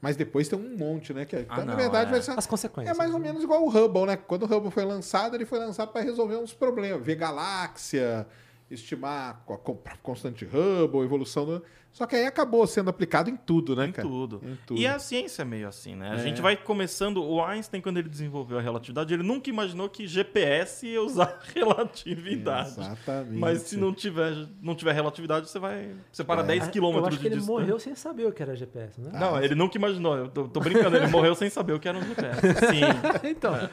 Mas depois tem um monte, né? Que, é, então, ah, na verdade, é. vai ser. As consequências. É mais ou né? menos igual o Hubble, né? Quando o Hubble foi lançado, ele foi lançado para resolver uns problemas. Ver galáxia, estimar a constante Hubble, evolução do. Só que aí acabou sendo aplicado em tudo, né, em cara? Tudo. Em tudo. E a ciência é meio assim, né? A É. gente vai começando. O Einstein, quando ele desenvolveu a relatividade, ele nunca imaginou que GPS ia usar [LAUGHS] relatividade. Exatamente. Mas se não tiver, não tiver relatividade, você vai. Você para É. 10 Eu quilômetros acho de que ele distância. morreu sem saber o que era GPS, né? Não, ele nunca imaginou. Eu tô, tô brincando, ele morreu sem saber o que era um GPS. [LAUGHS] Sim. então,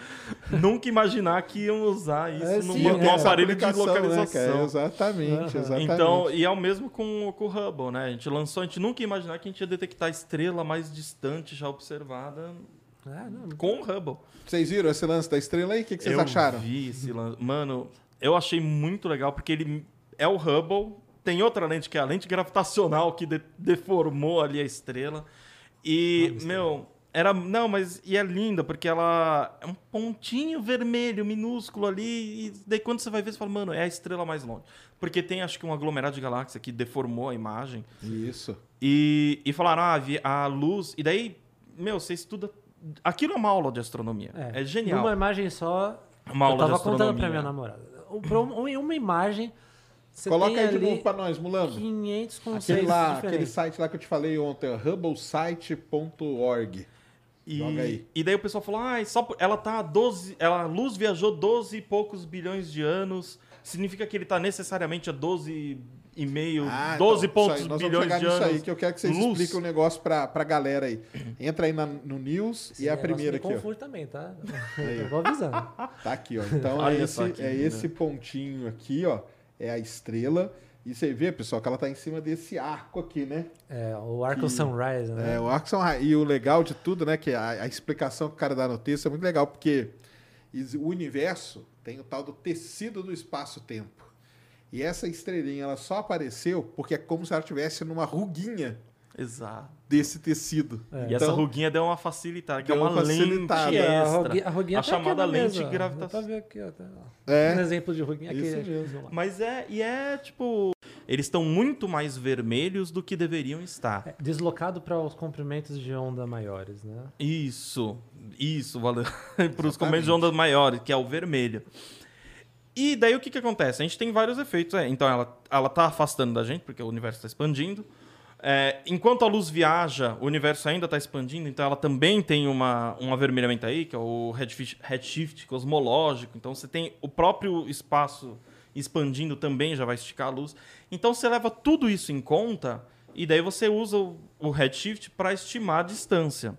nunca imaginar que iam usar isso É, num, sim, num é. aparelho de né, cara? localização. Exatamente, Aham. exatamente. Então, e é o mesmo com, com o Hubble, né? A gente lançou, a gente nunca ia imaginar que a gente ia detectar a estrela mais distante já observada é, não, com o Hubble. Vocês viram esse lance da estrela aí? O que, que vocês eu acharam? vi esse lance. Mano, eu achei muito legal, porque ele é o Hubble, tem outra lente que é a lente gravitacional que de- deformou ali a estrela. E, Ah, meu, era. Não, mas. E é linda, porque ela é um pontinho vermelho, minúsculo ali. E daí quando você vai ver, você fala, mano, é a estrela mais longe. Porque tem, acho que, um aglomerado de galáxia que deformou a imagem. Isso. E, e falaram, ah, a luz. E daí, meu, você estuda. Aquilo é uma aula de astronomia. É, genial. Numa imagem só, Uma eu aula de tava contando astronomia. pra minha namorada. Um- Em uma imagem, você Coloca aí de ali novo pra nós, Mulano. 500 Aquele, conceitos lá, aquele site lá que eu te falei ontem, hubblesite.org. E, Joga aí. e daí o pessoal falou: ah, só por- ela tá a 12. Ela, a luz viajou 12 e poucos bilhões de anos. Significa que ele tá necessariamente a 12 e meio, 12 então, pontos aí, nós bilhões vamos chegar de nisso anos. aí, que eu quero que vocês luz. expliquem o negócio pra, pra galera aí. Entra aí na- no News Esse e é a primeira me aqui, ó. confunde também, tá? Aí. Eu vou avisando. Tá aqui, ó. Então é esse, que é esse pontinho aqui, ó. É a estrela. E você vê, pessoal, que ela tá em cima desse arco aqui, né? É, o Arco Sunrise, né? É, o arco ra- E o legal de tudo, né? Que a, a explicação que o cara dá no texto é muito legal, porque o universo tem o tal do tecido do espaço-tempo. E essa estrelinha, ela só apareceu porque é como se ela estivesse numa ruguinha Exato. desse tecido. E essa Então, ruguinha deu uma facilitada, que é uma uma lente facilitada. Que é a ruguinha, a ruguinha a tá chamada lente gravitacional. Ver aqui, ó. tá- É. Um exemplo de ruguinha aqui. Mesmo. Mas é, e é tipo, eles estão muito mais vermelhos do que deveriam estar. É, deslocado para os comprimentos de onda maiores, né? Isso, isso, valeu. [LAUGHS] Para os comprimentos de ondas maiores, que é o vermelho. E daí o que, que acontece? A gente tem vários efeitos. é, então ela, ela tá afastando da gente, porque o universo está expandindo. É, enquanto a luz viaja, o universo ainda está expandindo, então ela também tem uma, um avermelhamento aí, que é o redshift, redshift cosmológico. Então você tem o próprio espaço expandindo também, já vai esticar a luz. Então você leva tudo isso em conta e daí você usa o, redshift para estimar a distância.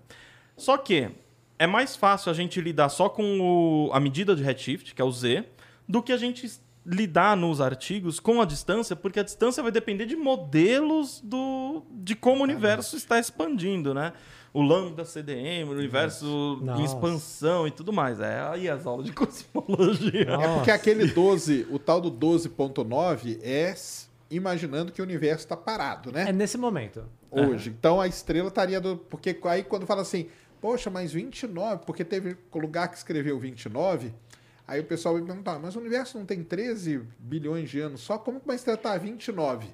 Só que é mais fácil a gente lidar só com o- a medida de redshift, que é o Z, do que a gente lidar nos artigos com a distância, porque a distância vai depender de modelos do, de como o universo está expandindo, né? O lambda CDM, o universo Nossa. em expansão e tudo mais. É aí as aulas de [LAUGHS] cosmologia. É porque aquele 12, o tal do 12.9 é imaginando que o universo está parado, né? É nesse momento. Hoje. Então a estrela estaria do. Porque aí quando fala assim, poxa, mas 29, porque teve lugar que escreveu 29, aí o pessoal vai perguntar, mas o universo não tem 13 bilhões de anos só? Como que uma estrela está a 29?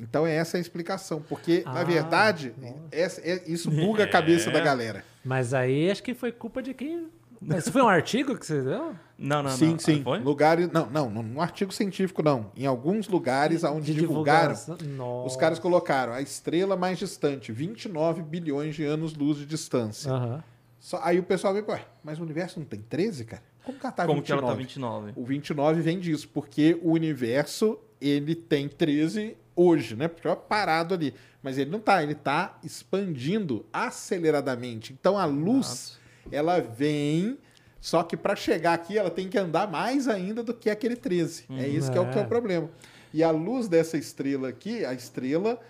Então é essa a explicação, porque na Ah, verdade essa- é- isso buga a cabeça É. da galera. Mas aí acho que foi culpa de quem. Mas Isso foi um artigo que você deu? Não, não, sim, não. sim. Foi? Lugares, não, não, não, no artigo científico não. Em alguns lugares onde De divulgaram, divulgação. os caras colocaram a estrela mais distante, 29 bilhões de anos-luz de distância. Aham. Só- aí o pessoal vê, ué, mas o universo não tem 13, cara? Como que ela tá Como 29? que ela tá 29? O 29 vem disso, porque o universo, ele tem 13 hoje, né? Porque é parado ali. Mas ele não tá, ele tá expandindo aceleradamente. Então a luz, ela vem, só que para chegar aqui ela tem que andar mais ainda do que aquele 13. É isso que é o que é o É. problema. E a luz dessa estrela aqui, a estrela,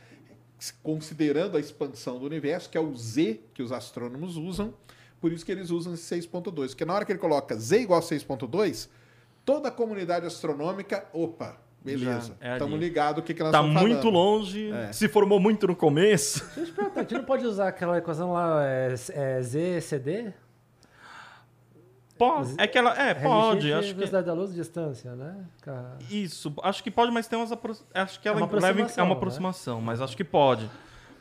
considerando a expansão do universo, que é o Z que os astrônomos usam, por isso que eles usam esse 6.2. Porque na hora que ele coloca Z igual a 6.2, toda a comunidade astronômica, opa, beleza, é estamos ali. ligados o que, que nós Tá estamos muito falando. longe, É. se formou muito no começo. [LAUGHS] Deixa eu te perguntar, a gente não pode usar aquela equação lá, é, é ZCD? Pode, é que ela. É, pode. Redshift, Acho que. velocidade da luz, distância, né? Isso, acho que pode, mas tem umas apro... acho que ela uma leva é aproximação, uma né? aproximação, mas acho que pode.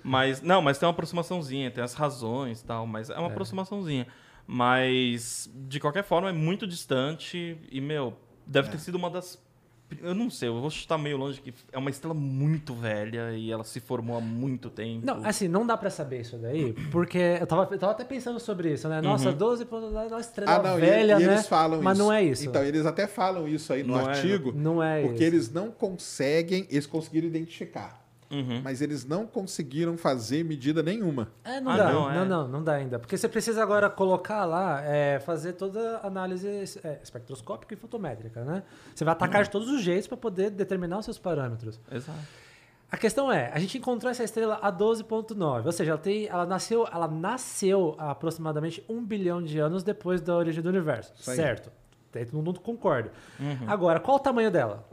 Mas não, mas tem uma aproximaçãozinha, tem as razões, e tal, mas é uma aproximaçãozinha. Mas de qualquer forma é muito distante e meu, deve É. ter sido uma das eu não sei, eu vou chutar meio longe que é uma estrela muito velha e ela se formou há muito tempo. Não, assim, não dá pra saber isso daí, porque eu tava, eu tava até pensando sobre isso, né? Nossa, 12 pontos, nossa, estrela Ah, não, e- velha, e, né? eles falam Mas isso. não é isso. Então, eles até falam isso aí no Não é, artigo, não é porque isso. eles não conseguem, eles conseguiram identificar, Uhum. mas eles não conseguiram fazer medida nenhuma. É, não Ah, dá. não, Não, é. não, não, dá ainda. Porque você precisa agora colocar lá, é, fazer toda a análise é, espectroscópica e fotométrica, né? Você vai atacar de todos os jeitos para poder determinar os seus parâmetros. Exato. A questão é, a gente encontrou essa estrela a 12.9, ou seja, ela, tem, ela, nasceu, ela nasceu aproximadamente um bilhão de anos depois da origem do universo, certo? Todo mundo concorda. Agora, qual o tamanho dela?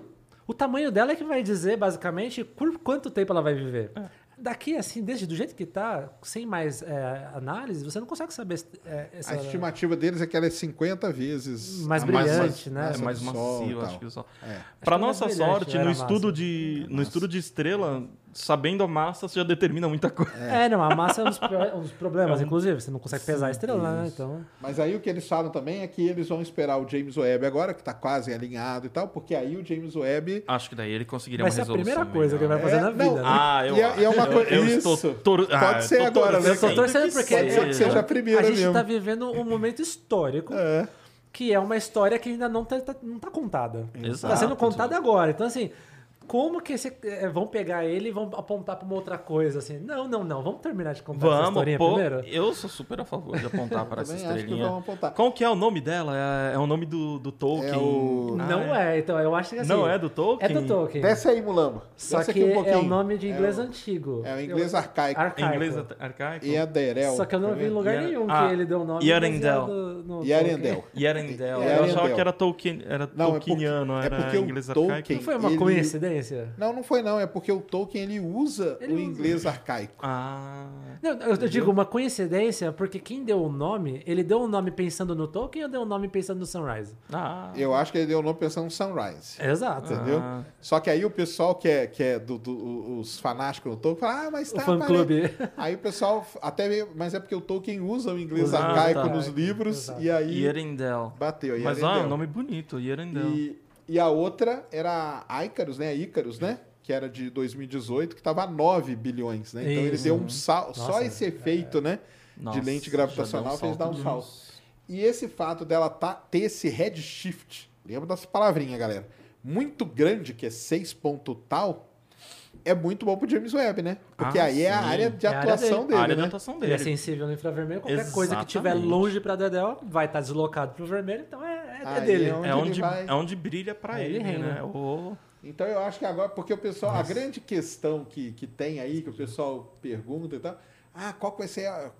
O tamanho dela é que vai dizer, basicamente, por quanto tempo ela vai viver. Daqui, assim, desde do jeito que tá, sem mais é, análise, você não consegue saber é, essa... A estimativa deles é que ela é 50 vezes Mais brilhante, né? É mais tal. acho que o Sol. É. Que é mais nossa sorte, no massa. estudo, de, no estudo de estrela, sabendo a massa, você já determina muita coisa. É, não, a massa é um dos, pro- um dos problemas, inclusive. Você não consegue pesar a estrela, né? Então... Mas aí o que eles falam também é que eles vão esperar o James Webb agora, que está quase alinhado e tal, porque aí o James Webb. Acho que daí ele conseguiria Vai uma ser a resolução. primeira coisa que ele melhor. vai fazer É, na vida, não, né? Ah, eu E é- e é uma acho. coisa- Eu isso. estou tor- Pode ah, ser tô agora, né? Eu tô torcendo que porque Pode ser que seja a primeira a gente mesmo. tá vivendo um momento histórico, É. que é uma história que ainda não tá, tá- não tá contada. Exato. Tá sendo contada agora. Então, assim, como que esse, é, vão pegar ele e vão apontar pra uma outra coisa, assim? Não, não, não. Vamos terminar de contar essa Vamos, historinha pô. primeiro? Eu sou super a favor de apontar para essa acho estrelinha. vão apontar. Qual que é o nome dela? É, é o nome do, do Tolkien? É o- Ah, não é. então eu acho que assim... Não é do É Tolkien? do Tolkien. Desce aí, Mulambo. Só Desce que aqui um é o nome de inglês é o, antigo. É o inglês Eu- arcaico. Arcaico. inglês arcaico? E é Derel. Só que eu não tá vi em lugar nenhum ah, que ele deu o nome Yarendel. Yarendel. Yarendel. É, Eu achava que era Tolkien, era é Tolkieniano, é era inglês arcaico. Não foi uma Ele- coincidência? Não, não foi não. É porque o Tolkien ele usa Ele o usa. inglês arcaico. Ah, Não, eu, eu digo uma coincidência porque quem deu o nome, ele deu o nome pensando no Tolkien ou deu o nome pensando no Sunrise? ah. Eu acho que ele deu o nome pensando no Sunrise. Exato. Entendeu? Ah. Só que aí o pessoal que é, que é do, do- os fanáticos do Tolkien fala, ah, mas O tá. fã-clube. pare- Aí o pessoal até mas é porque o Tolkien usa o inglês Usa- arcaico tá. nos livros Exato. e aí Yarendel. bateu. Mas ah, é um nome bonito, Yarendel. E, e a outra era a Icarus, né? A Icarus, né? Que era de 2018, que estava a 9 bilhões, né? Então ele Isso. deu um salto. Só esse efeito, né? Nossa, de lente gravitacional deu fez dar um salto. E esse fato dela tá, ter esse redshift, lembra dessa palavrinha, galera? Muito grande, que é 6 ponto tal, é muito bom pro James Webb, né? Porque Ah, aí é a sim. área de É a área atuação dele. dele, a área de né? atuação Ele dele. é sensível no infravermelho, qualquer coisa que estiver Exatamente. longe pra Dedel vai estar deslocado pro vermelho, então é, é, Aí dele. é onde É ele onde, vai- é onde brilha pra Aí ele, ele né? O- Então eu acho que agora, porque o pessoal, a grande questão que, que tem aí, que o pessoal pergunta e tal, ah, qual que vai ser a.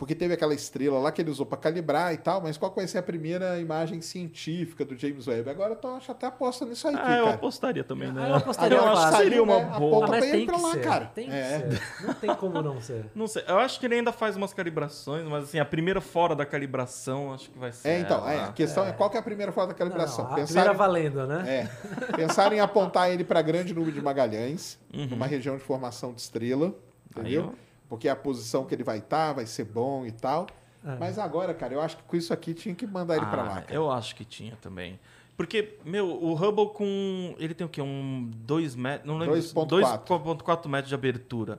Porque teve aquela estrela lá que ele usou para calibrar e tal, mas qual vai ser a primeira imagem científica do James Webb? Agora eu tô, acho até aposta nisso aí, Ah, eu cara. apostaria também, né? Ah, eu apostaria eu acho que seria uma Né? boa. Aponta Ah, mas pra ele tem pra que lá, ser. cara. Tem que É. ser. Não tem como não ser. [LAUGHS] Não sei, eu acho que ele ainda faz umas calibrações, mas assim, a primeira fora da calibração, acho que vai ser. É, então, ela. é, a questão é. qual que é a primeira foto da calibração? Não, a Pensar primeira em- valendo, né? É. Pensar em apontar ele para grande número de Magalhães, Uhum. numa região de formação de estrela, entendeu? Aí. Porque a posição que ele vai estar vai ser bom e tal. É. Mas agora, cara, eu acho que com isso aqui tinha que mandar ele para Ah, lá. Cara. Eu acho que tinha também. Porque, meu, o Hubble com. Ele tem o quê? Um 2 metros. Não lembro. 2.4. 2,4 metros de abertura.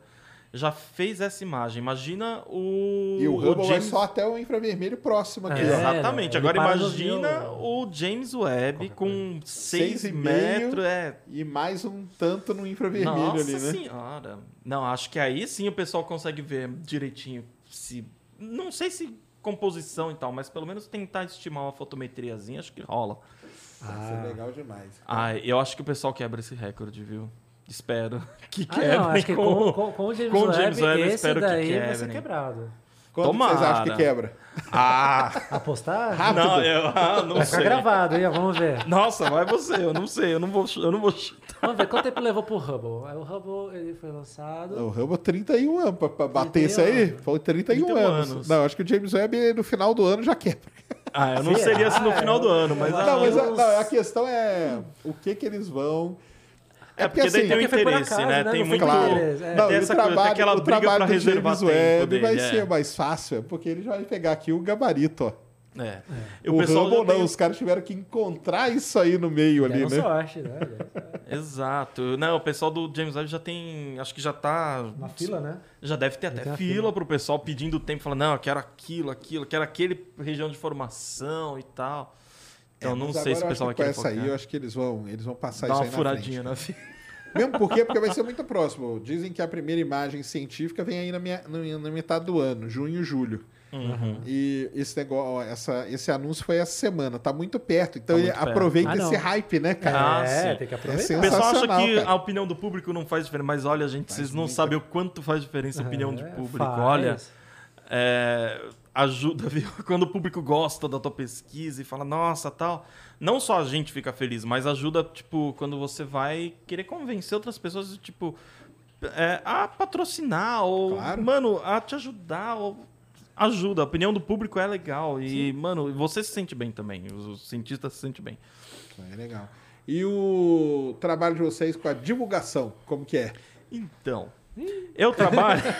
Já fez essa imagem. Imagina o. E o Hubble vai James- só até o infravermelho próximo aqui. É. Exatamente. ele Agora imagina o James Webb com 6 Seis e metros. É. E mais um tanto no infravermelho Nossa ali, né? senhora. Não, acho que aí sim o pessoal consegue ver direitinho se. Não sei se composição e tal, mas pelo menos tentar estimar uma fotometriazinha, acho que rola. Ah. ser legal demais. Ah, eu acho que o pessoal quebra esse recorde, viu? Espero [LAUGHS] que Ah, quebre. não, acho que com, com, com o James com Webb, James Webb, esse espero que daí vai ser quebrado. Quando que vocês acham que Tomara. quebra? Ah, [LAUGHS] Apostar? Rápido. não, eu ah, não vai ficar sei. gravado, hein? Vamos ver. Nossa, vai você, eu não sei, eu não vou, eu não vou. Vamos ver quanto tempo levou pro Hubble. Aí o Hubble ele foi lançado. O Hubble 31 anos. Pra, pra bater isso aí, 31 foi 31, 31 anos. anos. Não, acho que o James Webb no final do ano já quebra. Ah, eu não Será? seria assim no final do ano, mas ah, Não, mas a, não, a questão é o que que eles vão... É porque daí tem o Porque foi por interesse, acaso, né? né? Tem Não muito. Claro. interesse, é. Não, Tem o essa coisa, tem trabalho, aquela o briga trabalho do reservar James tempo Webb vai dele, é. ser mais fácil, é porque ele já vai pegar aqui o gabarito, ó. É. E O, o pessoal Hubble já não, tem- os caras tiveram que encontrar isso aí no meio ali, Deram né? sorte, né? [LAUGHS] Exato. Não, o pessoal do James Webb já tem. Acho que já tá. Uma fila, né? Já deve ter até tem uma fila, fila. pro pessoal pedindo tempo, falando, não, eu quero aquilo, aquilo, eu quero aquele região de formação e tal. Então É, não sei se o pessoal vai querer com essa aí, eu acho que eles vão, eles vão passar Dá isso uma aí furadinha na na frente. fila. [LAUGHS] Mesmo porque, porque vai ser muito próximo. Dizem que a primeira imagem científica vem aí na, minha, na, na metade do ano, junho, julho. Uhum. E esse negócio, essa, esse anúncio foi essa semana, tá muito perto. Então Tá ele muito perto. aproveita Ah, esse hype, né, cara? Ah, é, sim. tem que É aproveitar. O pessoal acha que cara. a opinião do público não faz diferença, mas olha, gente, vocês não muita- sabem o quanto faz diferença a opinião de É, público. faz. Olha, é, ajuda, [LAUGHS] viu? Quando o público gosta da tua pesquisa e fala, nossa, tal. Não só a gente fica feliz, mas ajuda, tipo, quando você vai querer convencer outras pessoas, tipo, é, a patrocinar, ou, Claro. mano, a te ajudar, ou ajuda. A opinião do público é legal. E, mano, você se sente bem também. Os cientistas se sentem bem. É legal. E o trabalho de vocês com a divulgação, como que é? Então, eu trabalho. [LAUGHS]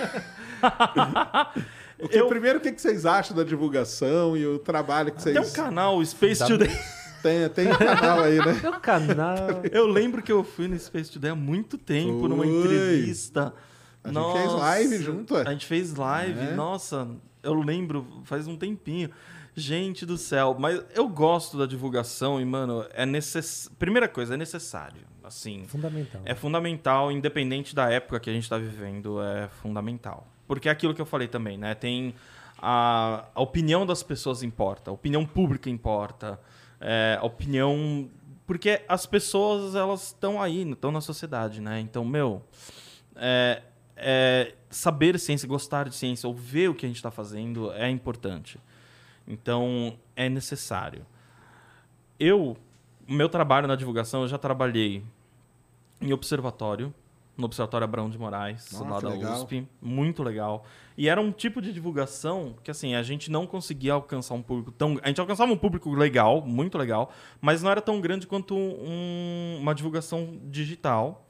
[LAUGHS] Porque, eu primeiro, o que que vocês acham da divulgação e o trabalho que vocês... tem um canal, Space Today. [LAUGHS] Tem, tem um canal aí, né? Meu canal. Eu lembro que eu fui no Space Today há muito tempo, numa entrevista. A gente fez live junto, é. A gente fez live, É. nossa, eu lembro, faz um tempinho. Gente do céu, mas eu gosto da divulgação e, mano, é necessário. Primeira coisa, é necessário. Assim, Fundamental. é fundamental, independente da época que a gente está vivendo, é fundamental. Porque é aquilo que eu falei também, né? Tem a, a opinião das pessoas importa, a opinião pública importa, é, a opinião. Porque as pessoas, elas estão aí, estão na sociedade, né? Então, meu, é, é, saber ciência, gostar de ciência, ou ver o que a gente está fazendo é importante. Então, é necessário. Eu, meu trabalho na divulgação, eu já trabalhei em observatório, no Observatório Abraão de Moraes, Nossa, lá que da legal. USP. Muito legal. E era um tipo de divulgação que, assim, a gente não conseguia alcançar um público tão... A gente alcançava um público legal, muito legal, mas não era tão grande quanto um- uma divulgação digital.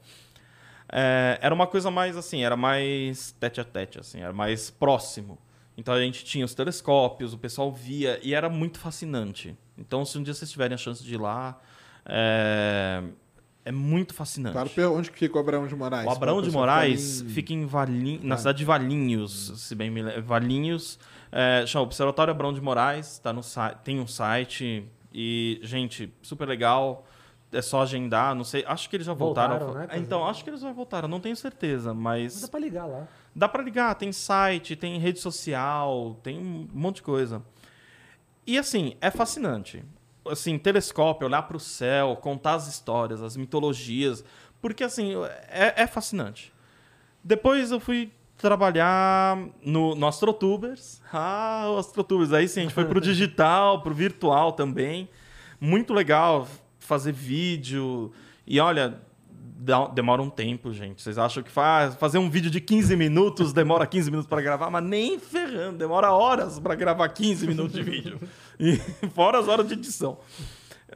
É, era uma coisa mais, assim, era mais tete a tete, assim, era mais próximo. Então a gente tinha os telescópios, o pessoal via, e era muito fascinante. Então, se um dia vocês tiverem a chance de ir lá, é, é muito fascinante. Claro, onde que fica o Abraão de Moraes? O Abraão de pessoa Moraes fica em Valinhos, na Ah. cidade de Valinhos, se bem me lembro. Valinhos, é, chama Observatório Abraão de Moraes, tá no tem um site e, gente, super legal. É só agendar, não sei. Acho que eles já voltaram. Voltaram, né, É, então, acho que eles já voltaram, não tenho certeza, Mas mas dá pra ligar lá. dá pra ligar. Tem site, tem rede social, tem um monte de coisa. E assim, é fascinante. Assim, telescópio, olhar para o céu, contar as histórias, as mitologias, porque assim, é, é fascinante. Depois eu fui trabalhar no, no Astrotubers. [LAUGHS] Ah, o Astrotubers. Aí sim, a gente foi pro digital, [LAUGHS] pro virtual também. Muito legal fazer vídeo. E olha, dá- demora um tempo, gente. Vocês acham que faz, fazer um vídeo de 15 minutos demora 15 minutos para gravar? Mas nem ferrando, demora horas para gravar 15 minutos de vídeo. E [LAUGHS] fora as horas de edição.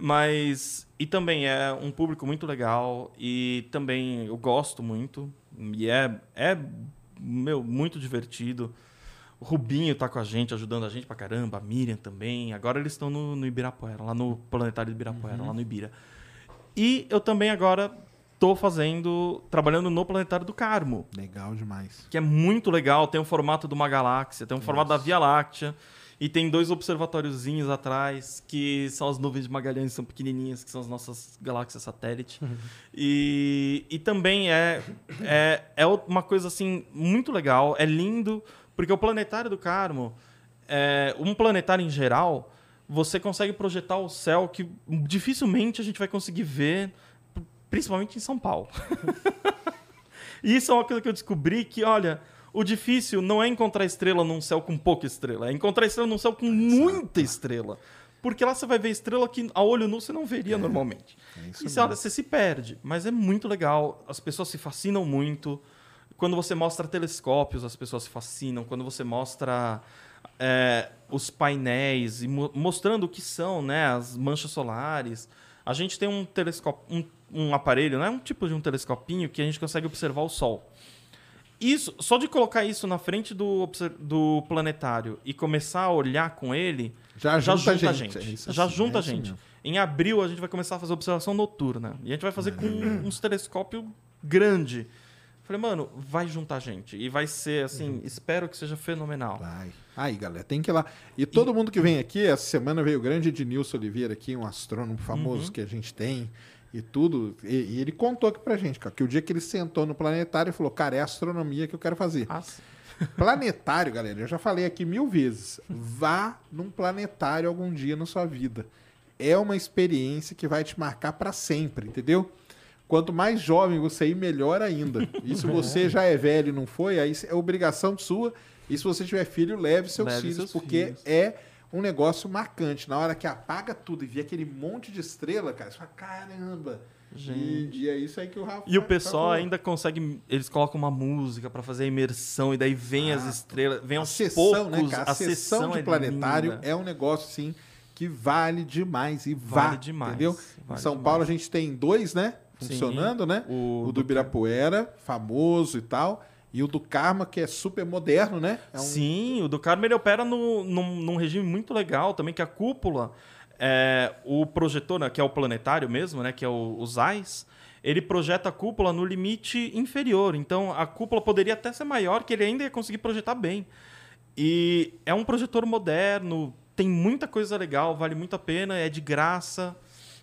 Mas. E também é um público muito legal. E também eu gosto muito. E é, é meu, muito divertido. O Rubinho tá com a gente, ajudando a gente pra caramba. A Miriam também. Agora eles estão no, no Ibirapuera, lá no Planetário de Ibirapuera, lá no Ibira. E eu também agora tô fazendo, trabalhando no Planetário do Carmo, Legal demais. que é muito legal. Tem o formato de uma galáxia, tem o formato da Via Láctea. E tem dois observatóriozinhos atrás, que são as nuvens de Magalhães, são pequenininhas, que são as nossas galáxias satélite. E, e também é, é, é uma coisa assim muito legal, é lindo, porque o planetário do Carmo, é, um planetário em geral, você consegue projetar o céu que dificilmente a gente vai conseguir ver, principalmente em São Paulo. [LAUGHS] E isso é uma coisa que eu descobri que, olha, o difícil não é encontrar estrela num céu com pouca estrela, é encontrar estrela num céu com muita estrela. Porque lá você vai ver estrela que a olho nu você não veria normalmente. é isso e você, olha, você se perde. Mas é muito legal, as pessoas se fascinam muito. Quando você mostra telescópios, as pessoas se fascinam. Quando você mostra é, os painéis e mo- mostrando o que são né, as manchas solares. A gente tem um telescópio, um, um aparelho, né, um tipo de um telescopinho que a gente consegue observar o Sol. Isso, só de colocar isso na frente do, do planetário e começar a olhar com ele, Já já junta junta a gente. gente. É já assim, junta é a gente. mesmo. Em abril a gente vai começar a fazer observação noturna. E a gente vai fazer com uns telescópios grande. Falei, mano, vai juntar gente. E vai ser, assim, espero que seja fenomenal. Vai. Aí, galera, tem que ir lá. E todo mundo que vem aqui, essa semana veio o grande Ednilson Oliveira aqui, um astrônomo famoso que a gente tem e tudo. E, e ele contou aqui pra gente, cara, que o dia que ele sentou no planetário, ele falou, cara, é a astronomia que eu quero fazer. Ah, sim. [LAUGHS] Planetário, galera, eu já falei aqui mil vezes. Vá num planetário algum dia na sua vida. É uma experiência que vai te marcar pra sempre, entendeu? Quanto mais jovem você ir, melhor ainda. E se você [LAUGHS] já é velho e não foi, aí é obrigação sua. E se você tiver filho, leve seus Leve filhos, seus porque filhos. é um negócio marcante. Na hora que apaga tudo e vê aquele monte de estrela, cara, você fala, caramba. Gente. e é isso aí que o Rafa E o Rafa pessoal falou. ainda consegue. Eles colocam uma música pra fazer a imersão, e daí vem Ah, as estrelas, vem a aos sessão, poucos. né, cara? A, sessão de é planetário linda. é um negócio, assim, que vale demais e Vale vá, demais, entendeu? vale em São demais. Paulo a gente tem dois, né? Sim. Funcionando, né? O O, do do Ibirapuera, famoso e tal. E o do Karma, que é super moderno, né? É um- Sim, o do Carmo ele opera no, num, num regime muito legal também, que a cúpula, é, o projetor, né, que é o planetário mesmo, né, que é o, o ZAIS, ele projeta a cúpula no limite inferior. Então a cúpula poderia até ser maior, que ele ainda ia conseguir projetar bem. E é um projetor moderno, tem muita coisa legal, vale muito a pena, é de graça.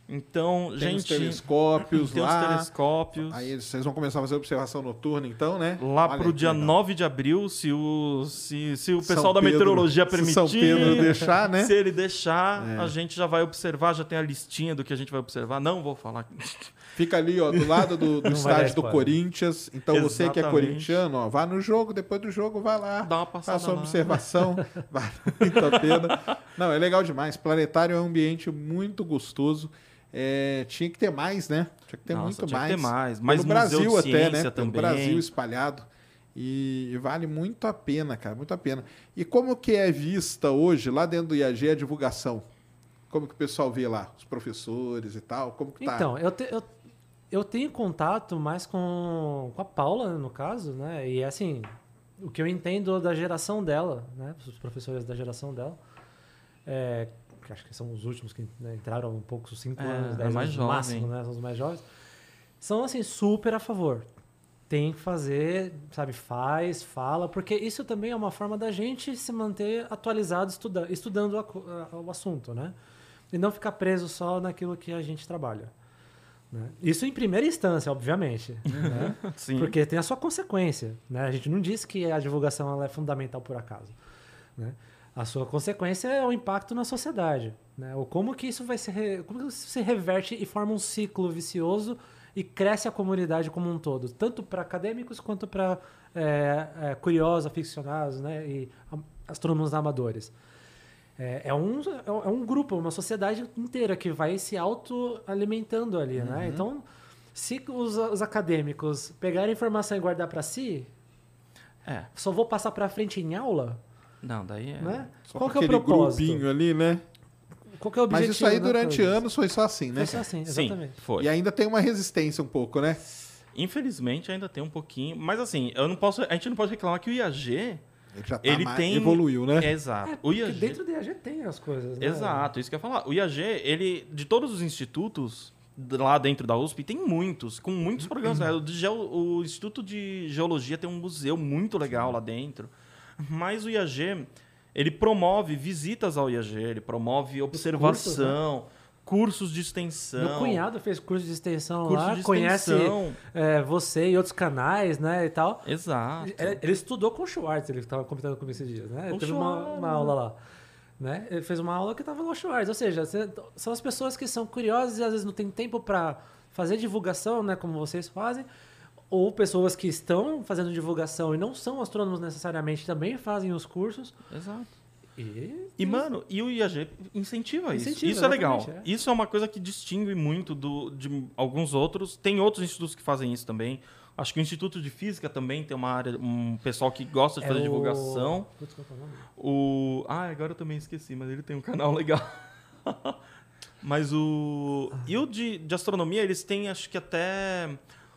Então, Tem os gente, telescópios tem os lá. telescópios. Aí vocês vão começar a fazer observação noturna, então, né? Lá pro que dia legal. 9 de abril, se o, se, se o pessoal da Pedro- meteorologia se permitir. São Pedro deixar, né? [LAUGHS] Se ele deixar, É. a gente já vai observar, já tem a listinha do que a gente vai observar. Não vou falar. [LAUGHS] Fica ali, ó, do lado do, do estádio do. Corinthians. Então você que é Exatamente. corintiano, ó, vá no jogo, depois do jogo, vai lá. Dá uma passada Faça uma observação. vale muito a pena. Não, é legal demais. Planetário é um ambiente muito gostoso. É, tinha que ter mais, né? Tinha que ter Nossa, muito tinha que mais. ter mais. Mais museu Brasil até, né? também. Brasil espalhado. E, e vale muito a pena, cara, muito a pena. E como que é vista hoje, lá dentro do IAG, a divulgação? Como que o pessoal vê lá? Os professores e tal? Como que tá? Então, eu, te- eu, eu tenho contato mais com, com a Paula, no caso, né? E assim, o que eu entendo da geração dela, né? Os professores da geração dela. É, que acho que são os últimos que né, entraram um pouco, os 5 É, anos, é 10 mais anos no jovem. máximo, né? São os mais jovens. São, assim, super a favor. Tem que fazer, sabe, faz, fala, porque isso também é uma forma da gente se manter atualizado estuda, estudando a a- o assunto, né? E não ficar preso só naquilo que a gente trabalha. né? Isso em primeira instância, obviamente. né? [LAUGHS] Sim. Porque tem a sua consequência. Né? A gente não disse que a divulgação é fundamental por acaso. Né? A sua consequência é o impacto na sociedade, né? Ou como que isso vai se re... como isso se reverte e forma um ciclo vicioso e cresce a comunidade como um todo, tanto para acadêmicos quanto para é, é, curiosos, aficionados, né? E astrônomos amadores. É, é um, é um grupo, uma sociedade inteira que vai se autoalimentando ali, né? Então, se os, os acadêmicos pegarem informação e guardar para si, É. só vou passar para frente em aula, Não, daí é. né? Só Qual que é o aquele propósito? grupinho ali, né? Qual que é o objetivo? Mas isso aí né, durante anos foi só assim, né? Foi só assim, Sim, exatamente. foi. E ainda tem uma resistência um pouco, né? Infelizmente ainda tem um pouquinho. Mas assim, eu não posso, a gente não pode reclamar que o IAG. Ele já tá Ele mais- tem- evoluiu, né? Exato. É, o porque IAG. dentro do IAG tem as coisas, né? Exato, isso que eu ia falar. O IAG, ele, de todos os institutos lá dentro da USP, tem muitos, com muitos programas. né? O, geo- o Instituto de Geologia tem um museu muito legal lá dentro. Mas o IAG, ele promove visitas ao IAG, ele promove observação, cursos, de extensão. Meu cunhado fez curso de extensão curso lá, de conhece extensão. é, você e outros canais, né, e tal. Exato. Ele, ele estudou com o Schwartz, ele estava comentando comigo esses dias, né? Ele O teve uma, uma aula lá. Né? Ele fez uma aula que estava no Schwartz, ou seja, são as pessoas que são curiosas e às vezes não tem tempo para fazer divulgação, né, como vocês fazem, ou pessoas que estão fazendo divulgação e não são astrônomos necessariamente também fazem os cursos. Exato. E, E, mano, e o IAG incentiva isso. Incentiva, isso é legal. é. Isso é uma coisa que distingue muito do, de alguns outros. Tem outros institutos que fazem isso também. Acho que o Instituto de Física também tem uma área, um pessoal que gosta de é fazer o- divulgação. Putz, é? O. Ah, agora eu também esqueci, mas ele tem um canal [LAUGHS] legal. mas o. E o de, de astronomia, eles têm, acho que até.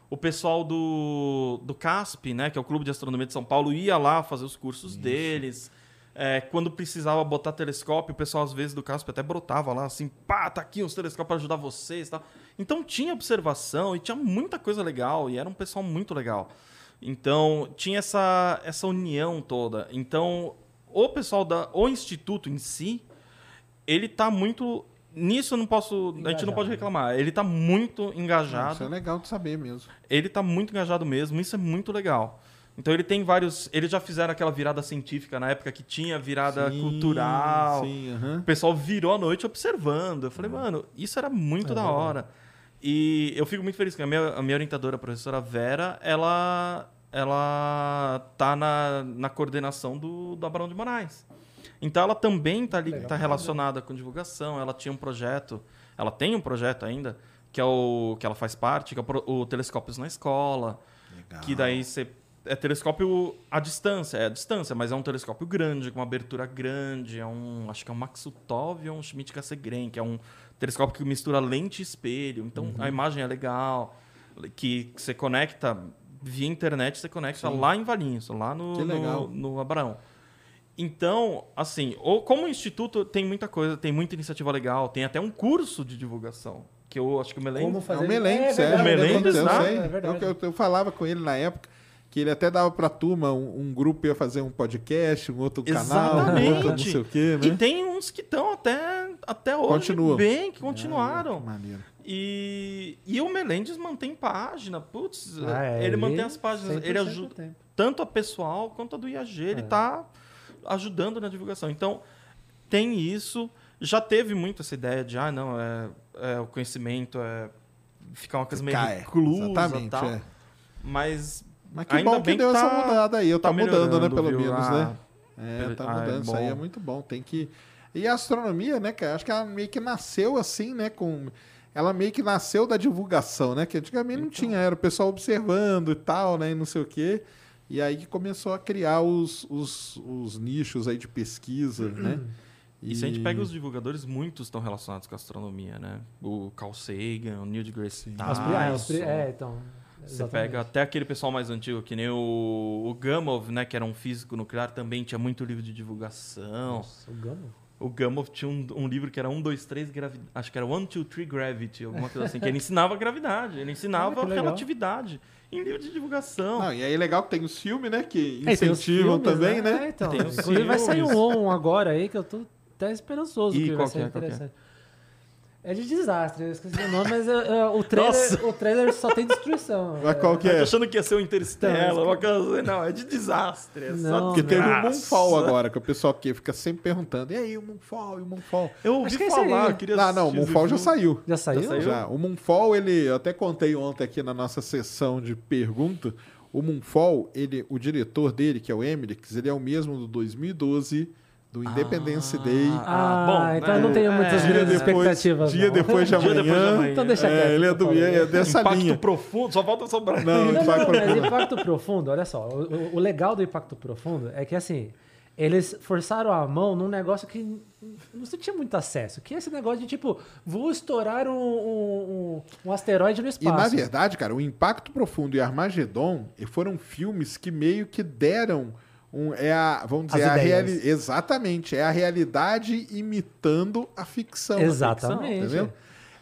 O pessoal do, do CASP, né, que é o Clube de Astronomia de São Paulo, ia lá fazer os cursos deles. É, quando precisava botar telescópio, o pessoal, às vezes, do CASP até brotava lá, assim, pá, tá aqui os telescópios para ajudar vocês tal. Então tinha observação e tinha muita coisa legal, e era um pessoal muito legal. Então, tinha essa, essa união toda. Então, o pessoal da o instituto em si, ele tá muito nisso eu não posso, a gente não Engajado, pode reclamar. Ele tá muito Isso é engajado. legal de saber mesmo. Ele tá muito engajado mesmo, isso é muito legal. Então ele tem vários, eles já fizeram aquela virada científica na época que tinha virada Sim, cultural. Sim, aham. O pessoal virou a noite observando. Eu falei, mano, isso era muito É da verdade. hora. E eu fico muito feliz que a minha, a minha orientadora, a professora Vera, ela, ela tá na, na coordenação do, do Abraão de Moraes. Então ela também tá, ali, Legal. tá relacionada com divulgação. Ela tinha um projeto, ela tem um projeto ainda, que é o que ela faz parte, que é o, o Telescópios na Escola. Legal. Que daí você. É telescópio à distância, é à distância, mas é um telescópio grande, com uma abertura grande. É um. Acho que é um Maxutov ou um Schmidt Cassegrain, que é um telescópio que mistura lente e espelho. Então Uhum. a imagem é legal. Que você conecta via internet, você conecta Sim. lá em Valinhos, lá no, no, no Abraão. Então, assim, ou, como o Instituto tem muita coisa, tem muita iniciativa legal, tem até um curso de divulgação. Que eu acho que o Melendes. Como É fazer... o Melentes, é, é. verdade, O Melentes, eu tá? sei. É verdade. Eu, eu- eu falava com ele na época que ele até dava pra turma, um, um grupo ia fazer um podcast, um outro canal, um Exatamente. outro não sei o quê, E né? tem uns que estão até, até hoje Continuam. bem, que Ah, continuaram. que maneiro. E, e o Melendes mantém página, putz, Ah, é, ele mantém as páginas, 100% ele ajuda tanto a pessoal quanto a do IAG, ele É. tá ajudando na divulgação. Então, tem isso, já teve muito essa ideia de, ah, não, é, é o conhecimento é ficar uma coisa meio Cai. reclusa Exatamente, tal, é. mas Mas que Ainda bom que bem deu que essa tá- mudada aí. Eu tá, tá mudando, né? Pelo viu? menos, Ah, né? É, tá ah, é mudando. Isso aí é muito bom. Tem que. E a astronomia, né, cara? Acho que ela meio que nasceu assim, né? Com. Ela meio que nasceu da divulgação, né? Que antigamente não Então. tinha, era o pessoal observando e tal, né? E não sei o quê. E aí que começou a criar os, os, os nichos aí de pesquisa, né? E se a gente pega os divulgadores, muitos estão relacionados com a astronomia, né? O Carl Sagan, o Neil deGrasse Os pri- é, Tyson. é, então. Você exatamente. pega até aquele pessoal mais antigo, que nem o, o Gamov, né? Que era um físico nuclear, também tinha muito livro de divulgação. Nossa, o Gamo. O Gamov tinha um, um livro que era 1, 2, 3, gravi... acho que era 1, 2, 3 Gravity, alguma coisa assim, que ele ensinava a gravidade, ele Ah, ensinava legal. relatividade em livro de divulgação. Não, e aí é legal que tem os filmes, né? Que É, tem os incentivam filmes, também, né? É, então. Tem os Inclusive vai sair um on agora aí que eu tô até esperançoso E que vai ser é, é? interessante. É de desastre, eu esqueci o nome, mas é, é, o, trailer, o trailer só tem destruição. [LAUGHS] Mas qual que Eu tô é? achando que ia ser um Interstellar, uma coisa assim. Não, é de desastre. É só Não, Porque teve o. Moonfall agora, que o pessoal que fica sempre perguntando, e aí, o Moonfall, e o Moonfall? Eu ouvi Acho que é falar, eu queria Não, não, o Moonfall já saiu. Já saiu? Já saiu? Já. O Moonfall, ele, eu até contei ontem aqui na nossa sessão de pergunta, o Moonfall, ele, o diretor dele, que é o Emmerich, ele é o mesmo do 2012, do Independence Day. Ah, bom, então né? eu não tenho muitas É, grandes depois, expectativas. dia depois de Dia depois de amanhã. Então deixa É, quieto, ele é, por do, é dessa Impacto linha. profundo, só falta sobrar. Não, Não, Impacto não, mas Profundo. impacto profundo, olha só. O, o- legal do impacto profundo é que assim, eles forçaram a mão num negócio que não se tinha muito acesso. Que é esse negócio de tipo, vou estourar um, um, um- asteroide no E espaço. na verdade, cara, o Impacto Profundo e Armagedon foram filmes que meio que deram um, é a, vamos dizer, As a reali exatamente, é a realidade imitando a ficção. Exatamente. Entendeu?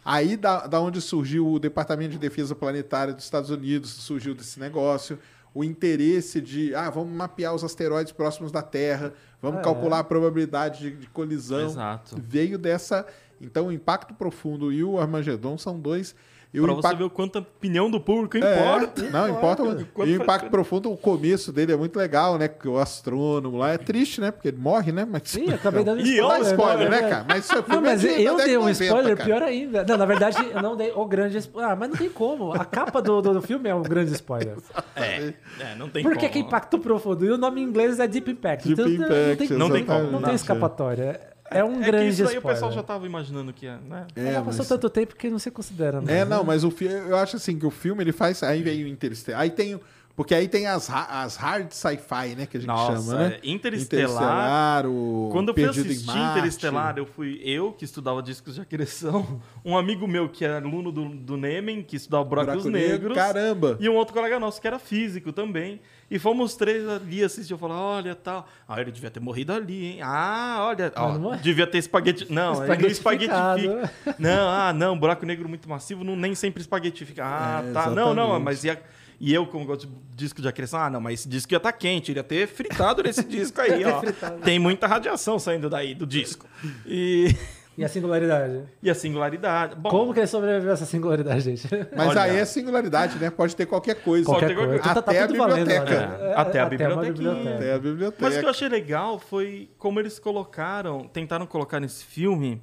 Aí da, da onde surgiu o Departamento de Defesa Planetária dos Estados Unidos, surgiu desse negócio, o interesse de, ah, vamos mapear os asteroides próximos da Terra, vamos É. calcular a probabilidade de, de colisão. Exato. Veio dessa. Então, o Impacto Profundo e o Armagedon são dois. E Pra você impacto ver o quanto a opinião do público é, importa. [LAUGHS] não, importa. Quanto E o Impacto Profundo, o começo dele é muito legal, né? Porque o astrônomo lá é triste, né? Porque ele morre, né? Mas... Sim, eu acabei [LAUGHS] dando E Não dá olha, spoiler, né, né? cara? Mas isso é Não, filme mas eu dei um década de 90, spoiler cara. pior ainda. Não, na verdade, eu não dei o grande spoiler. Ah, mas não tem como. A capa do, do, do filme é um grande spoiler. É, é, não tem Por que, como. que impacto profundo? E o nome em inglês é Deep Impact. Deep então, Impact, não tem, Não tem como. não tem escapatória. É um É que grande isso aí spoiler. o pessoal já tava imaginando que é, né? É, já passou mas- tanto tempo que não se considera. mais, É, né? não, mas o filme, eu acho assim que o filme ele faz. Aí vem o Interstellar. Aí tem. Porque aí tem as, as hard sci-fi, né? Que a gente Nossa, chama, né? é, Interestelar. o Quando eu fui Perdido em assistir Marte. Interestelar, eu fui eu que estudava discos de acreção, [LAUGHS] um amigo meu que era aluno do, do Nemen, que estudava buracos Buraco Negro, negros, Caramba! e um outro colega nosso que era físico também. E fomos os três ali assistir. Eu falei, olha, tal. Ah, ele devia ter morrido ali, hein? Ah, olha, ó, não morre. devia ter espaguete. Não, ele não Espaguetificado. espaguetifica. Não, ah, não, buraco negro muito massivo, não, nem sempre espaguetifica. Ah, É, tá. Não, não, mas ia. E eu, como gosto de disco de acreção, ah, não, mas esse disco ia estar quente, ele ia ter fritado nesse disco aí, [LAUGHS] ó. Tem muita radiação saindo daí do disco. E, [LAUGHS] E a singularidade? e a singularidade. Bom, Como que ele sobreviveu a essa singularidade, gente? Mas Olha. aí é singularidade, né? Pode ter qualquer coisa. Qualquer Qualquer coisa. coisa. Tá- tá Até a biblioteca. né? É, até a uma bibliotequinha. Até a biblioteca. Mas o que eu achei legal foi como eles colocaram, tentaram colocar nesse filme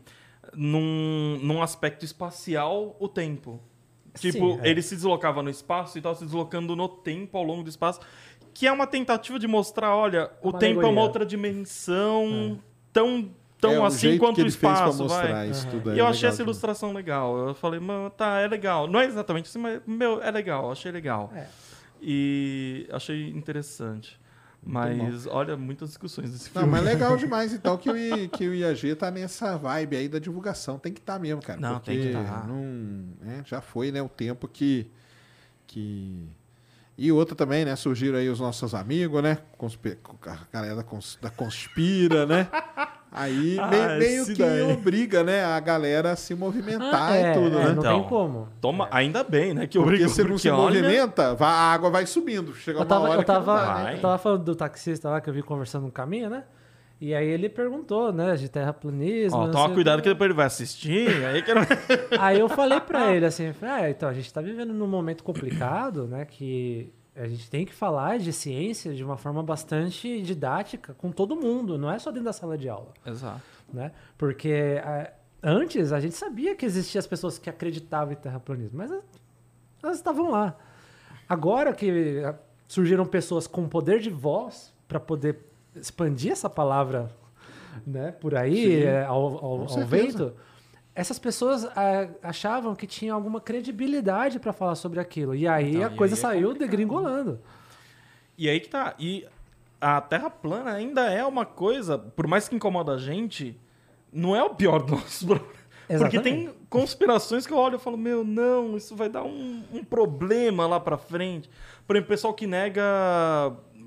num, num aspecto espacial o tempo. Tipo, Sim, é. ele se deslocava no espaço e estava se deslocando no tempo ao longo do espaço, que é uma tentativa de mostrar, olha, o Uma tempo é uma alegoria. outra dimensão tão, tão é, assim quanto que o ele fez pra espaço, mostrar vai. isso tudo. E é eu achei legal essa ilustração legal. Eu falei, mano, tá, é legal. Não é exatamente assim, mas, meu, é legal, achei legal. É. E achei interessante. Mas, olha, muitas discussões desse Não, filme. mas legal [LAUGHS] demais, então, que o, I- que o IAG tá nessa vibe aí da divulgação. Tem que estar mesmo, cara. Não, porque tem que tá. Não, né, já foi, né, o tempo que, que... E outra também, né, surgiram aí os nossos amigos, né, conspi- a galera da, cons- da Conspira, né? Aí [LAUGHS] Ah, meio, meio que daí. obriga, né, a galera a se movimentar Ah, e é, tudo, é, né? Não Então, tem como. Toma, ainda bem, né? Que Porque obrigou, se não se olha, movimenta, a água vai subindo. Chega Eu uma tava, hora eu, que não tava, dá, né? eu tava falando do taxista lá que eu vi conversando no caminho, né? E aí ele perguntou, né, de terraplanismo. Ó, toma cuidado que depois ele vai assistir. [LAUGHS] Aí que não... Aí eu falei pra ele assim, ah, então a gente tá vivendo num momento complicado, né, que a gente tem que falar de ciência de uma forma bastante didática com todo mundo, não é só dentro da sala de aula, Exato. né? Porque ah, antes a gente sabia que existiam as pessoas que acreditavam em terraplanismo, mas elas estavam lá. Agora que ah, surgiram pessoas com poder de voz para poder expandir essa palavra, né, por aí eh, ao, ao- ao vento, essas pessoas ah, achavam que tinha alguma credibilidade para falar sobre aquilo. E aí Então, a e coisa aí é saiu degringolando. E aí que tá. E a Terra plana ainda é uma coisa, por mais que incomoda a gente, não é o pior do nosso [LAUGHS] problema. Porque tem conspirações que eu olho e falo, meu, não, isso vai dar um, um problema lá pra frente. Por exemplo, o pessoal que nega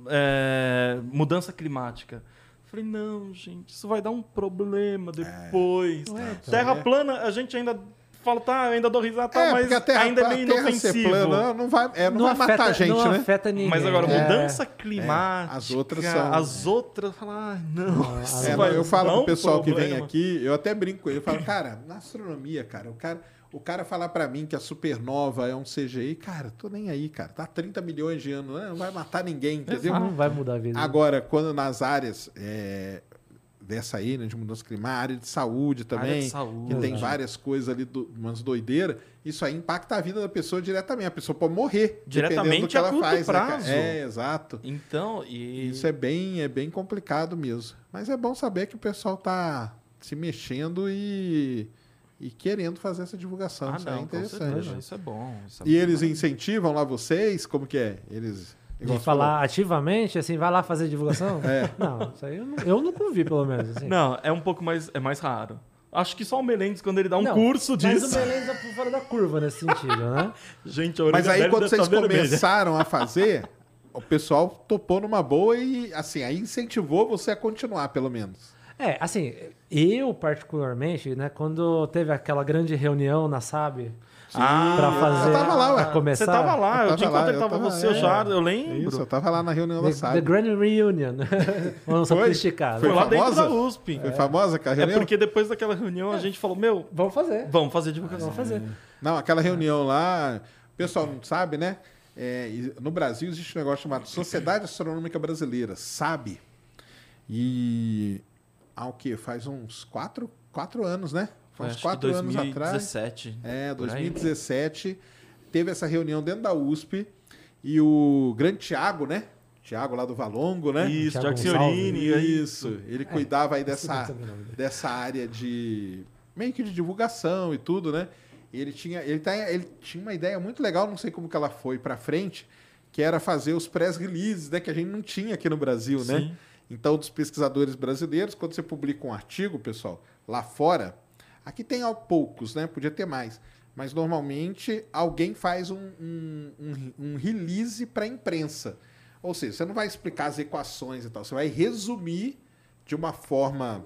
é, mudança climática. Eu Falei, não, gente, isso vai dar um problema depois. Ué, então, Terra é. plana, a gente ainda falo, tá, eu ainda dou risada, tá, É, mas a terra, ainda é meio inofensivo. plana não vai, é, não vai afeta, matar a gente, não né? afeta ninguém. Mas agora, É. mudança climática. as outras são- As outras, falar, ah, não. isso É, vai eu falo pro pessoal que vem problema. aqui, eu até brinco com ele, eu falo, cara, na astronomia, cara, o cara, o cara falar pra mim que a supernova é um CGI, cara, tô nem aí, cara. Tá 30 milhões de anos, né? não vai matar ninguém, entendeu? Não vai mudar a vida. Agora, quando nas áreas é, dessa aí, né, de mudança climática, área de saúde também, Área de saúde. que tem Exato. várias coisas ali, do, umas doideiras, isso aí impacta a vida da pessoa diretamente. A pessoa pode morrer, Diretamente dependendo do que ela curto faz. né, prazo. é, exato. Então, e... Isso é bem, é bem complicado mesmo. Mas é bom saber que o pessoal tá se mexendo e, e querendo fazer essa divulgação. Ah, isso é não, com interessante. certeza, isso é bom. isso é E bom. eles incentivam lá vocês? Como que é? Eles. De falar ativamente, assim, vai lá fazer divulgação? É. [LAUGHS] Não, isso aí eu, não- eu nunca ouvi, pelo menos. Assim. Não, é um pouco mais, é mais raro. Acho que só o Menendez, quando ele dá um Não, curso Mas disso... o Belém tá por fora da curva nesse sentido, né? [LAUGHS] Gente, a Mas aí, quando vocês tá vermelha. começaram a fazer, [LAUGHS] o pessoal topou numa boa e, assim, aí incentivou você a continuar, pelo menos. É, assim, eu particularmente, né, quando teve aquela grande reunião na SAB Ah, pra eu- fazer eu tava lá, ué. começar Você tava lá, Eu eu, tinha enquanto eu tava tava- você, é. o Jardim, eu lembro. Isso, eu tava lá na reunião da The, SAB. The Grand Reunion. [LAUGHS] Vamos Foi? sofisticado. Foi Foi lá dentro famosa? da USP. Foi famosa aquela É reunião? porque depois daquela reunião a gente falou, meu, Vamos fazer. vamos fazer divulgação. Vamos fazer. Não, aquela reunião lá, o pessoal não sabe, né? É, no Brasil existe um negócio chamado Sociedade Astronômica Brasileira, SAB. E há o quê? Faz uns quatro, quatro anos, né? Foi, Faz uns quatro anos atrás. 2017. É, por aí. 2017. Teve essa reunião dentro da USP e o grande Tiago, né? Tiago lá do Valongo, né? Isso, Thiago Tiago Senhorini. aí. Isso, ele cuidava aí dessa, dessa área de meio que de divulgação e tudo, né? E ele tinha, ele, tá, ele tinha uma ideia muito legal, não sei como que ela foi pra frente, que era fazer os press releases, né, que a gente não tinha aqui no Brasil, né? Então, dos pesquisadores brasileiros, quando você publica um artigo, pessoal, lá fora, aqui tem ao poucos, né? Podia ter mais. Mas normalmente alguém faz um, um, um- um release para a imprensa. Ou seja, você não vai explicar as equações e tal, você vai resumir de uma forma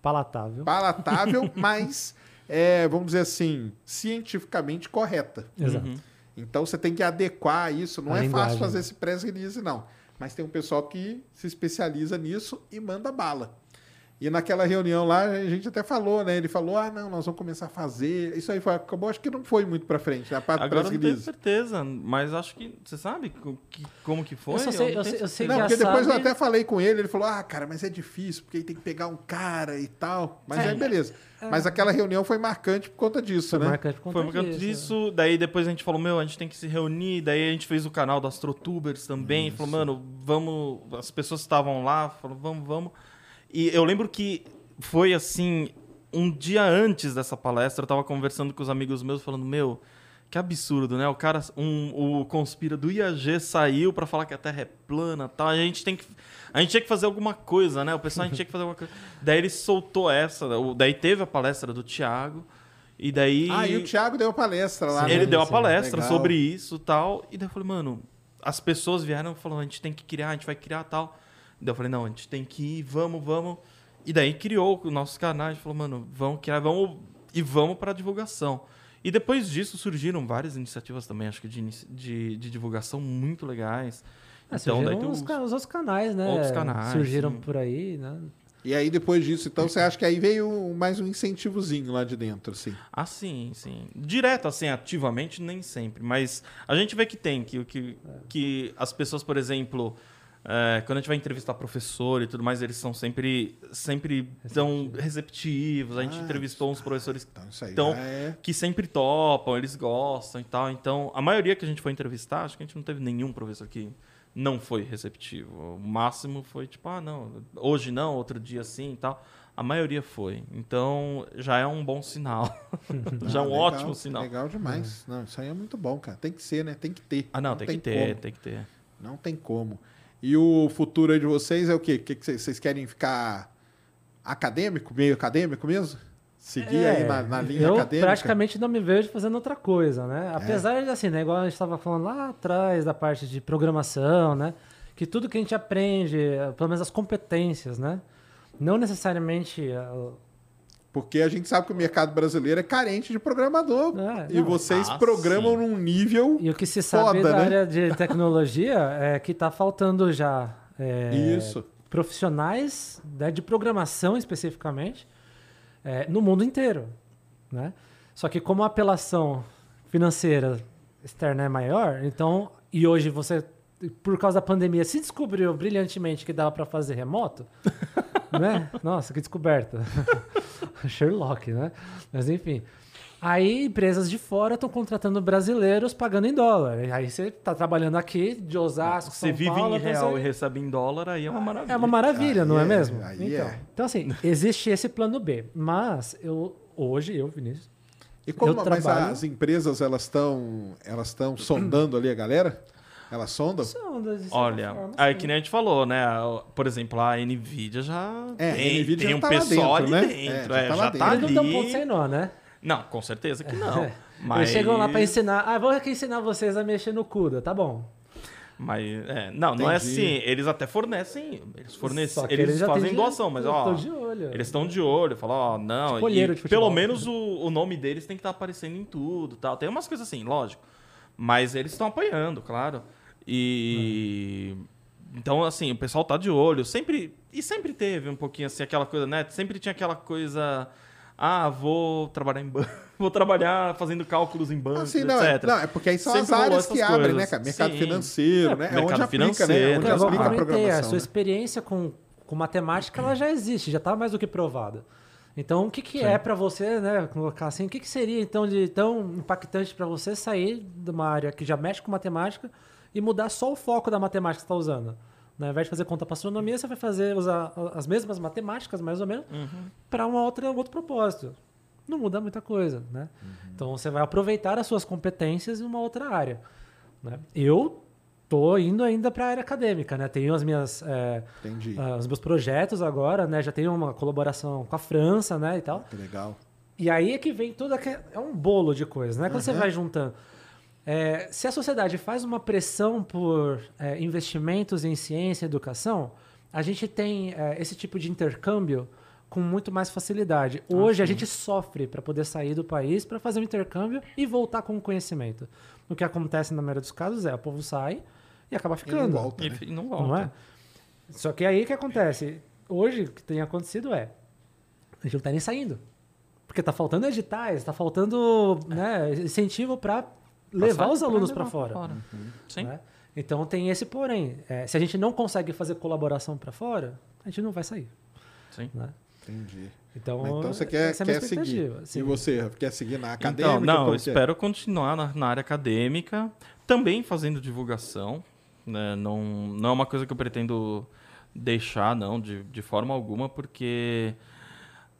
Palatável. palatável, [LAUGHS] mas, é, vamos dizer assim, cientificamente correta. Exato. Então você tem que adequar isso. Não A é linguagem. fácil fazer esse press release, não. Mas tem um pessoal que se especializa nisso e manda bala. E naquela reunião lá, a gente até falou, né? Ele falou: ah, não, nós vamos começar a fazer. Isso aí foi, acabou, acho que não foi muito pra frente, né? A parte do Agora não tenho certeza, mas acho que. Você sabe que- como que foi? Eu só sei- não eu tenho sei- eu sei Não, porque depois eu sabe- até falei com ele, ele falou: ah, cara, mas é difícil, porque aí tem que pegar um cara e tal. Mas É. aí, beleza. Mas aquela reunião foi marcante por conta disso, Foi né? marcante por conta Foi por causa disso, daí depois a gente falou, meu, a gente tem que se reunir, daí a gente fez o canal das Astrotubers também, falou, mano, vamos, as pessoas estavam lá, falou, vamos, vamos. E eu lembro que foi assim, um dia antes dessa palestra, eu tava conversando com os amigos meus, falando, meu, que absurdo, né? O cara, um, o conspira do IAG saiu pra falar que a Terra é plana, tal. A gente tem que, a gente tinha que fazer alguma coisa, né? O pessoal a gente tinha que fazer alguma coisa. [LAUGHS] Daí ele soltou essa, daí teve a palestra do Thiago e daí Ah, e o Thiago deu palestra lá. ele né? deu a sim, palestra legal. sobre isso tal. E daí eu falei, mano, as pessoas vieram falaram, a gente tem que criar, a gente vai criar tal. Daí eu falei, não, a gente tem que ir, vamos, vamos. E daí criou o nosso canal, a gente falou, mano, vamos criar, vamos e vamos para divulgação. E depois disso surgiram várias iniciativas também, acho que de, de, de divulgação muito legais. Ah, então, surgiram daí tem os, os- os outros canais, né? Outros canais, Surgiram sim. por aí, né? E aí, depois disso, então, você acha que aí veio mais um incentivozinho lá de dentro, assim? Ah, sim, sim. Direto, assim, ativamente, nem sempre. Mas a gente vê que tem, que, que, que as pessoas, por exemplo, é, quando a gente vai entrevistar professor e tudo mais, eles são sempre, sempre tão receptivos. A gente Ah, entrevistou uns professores Então, isso aí já é... que sempre topam, eles gostam e tal. Então, a maioria que a gente foi entrevistar, acho que a gente não teve nenhum professor que não foi receptivo. O máximo foi tipo, ah, não, hoje não, outro dia sim e tal. A maioria foi. Então, já é um bom sinal. [LAUGHS] já é Ah, um legal, ótimo sinal. Legal demais. Não, isso aí é muito bom, cara. Tem que ser, né? Tem que ter. Ah, não, tem, que ter, como. tem que ter. Não tem como. E o futuro aí de vocês é o quê? O que que vocês querem ficar acadêmico, meio acadêmico mesmo? Seguir aí na, na linha É, eu acadêmica? praticamente não me vejo fazendo outra coisa, né? Apesar de, assim, né, igual a gente estava falando lá atrás da parte de programação, né? Que tudo que a gente aprende, eh, pelo menos as competências, né? Não necessariamente eh, Porque a gente sabe que o mercado brasileiro é carente de programador. É, e não. vocês Ah, programam sim. num nível. E o que se sabe Foda, da né? área de tecnologia é que está faltando já é, Isso. profissionais né, de programação especificamente é, no mundo inteiro. Né? Só que como a apelação financeira externa é maior, então, e hoje você, por causa da pandemia, se descobriu brilhantemente que dava para fazer remoto, [LAUGHS] né? Nossa, que descoberta. [LAUGHS] Sherlock, né? Mas enfim. Aí empresas de fora estão contratando brasileiros pagando em dólar. Aí você está trabalhando aqui de Osasco, Você São vive Paulo, em então real você- e recebe em dólar, aí é uma maravilha. é uma maravilha, Aí não é, é, mesmo? aí então, é. então, assim, existe esse plano B. Mas eu hoje, eu, Vinícius, E como Eu mas trabalho- as empresas elas estão elas estão sondando ali a galera? Das- de certa Olha, forma, aí sim. que nem a gente falou, né? Por exemplo, a Nvidia já É, a tem, Nvidia tem já um tá pessoal dentro, ali né? dentro. É, já é, tá já dentro. tá Eles não estão ali. ponto sem nó, né? Não, com certeza que [LAUGHS] não. Eles Mas... chegam lá para ensinar. Ah, vou aqui ensinar vocês a mexer no CUDA, tá bom. Mas, é, não, não é Entendi. assim. Eles até fornecem. Eles fornecem. Eles, têm fazem de- doação, mas ó. tô de olho. Eles estão de olho, falam, ó, não. Tipo e futebol. pelo menos o, o nome deles tem que estar aparecendo em tudo tal. Tem umas coisas assim, lógico. Mas eles estão apoiando, claro. E. Então, assim, o pessoal tá de olho. Sempre. E sempre teve um pouquinho assim, aquela coisa, né? Sempre tinha aquela coisa. Ah, vou trabalhar em banco. [LAUGHS] Vou trabalhar fazendo cálculos em banco, Assim, não, é, etc. não, é porque aí são Sempre as áreas que essas abrem, coisas. né, cara? Mercado Sim. financeiro, É, né? É mercado onde aplica, né? financeiro. É onde Porque, igual eu aplica a comentei, a programação. sua né? experiência com, com matemática ela já existe, já está mais do que provada. Então, o que, que é para você, né, colocar assim, o que, que seria então de tão impactante para você sair de uma área que já mexe com matemática e mudar só o foco da matemática que você está usando? Né? Ao invés de fazer conta para astronomia, você vai fazer usar as mesmas matemáticas, mais ou menos, para uma outra, um outro propósito. Não muda muita coisa, né? Então, você vai aproveitar as suas competências em uma outra área. Né? Eu tô indo ainda para a área acadêmica, né? Tenho as minhas é, ah, os meus projetos agora, né? Já tenho uma colaboração com a França, né? E tal. Que legal. E aí é que vem tudo aquele, é um bolo de coisas, né? Quando você Uhum. vai juntando. É, se a sociedade faz uma pressão por é, investimentos em ciência e educação, a gente tem é, esse tipo de intercâmbio com muito mais facilidade. Ah, Hoje a gente sofre para poder sair do país para fazer um intercâmbio e voltar com o conhecimento. O que acontece na maioria dos casos é o povo sai e acaba E não ficando. volta, né? E não volta. Não é? Só que aí o que acontece? Hoje o que tem acontecido é a gente não tá nem saindo. Porque tá faltando editais, tá faltando né, incentivo para levar Passar os alunos levar para fora. Sim. né? Então tem esse porém. É, se a gente não consegue fazer colaboração para fora, a gente não vai sair. Sim. Né? Entendi. Então, então você quer, essa é quer seguir. expectativa, E sim. você quer seguir na acadêmica? Então, não, eu é? espero continuar na, na área acadêmica, também fazendo divulgação. Né? Não, não é uma coisa que eu pretendo deixar, não, de, de forma alguma, porque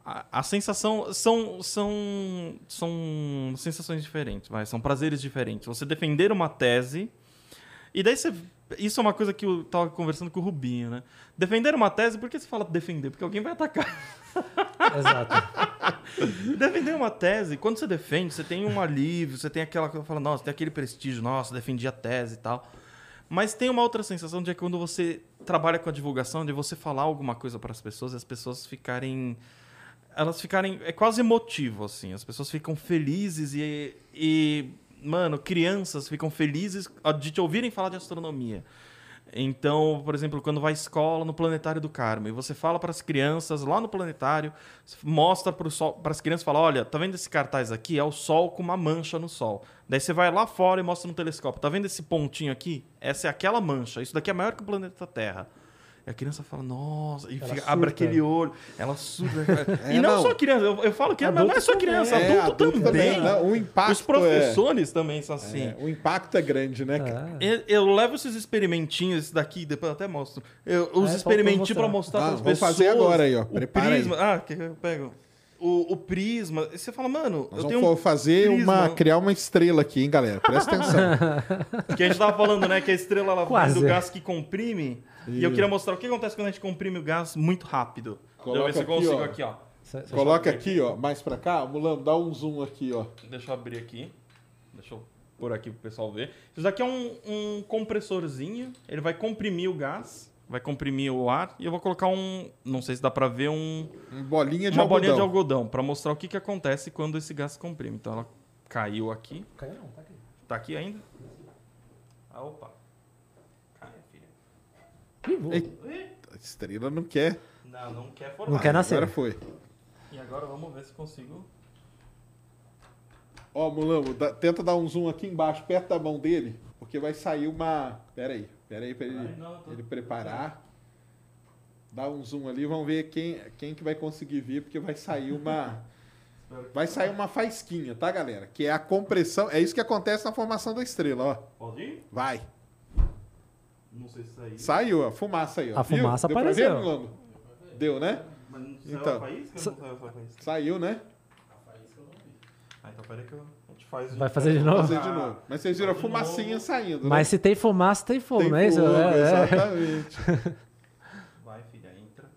a, a sensação são, são, são sensações diferentes, vai, são prazeres diferentes. Você defender uma tese, e daí você. Isso é uma coisa que eu tava conversando com o Rubinho, né? Defender uma tese, por que você fala defender? Porque alguém vai atacar. Exato. [LAUGHS] Defender uma tese, quando você defende, você tem um alívio, você tem aquela coisa, fala, nossa, tem aquele prestígio, nossa, defendi a tese e tal. Mas tem uma outra sensação de que quando você trabalha com a divulgação, de você falar alguma coisa para as pessoas e as pessoas ficarem. Elas ficarem. É quase emotivo, assim. As pessoas ficam felizes e. e mano, crianças ficam felizes de te ouvirem falar de astronomia. Então, por exemplo, quando vai à escola no Planetário do Carmo e você fala para as crianças lá no planetário, mostra para as crianças, fala, olha, tá vendo esse cartaz aqui? É o Sol com uma mancha no Sol. Daí você vai lá fora e mostra no telescópio, tá vendo esse pontinho aqui? Essa é aquela mancha. Isso daqui é maior que o planeta Terra. E a criança fala, nossa, e fica- abre aquele olho, ela surda. [LAUGHS] É, e não, não. só criança, eu, eu falo que mas não é só também. criança, É, adulto, adulto também. Não, o impacto Os professores também são assim. é, é, o impacto é grande, né, cara? É. Eu, eu levo esses experimentinhos, esse daqui, depois eu até mostro. Eu, os É, experimentinhos pra mostrar. Ah, para as vamos pessoas. fazer agora aí, ó. O Prepara aí. prisma. Ah, que eu pego. O, o prisma. E você fala, mano, Nós eu tenho um fazer prisma. uma. criar uma estrela aqui, hein, galera? Presta atenção. [LAUGHS] Que a gente tava falando, né? Que a estrela ela Quase. do gás que comprime. E eu queria mostrar o que acontece quando a gente comprime o gás muito rápido. Deixa eu Coloca ver se eu aqui, consigo ó. aqui, ó. Cê- cê- Coloca aqui, ó, mais pra cá. Mulano, dá um zoom aqui, ó. Deixa eu abrir aqui. Deixa eu pôr aqui pro pessoal ver. Isso daqui é um, um compressorzinho. Ele vai comprimir o gás. vai comprimir o ar e eu vou colocar um, não sei se dá pra ver um Uma bolinha de uma algodão. bolinha de algodão pra mostrar o que que acontece quando esse gás comprime. Então ela caiu aqui, Caiu não, tá aqui. tá aqui ainda. Ah, opa. Cai, filha. Ih, voou. Eita, a estrela não quer. Não, não quer formar. Não quer nascer. Agora foi. E agora vamos ver se consigo. Ó, Mulambo, dá- tenta dar um zoom aqui embaixo, perto da mão dele, porque vai sair uma. Pera aí, pera aí pra ele, Ai, não, tô- ele preparar. Dá um zoom ali, vamos ver quem, quem que vai conseguir vir, porque vai sair uma. [LAUGHS] Vai sair uma faisquinha, tá, galera? Que é a compressão. É isso que acontece na formação da estrela, ó. Pode ir? Vai. Não sei se saiu. Saiu, a fumaça aí, ó. A Viu? fumaça Deu pra apareceu. ver? Deu, né? Mas não Então. saiu a faísca ou não saiu a faísca? Saiu, né? Ah, então peraí que eu- a gente faz. Vai fazer de novo? fazer de novo. Mas vocês viram a fumacinha saindo, Mas né? se tem fumaça, tem fogo, Tem não é isso? fogo, É, é. Exatamente. [LAUGHS] Vai, filha, entra.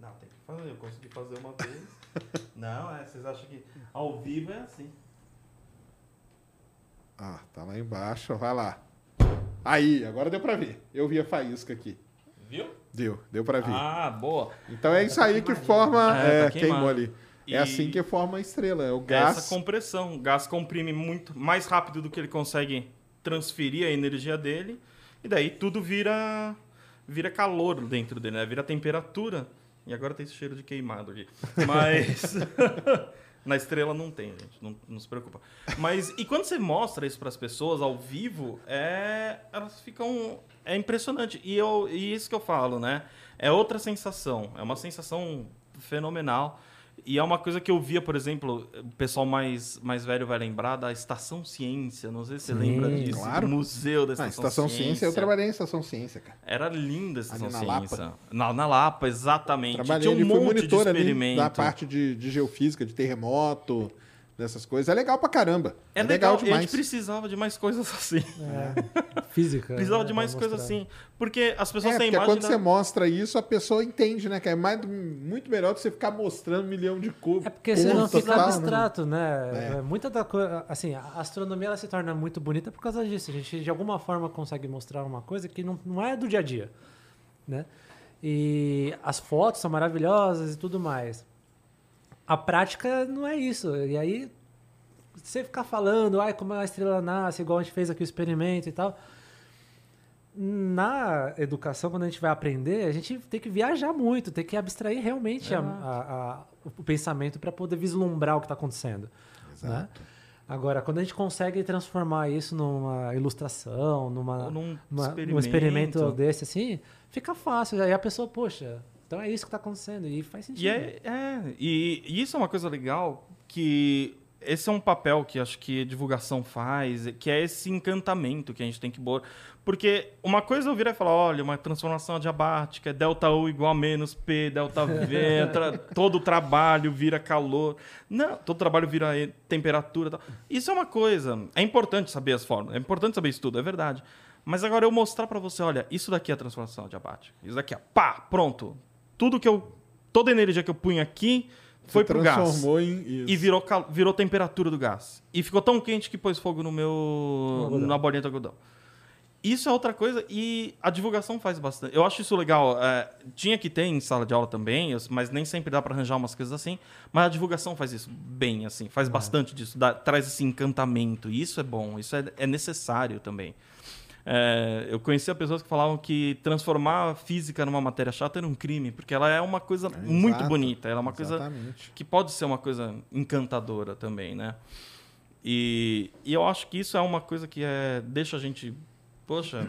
Não, tem que fazer. Eu consegui fazer uma vez. [LAUGHS] Não, é, vocês acham que ao vivo é assim. Ah, tá lá embaixo, ó, vai lá. Aí, agora deu pra ver. Eu vi a faísca aqui. Viu? Deu, deu pra ver. Ah, boa. então é isso aí que forma. É, É, tá queimou ali. E- É assim que forma a estrela. É o É gás. essa compressão. O gás comprime muito mais rápido do que ele consegue transferir a energia dele. E daí tudo vira vira calor dentro dele, né? Vira temperatura. E agora tem esse cheiro de queimado aqui. Mas [LAUGHS] [LAUGHS] na estrela não tem, gente. Não, não se preocupa. Mas e quando você mostra isso para as pessoas ao vivo, é elas ficam é impressionante. E eu e isso que eu falo, né? É outra sensação. É uma sensação fenomenal. E é uma coisa que eu via, por exemplo, o pessoal mais, mais velho vai lembrar da Estação Ciência. Não sei se você Sim, lembra disso. claro. Do museu da Ah, Estação, Estação Ciência. eu trabalhei em Estação Ciência, cara. Era linda a Estação Ali na Ciência. Na, na Lapa, exatamente. Trabalhei Tinha um ali, monte de experimento. da parte de, de geofísica, de terremoto, dessas coisas. É legal pra caramba. É, É, legal, legal, e a demais. gente precisava de mais coisas [LAUGHS] assim. É. Física. Precisava né, de mais coisas assim. Porque as pessoas É, têm imagem quando da- você mostra isso, a pessoa entende, né? Que é mais, muito melhor do que você ficar mostrando um milhão de cubos. É porque senão fica tal, né? abstrato, né? É. É, Muita da coisa. Assim, a astronomia ela se torna muito bonita por causa disso. A gente de alguma forma consegue mostrar uma coisa que não, não é do dia a dia, né? E as fotos são maravilhosas e tudo mais. A prática não é isso. E aí você ficar falando, ai, como a estrela nasce, igual a gente fez aqui o experimento e tal. Na educação, quando a gente vai aprender, a gente tem que viajar muito, tem que abstrair realmente a- a- a- o pensamento para poder vislumbrar o que está acontecendo. né? Agora, quando a gente consegue transformar isso numa ilustração, numa, num numa- experimento. num experimento desse assim, fica fácil. Aí a pessoa, poxa, então é isso que está acontecendo. E faz sentido. E, é, é, e, e isso é uma coisa legal que esse é um papel que acho que a divulgação faz, que é esse encantamento que a gente tem que pôr. Porque uma coisa eu virar e falar, olha, uma transformação adiabática, delta U igual a menos P, delta V, [LAUGHS] todo trabalho vira calor. Não, todo trabalho vira temperatura. Tal. Isso é uma coisa. É importante saber as formas, é importante saber isso tudo, é verdade. Mas agora eu mostrar pra você, olha, isso daqui é a transformação adiabática. Isso daqui é, pá, pronto. Tudo que eu. Toda a energia que eu punho aqui foi Se pro gás. transformou em isso. E virou, cal- virou temperatura do gás. E ficou tão quente que pôs fogo no meu. algodão. na bolinha de algodão. Isso é outra coisa e a divulgação faz bastante. Eu acho isso legal. é, tinha que ter em sala de aula também, mas nem sempre dá para arranjar umas coisas assim. Mas a divulgação faz isso bem, assim, faz bastante disso, dá- traz esse encantamento. E isso é bom, isso é, é necessário também. É, eu conhecia pessoas que falavam que transformar a física numa matéria chata era um crime, porque ela é uma coisa É, muito exato. bonita, ela é uma coisa Exatamente. que pode ser uma coisa encantadora também, né? E, e eu acho que isso é uma coisa que é, deixa a gente. Poxa,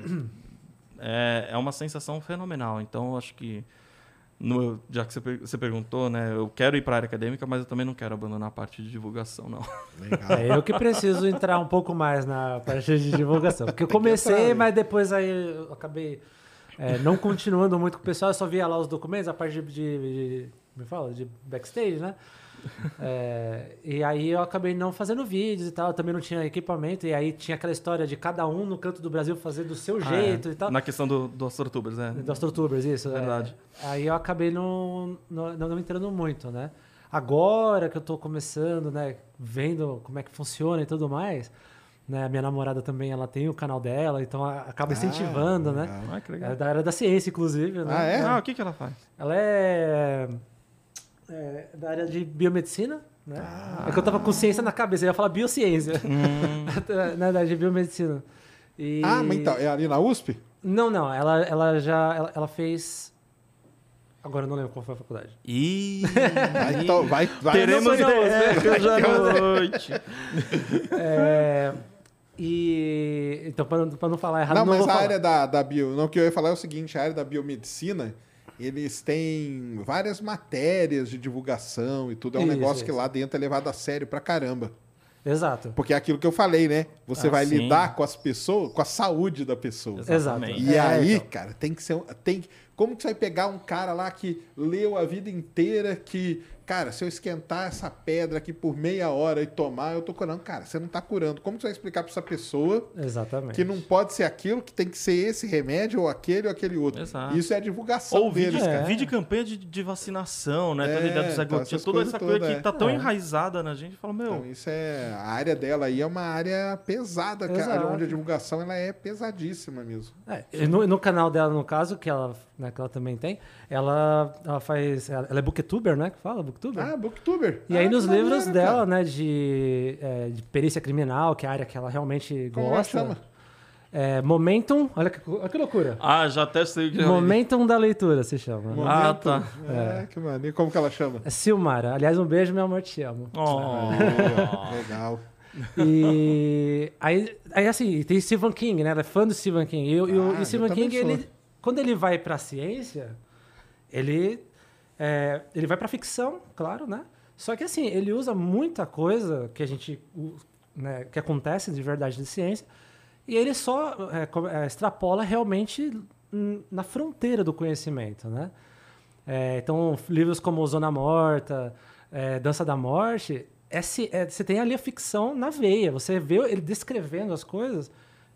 [CLEARS THROAT] é, é uma sensação fenomenal. Então, eu acho que. No- já que você, per- você perguntou, né? Eu quero ir para a área acadêmica, mas eu também não quero abandonar a parte de divulgação, não. Legal. É eu que preciso entrar um pouco mais na parte de divulgação. Porque eu comecei, né? mas depois aí eu acabei é, não continuando muito com o pessoal. Eu só via lá os documentos, a parte de, de, de me fala, de backstage, né? É, e aí eu acabei não fazendo vídeos e tal. Eu também não tinha equipamento. E aí tinha aquela história de cada um no canto do Brasil fazer do seu jeito Ah, é. e tal. Na questão do, do Astrotubers, né? Das tortubers, isso. é. Verdade. Aí eu acabei não, não, não entrando muito, né? Agora que eu tô começando, né? Vendo como é que funciona e tudo mais, Né? A minha namorada também, ela tem o canal dela, então acaba incentivando, né? legal. Ah, que É legal. da área da ciência, inclusive. Né? Ah, é? Ah, o que, que ela faz? Ela é, é da área de biomedicina, né? É que eu tava com ciência na cabeça, eu ia falar biociência. [LAUGHS] na área de biomedicina. E... Ah, mas então, é ali na USP? Não, não, ela, ela já ela, ela fez. Agora eu não lembro qual foi a faculdade. Ih, [LAUGHS] Vai, então, vai, vai. teremos não foi não, DF hoje à noite. [LAUGHS] É, e. Então, pra, não- falar errado, Não, não, mas vou a falar. área da, da bio. Não, o que eu ia falar é o seguinte: a área da biomedicina, eles têm várias matérias de divulgação e tudo. É um Isso, negócio que isso. lá dentro é levado a sério pra caramba. Exato. Porque é aquilo que eu falei, né? Você Ah, vai sim. lidar com as pessoas, com a saúde da pessoa. Exato. E É, aí, então. cara, tem que ser. Tem, como que você vai pegar um cara lá que leu a vida inteira que, cara, se eu esquentar essa pedra aqui por meia hora e tomar, eu tô curando. Cara, você não tá curando. Como que você vai explicar pra essa pessoa Exatamente. que não pode ser aquilo, que tem que ser esse remédio ou aquele ou aquele outro? Exato. Isso é a divulgação Ou deles, vídeo, cara. É. vídeo campanha de, de vacinação, né? Toda É, a ideia do Zé então, Gotinha, toda essa coisa todas, que é. tá tão É. enraizada na gente. Fala, meu, Então, isso é. A área dela aí é uma área pesada, cara, Exato. onde a divulgação ela é pesadíssima mesmo. É, e no, no canal dela, no caso, que ela, né, que ela também tem, ela, ela faz. Ela ela é booktuber, né? Que fala? Booktuber? Ah, booktuber. E aí Ah, nos que livros maneiro, dela, cara. né, de, é, de perícia criminal, que é a área que ela realmente Como é gosta. chama? É, Momentum, olha que, olha que loucura. Ah, já até sei o que Momentum da leitura se chama. né? Ah, tá. É, que maneiro. Como que ela chama? É Silmara. Aliás, um beijo, meu amor, te amo. Oh. [LAUGHS] Legal. E aí, aí assim, tem Stephen King, né? Ela é fã do Stephen King. E, o- e o- Ah, Stephen King, ele, quando ele vai pra ciência, ele, é, ele vai pra ficção, claro, né? Só que assim, ele usa muita coisa que a gente, né, que acontece de verdade de ciência, e ele só é, é, extrapola realmente na fronteira do conhecimento, né? É, então, livros como Zona Morta, é, Dança da Morte, é é- você tem ali a ficção na veia. Você vê ele descrevendo as coisas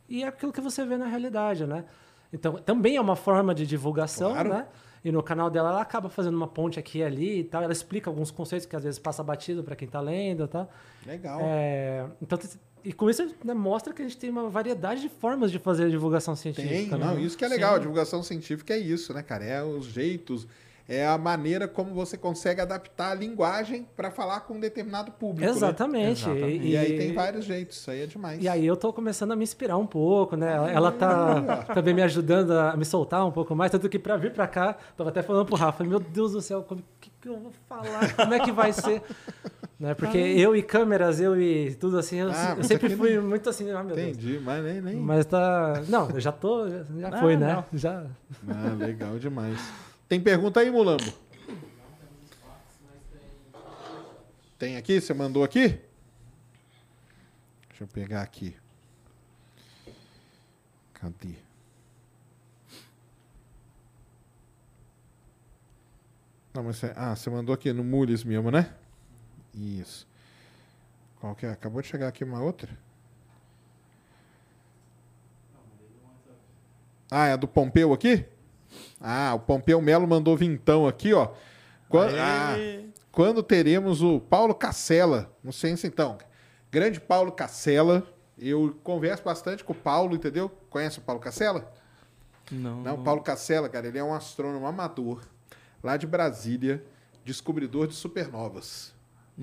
e é aquilo que você vê na realidade, né? Então, também é uma forma de divulgação, Claro. né? E no canal dela, ela acaba fazendo uma ponte aqui e ali e tal. Ela explica alguns conceitos que às vezes passa batido para quem tá lendo e tal. Legal. É, então, e com isso né, mostra que a gente tem uma variedade de formas de fazer divulgação Tem, científica. né? não, isso que é legal. A Sim. divulgação científica é isso, né, cara? É os jeitos, é a maneira como você consegue adaptar a linguagem para falar com um determinado público. né? Exatamente. Exatamente. E, aí tem vários jeitos, isso aí é demais. E aí eu tô começando a me inspirar um pouco, né? Ela- Ela tá também me ajudando a me soltar um pouco mais, tanto que pra vir pra cá, tava até falando pro Rafa, meu Deus do céu, como que, que eu vou falar? Como é que vai ser? [LAUGHS] Né? Porque eu e câmeras, eu e tudo assim, eu, Ah, eu sempre aqui fui não- muito assim, ah, meu Deus. Entendi, mas nem. nem... Mas tá. Não, eu já tô. Já, já Ah, foi, né? não. Já. Ah, legal demais. Tem pergunta aí, Mulambo? Tem aqui? Você mandou aqui? Deixa eu pegar aqui. Cadê? Não, mas você, ah, você mandou aqui no Mules mesmo, né? Isso. Qual que é? Acabou de chegar aqui uma outra? Ah, é a do Pompeu aqui? Ah, o Pompeu Melo mandou vintão aqui, ó. Quando, ah, quando teremos o Paulo Cacela? Não sei se então. Grande Paulo Cacela. Eu converso bastante com o Paulo, entendeu? Conhece o Paulo Cacela? Não. Não, o Paulo Cacela, cara, ele é um astrônomo amador, lá de Brasília, descobridor de supernovas.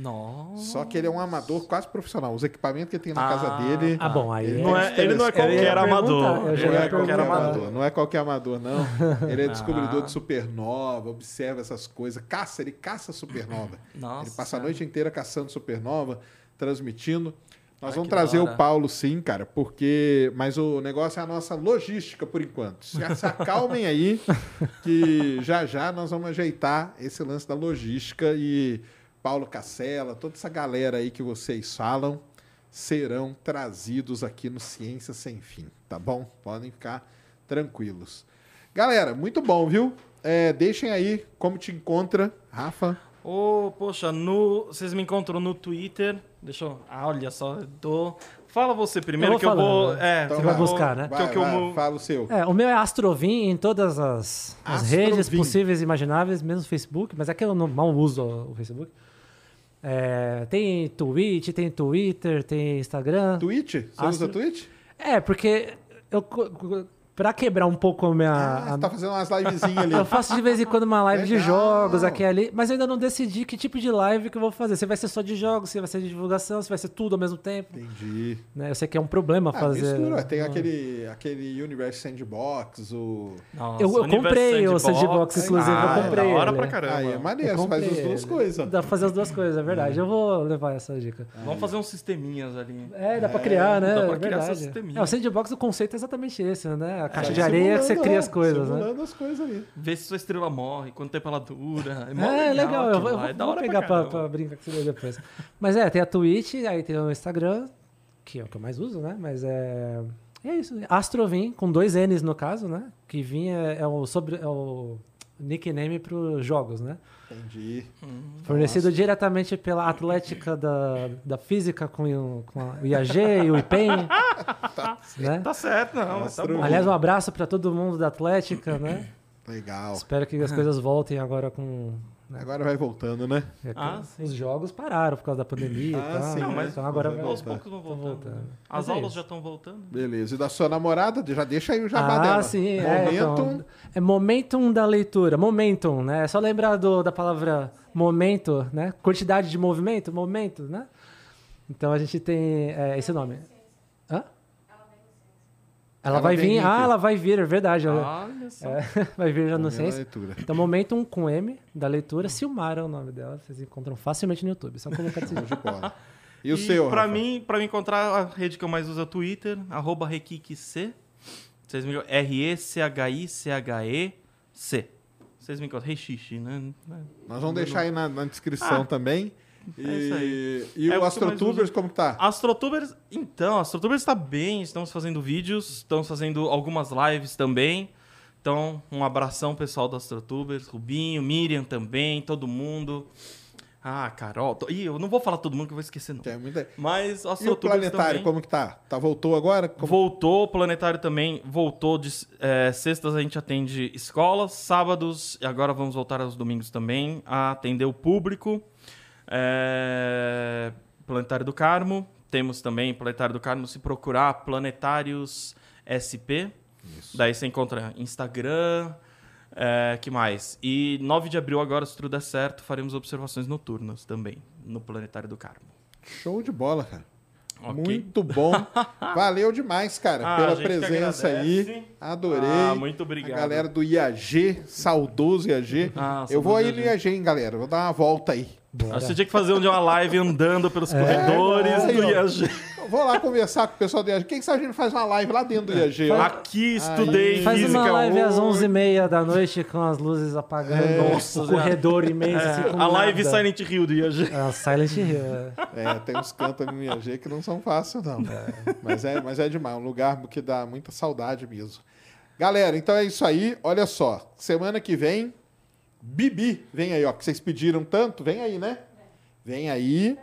Nossa. Só que ele é um amador quase profissional. Os equipamentos que ele tem na Ah, casa dele. Ah, bom, aí. Ele Não é é, ele não é qualquer amador. Não não é é qualquer amador. não é qualquer amador, não. Ele é descobridor Ah. de supernova, observa essas coisas, caça, ele caça supernova. Nossa. Ele passa a noite inteira caçando supernova, transmitindo. Nós Ah, vamos trazer o. Paulo, sim, cara, porque. Mas o negócio é a nossa logística por enquanto. Se se acalmem aí, que já já nós vamos ajeitar esse lance da logística e Paulo Cacela, toda essa galera aí que vocês falam, serão trazidos aqui no Ciência Sem Fim, tá bom? Podem ficar tranquilos. Galera, muito bom, viu? É, deixem aí como te encontra, Rafa. Ô, poxa, no, vocês me encontram no Twitter. Deixa eu. Ah, olha só, eu tô. Fala você primeiro Eu que eu vou. falando. É, Então que vai eu vou- buscar, né? Vai, que eu vai, fala o seu. É, o meu é Astrovin em todas as, as redes possíveis e imagináveis, mesmo no Facebook, mas é que eu não mal uso o Facebook. É, tem Twitch, tem Twitter, tem Instagram. Twitch? Você Astro- usa Twitch? É, porque eu, pra quebrar um pouco a minha. Ah, a- tá fazendo umas livezinhas ali. [LAUGHS] eu faço de vez em quando uma live de Legal. jogos aqui e ali, mas eu ainda não decidi que tipo de live que eu vou fazer. Se vai ser só de jogos, se vai ser de divulgação, se vai ser tudo ao mesmo tempo. Entendi. Né? Eu sei que é um problema Ah, fazer. mistura. Tem aquele, aquele Universe Sandbox, o... Nossa, Eu- eu comprei o Sandbox, inclusive, ah, eu comprei É da hora ele. pra caramba. Aí é maneiro, faz as duas coisas. Dá pra fazer as duas coisas, é verdade. Eu vou levar essa dica. Vamos fazer uns sisteminhas ali. É, dá pra criar, né? dá pra é criar verdade. essa sisteminha. É, o sandbox, o conceito é exatamente esse, né? A caixa Vai de areia que você cria é, as coisas, né? Simulando as coisas ali. Ver se sua estrela morre, quanto tempo ela dura. É, É, legal, eu vou, eu vou, é da vou hora pegar pra, pra brincar com você depois. Mas é, tem a Twitch, aí tem o Instagram, que é o que eu mais uso, né? Mas é. É isso. Astrovin, com dois N's no caso, né? Que vinha é o, sobre, é o nickname pros jogos, né? Entendi. Fornecido diretamente pela Atlética da, da Física com, o- com a- o IAG e o IPEM. [LAUGHS] né? Tá certo, não, mas tá. Aliás, um abraço para todo mundo da Atlética, né? Legal. Espero que as coisas voltem agora com. Né? Agora vai voltando, né? É Ah, os jogos pararam por causa da pandemia Ah, e tal. sim, né? Não, mas então agora vai aos poucos vão voltando. voltando. As Mas é aulas isso. já estão voltando. Beleza. E da sua namorada? Já deixa aí o jabá ah, dela. sim, é, Momentum. então, é momentum da leitura. Momentum, né? É só lembrar do, da palavra momento, né? Quantidade de movimento, momento, né? Então a gente tem é, esse nome. Ela Ela vai vir. Ah, ela vai vir, é verdade. Olha só. É, [LAUGHS] vai vir já no Momento leitura. Então, Momentum com M, da leitura. Silmara é o nome dela. Vocês encontram facilmente no YouTube. Só colocar bola. E o seu, pra Rafa? mim, pra me encontrar, a rede que eu mais uso é o Twitter, arroba RekikiC. Vocês me R-E-C-H-I-C-H-E-C. Vocês me encontram. Rechixe, né? Nós vamos deixar aí na, na descrição Ah, também. E, é isso aí. e É o AstroTubers, como que tá? Astrotubers, então, Astrotubers está bem, estamos fazendo vídeos, estamos fazendo algumas lives também. Então, um abração pessoal do Astrotubers, Rubinho, Miriam também, todo mundo. Ah, Carol. tô- Ih, eu não vou falar todo mundo que eu vou esquecer, não. Tem muita... Mas o E o planetário, também. como que tá? Tá voltou agora? Como- Voltou, o planetário também voltou. De, é, sextas a gente atende escolas, sábados, e agora vamos voltar aos domingos também a atender o público. É, Planetário do Carmo, temos também Planetário do Carmo, se procurar Planetários SP. Daí você encontra Instagram, é, que mais? E 9 de abril agora, se tudo der certo, faremos observações noturnas também no Planetário do Carmo. Show de bola, cara. Ok? Muito bom. [LAUGHS] Valeu demais, cara, Ah, pela presença aí. Adorei. Ah, muito obrigado. A galera do IAG, saudoso IAG. Ah, Eu vou aí no IAG, hein, galera. Vou dar uma volta aí. Acho que Você tinha que fazer um dia uma live andando pelos corredores É, aí, do. IAG. Vou lá conversar com o pessoal do IAG. Quem sabe a gente faz uma live lá dentro do IAG? Aqui estudei Faz física uma live às hoje. 11h30 da noite com as luzes apagando. Nossa, o corredor imenso. assim, É, a live nada. Silent Hill do IAG. É, Silent Hill. é. É, tem uns cantos no IAG que não são fáceis, não. Mas, é, mas é demais. Um lugar que dá muita saudade mesmo. Galera, então é isso aí. Olha só. Semana que vem, Bibi vem aí, ó. Que vocês pediram tanto. Vem aí, né? Vem aí.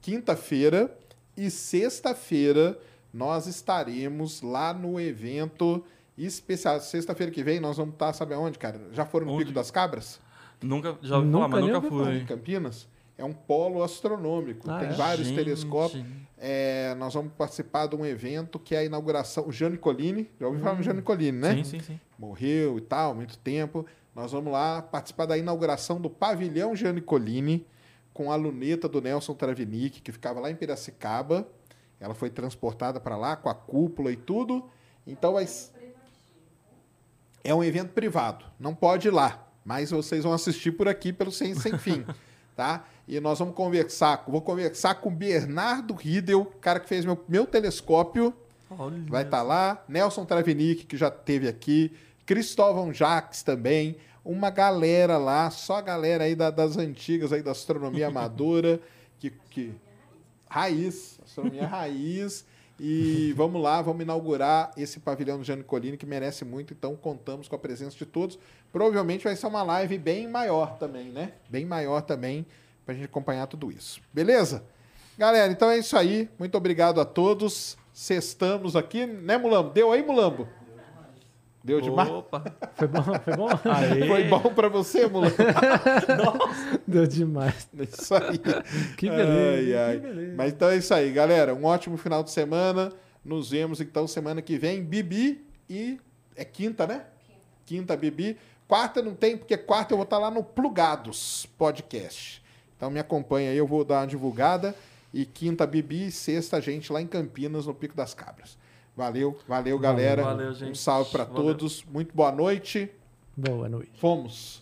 Quinta-feira e sexta-feira nós estaremos lá no evento especial. Sexta-feira que vem nós vamos estar, sabe aonde, cara? Já foram no Onde? Pico das Cabras? Nunca, já ouvi Nunca falar, mas nunca Lá em fui. Campinas. É um polo astronômico. Ah, Tem é? vários Gente. telescópios. É, nós vamos participar de um evento que é a inauguração. O Gianni Colini, já ouviu falar no Gianni Colini, né? Sim, sim, sim. Morreu e tal, muito tempo. Nós vamos lá participar da inauguração do pavilhão Gianni Colini com a luneta do Nelson Travinic, que ficava lá em Piracicaba. Ela foi transportada para lá com a cúpula e tudo. Então vai. É um evento privado, não pode ir lá, mas vocês vão assistir por aqui pelo Ciência Sem Fim, [LAUGHS] tá? E nós vamos conversar, vou conversar com o Bernardo Riedel, cara que fez meu, meu telescópio, Olha. vai estar lá, Nelson Travinic, que já teve aqui, Cristóvão Jacques também, uma galera lá, só a galera aí da- das antigas aí da astronomia [LAUGHS] amadora, que, que raiz, astronomia raiz. E vamos lá, vamos inaugurar esse pavilhão do Gianni Colini, que merece muito, então contamos com a presença de todos. Provavelmente vai ser uma live bem maior também, né? Bem maior também, pra gente acompanhar tudo isso. Beleza? Galera, então é isso aí. Muito obrigado a todos. Sextamos aqui, né, Mulambo? Deu aí, Mulambo? Deu demais? Opa! Foi bom? Foi bom? [LAUGHS] Aê. Foi bom pra você, Mulan? [LAUGHS] Deu demais. Isso aí. Que beleza. Ai, ai. Que beleza. Mas então é isso aí, galera. Um ótimo final de semana. Nos vemos então semana que vem. Bibi e. É quinta, né? Quinta, Bibi. Quarta não tem, porque quarta eu vou estar lá no Plugados Podcast. Então me acompanha aí, eu vou dar uma divulgada. E quinta, Bibi. E sexta, a gente lá em Campinas, no Pico das Cabras. Valeu, valeu, galera. valeu, gente. Um salve pra Valeu. todos. Muito boa noite. Boa noite. Fomos.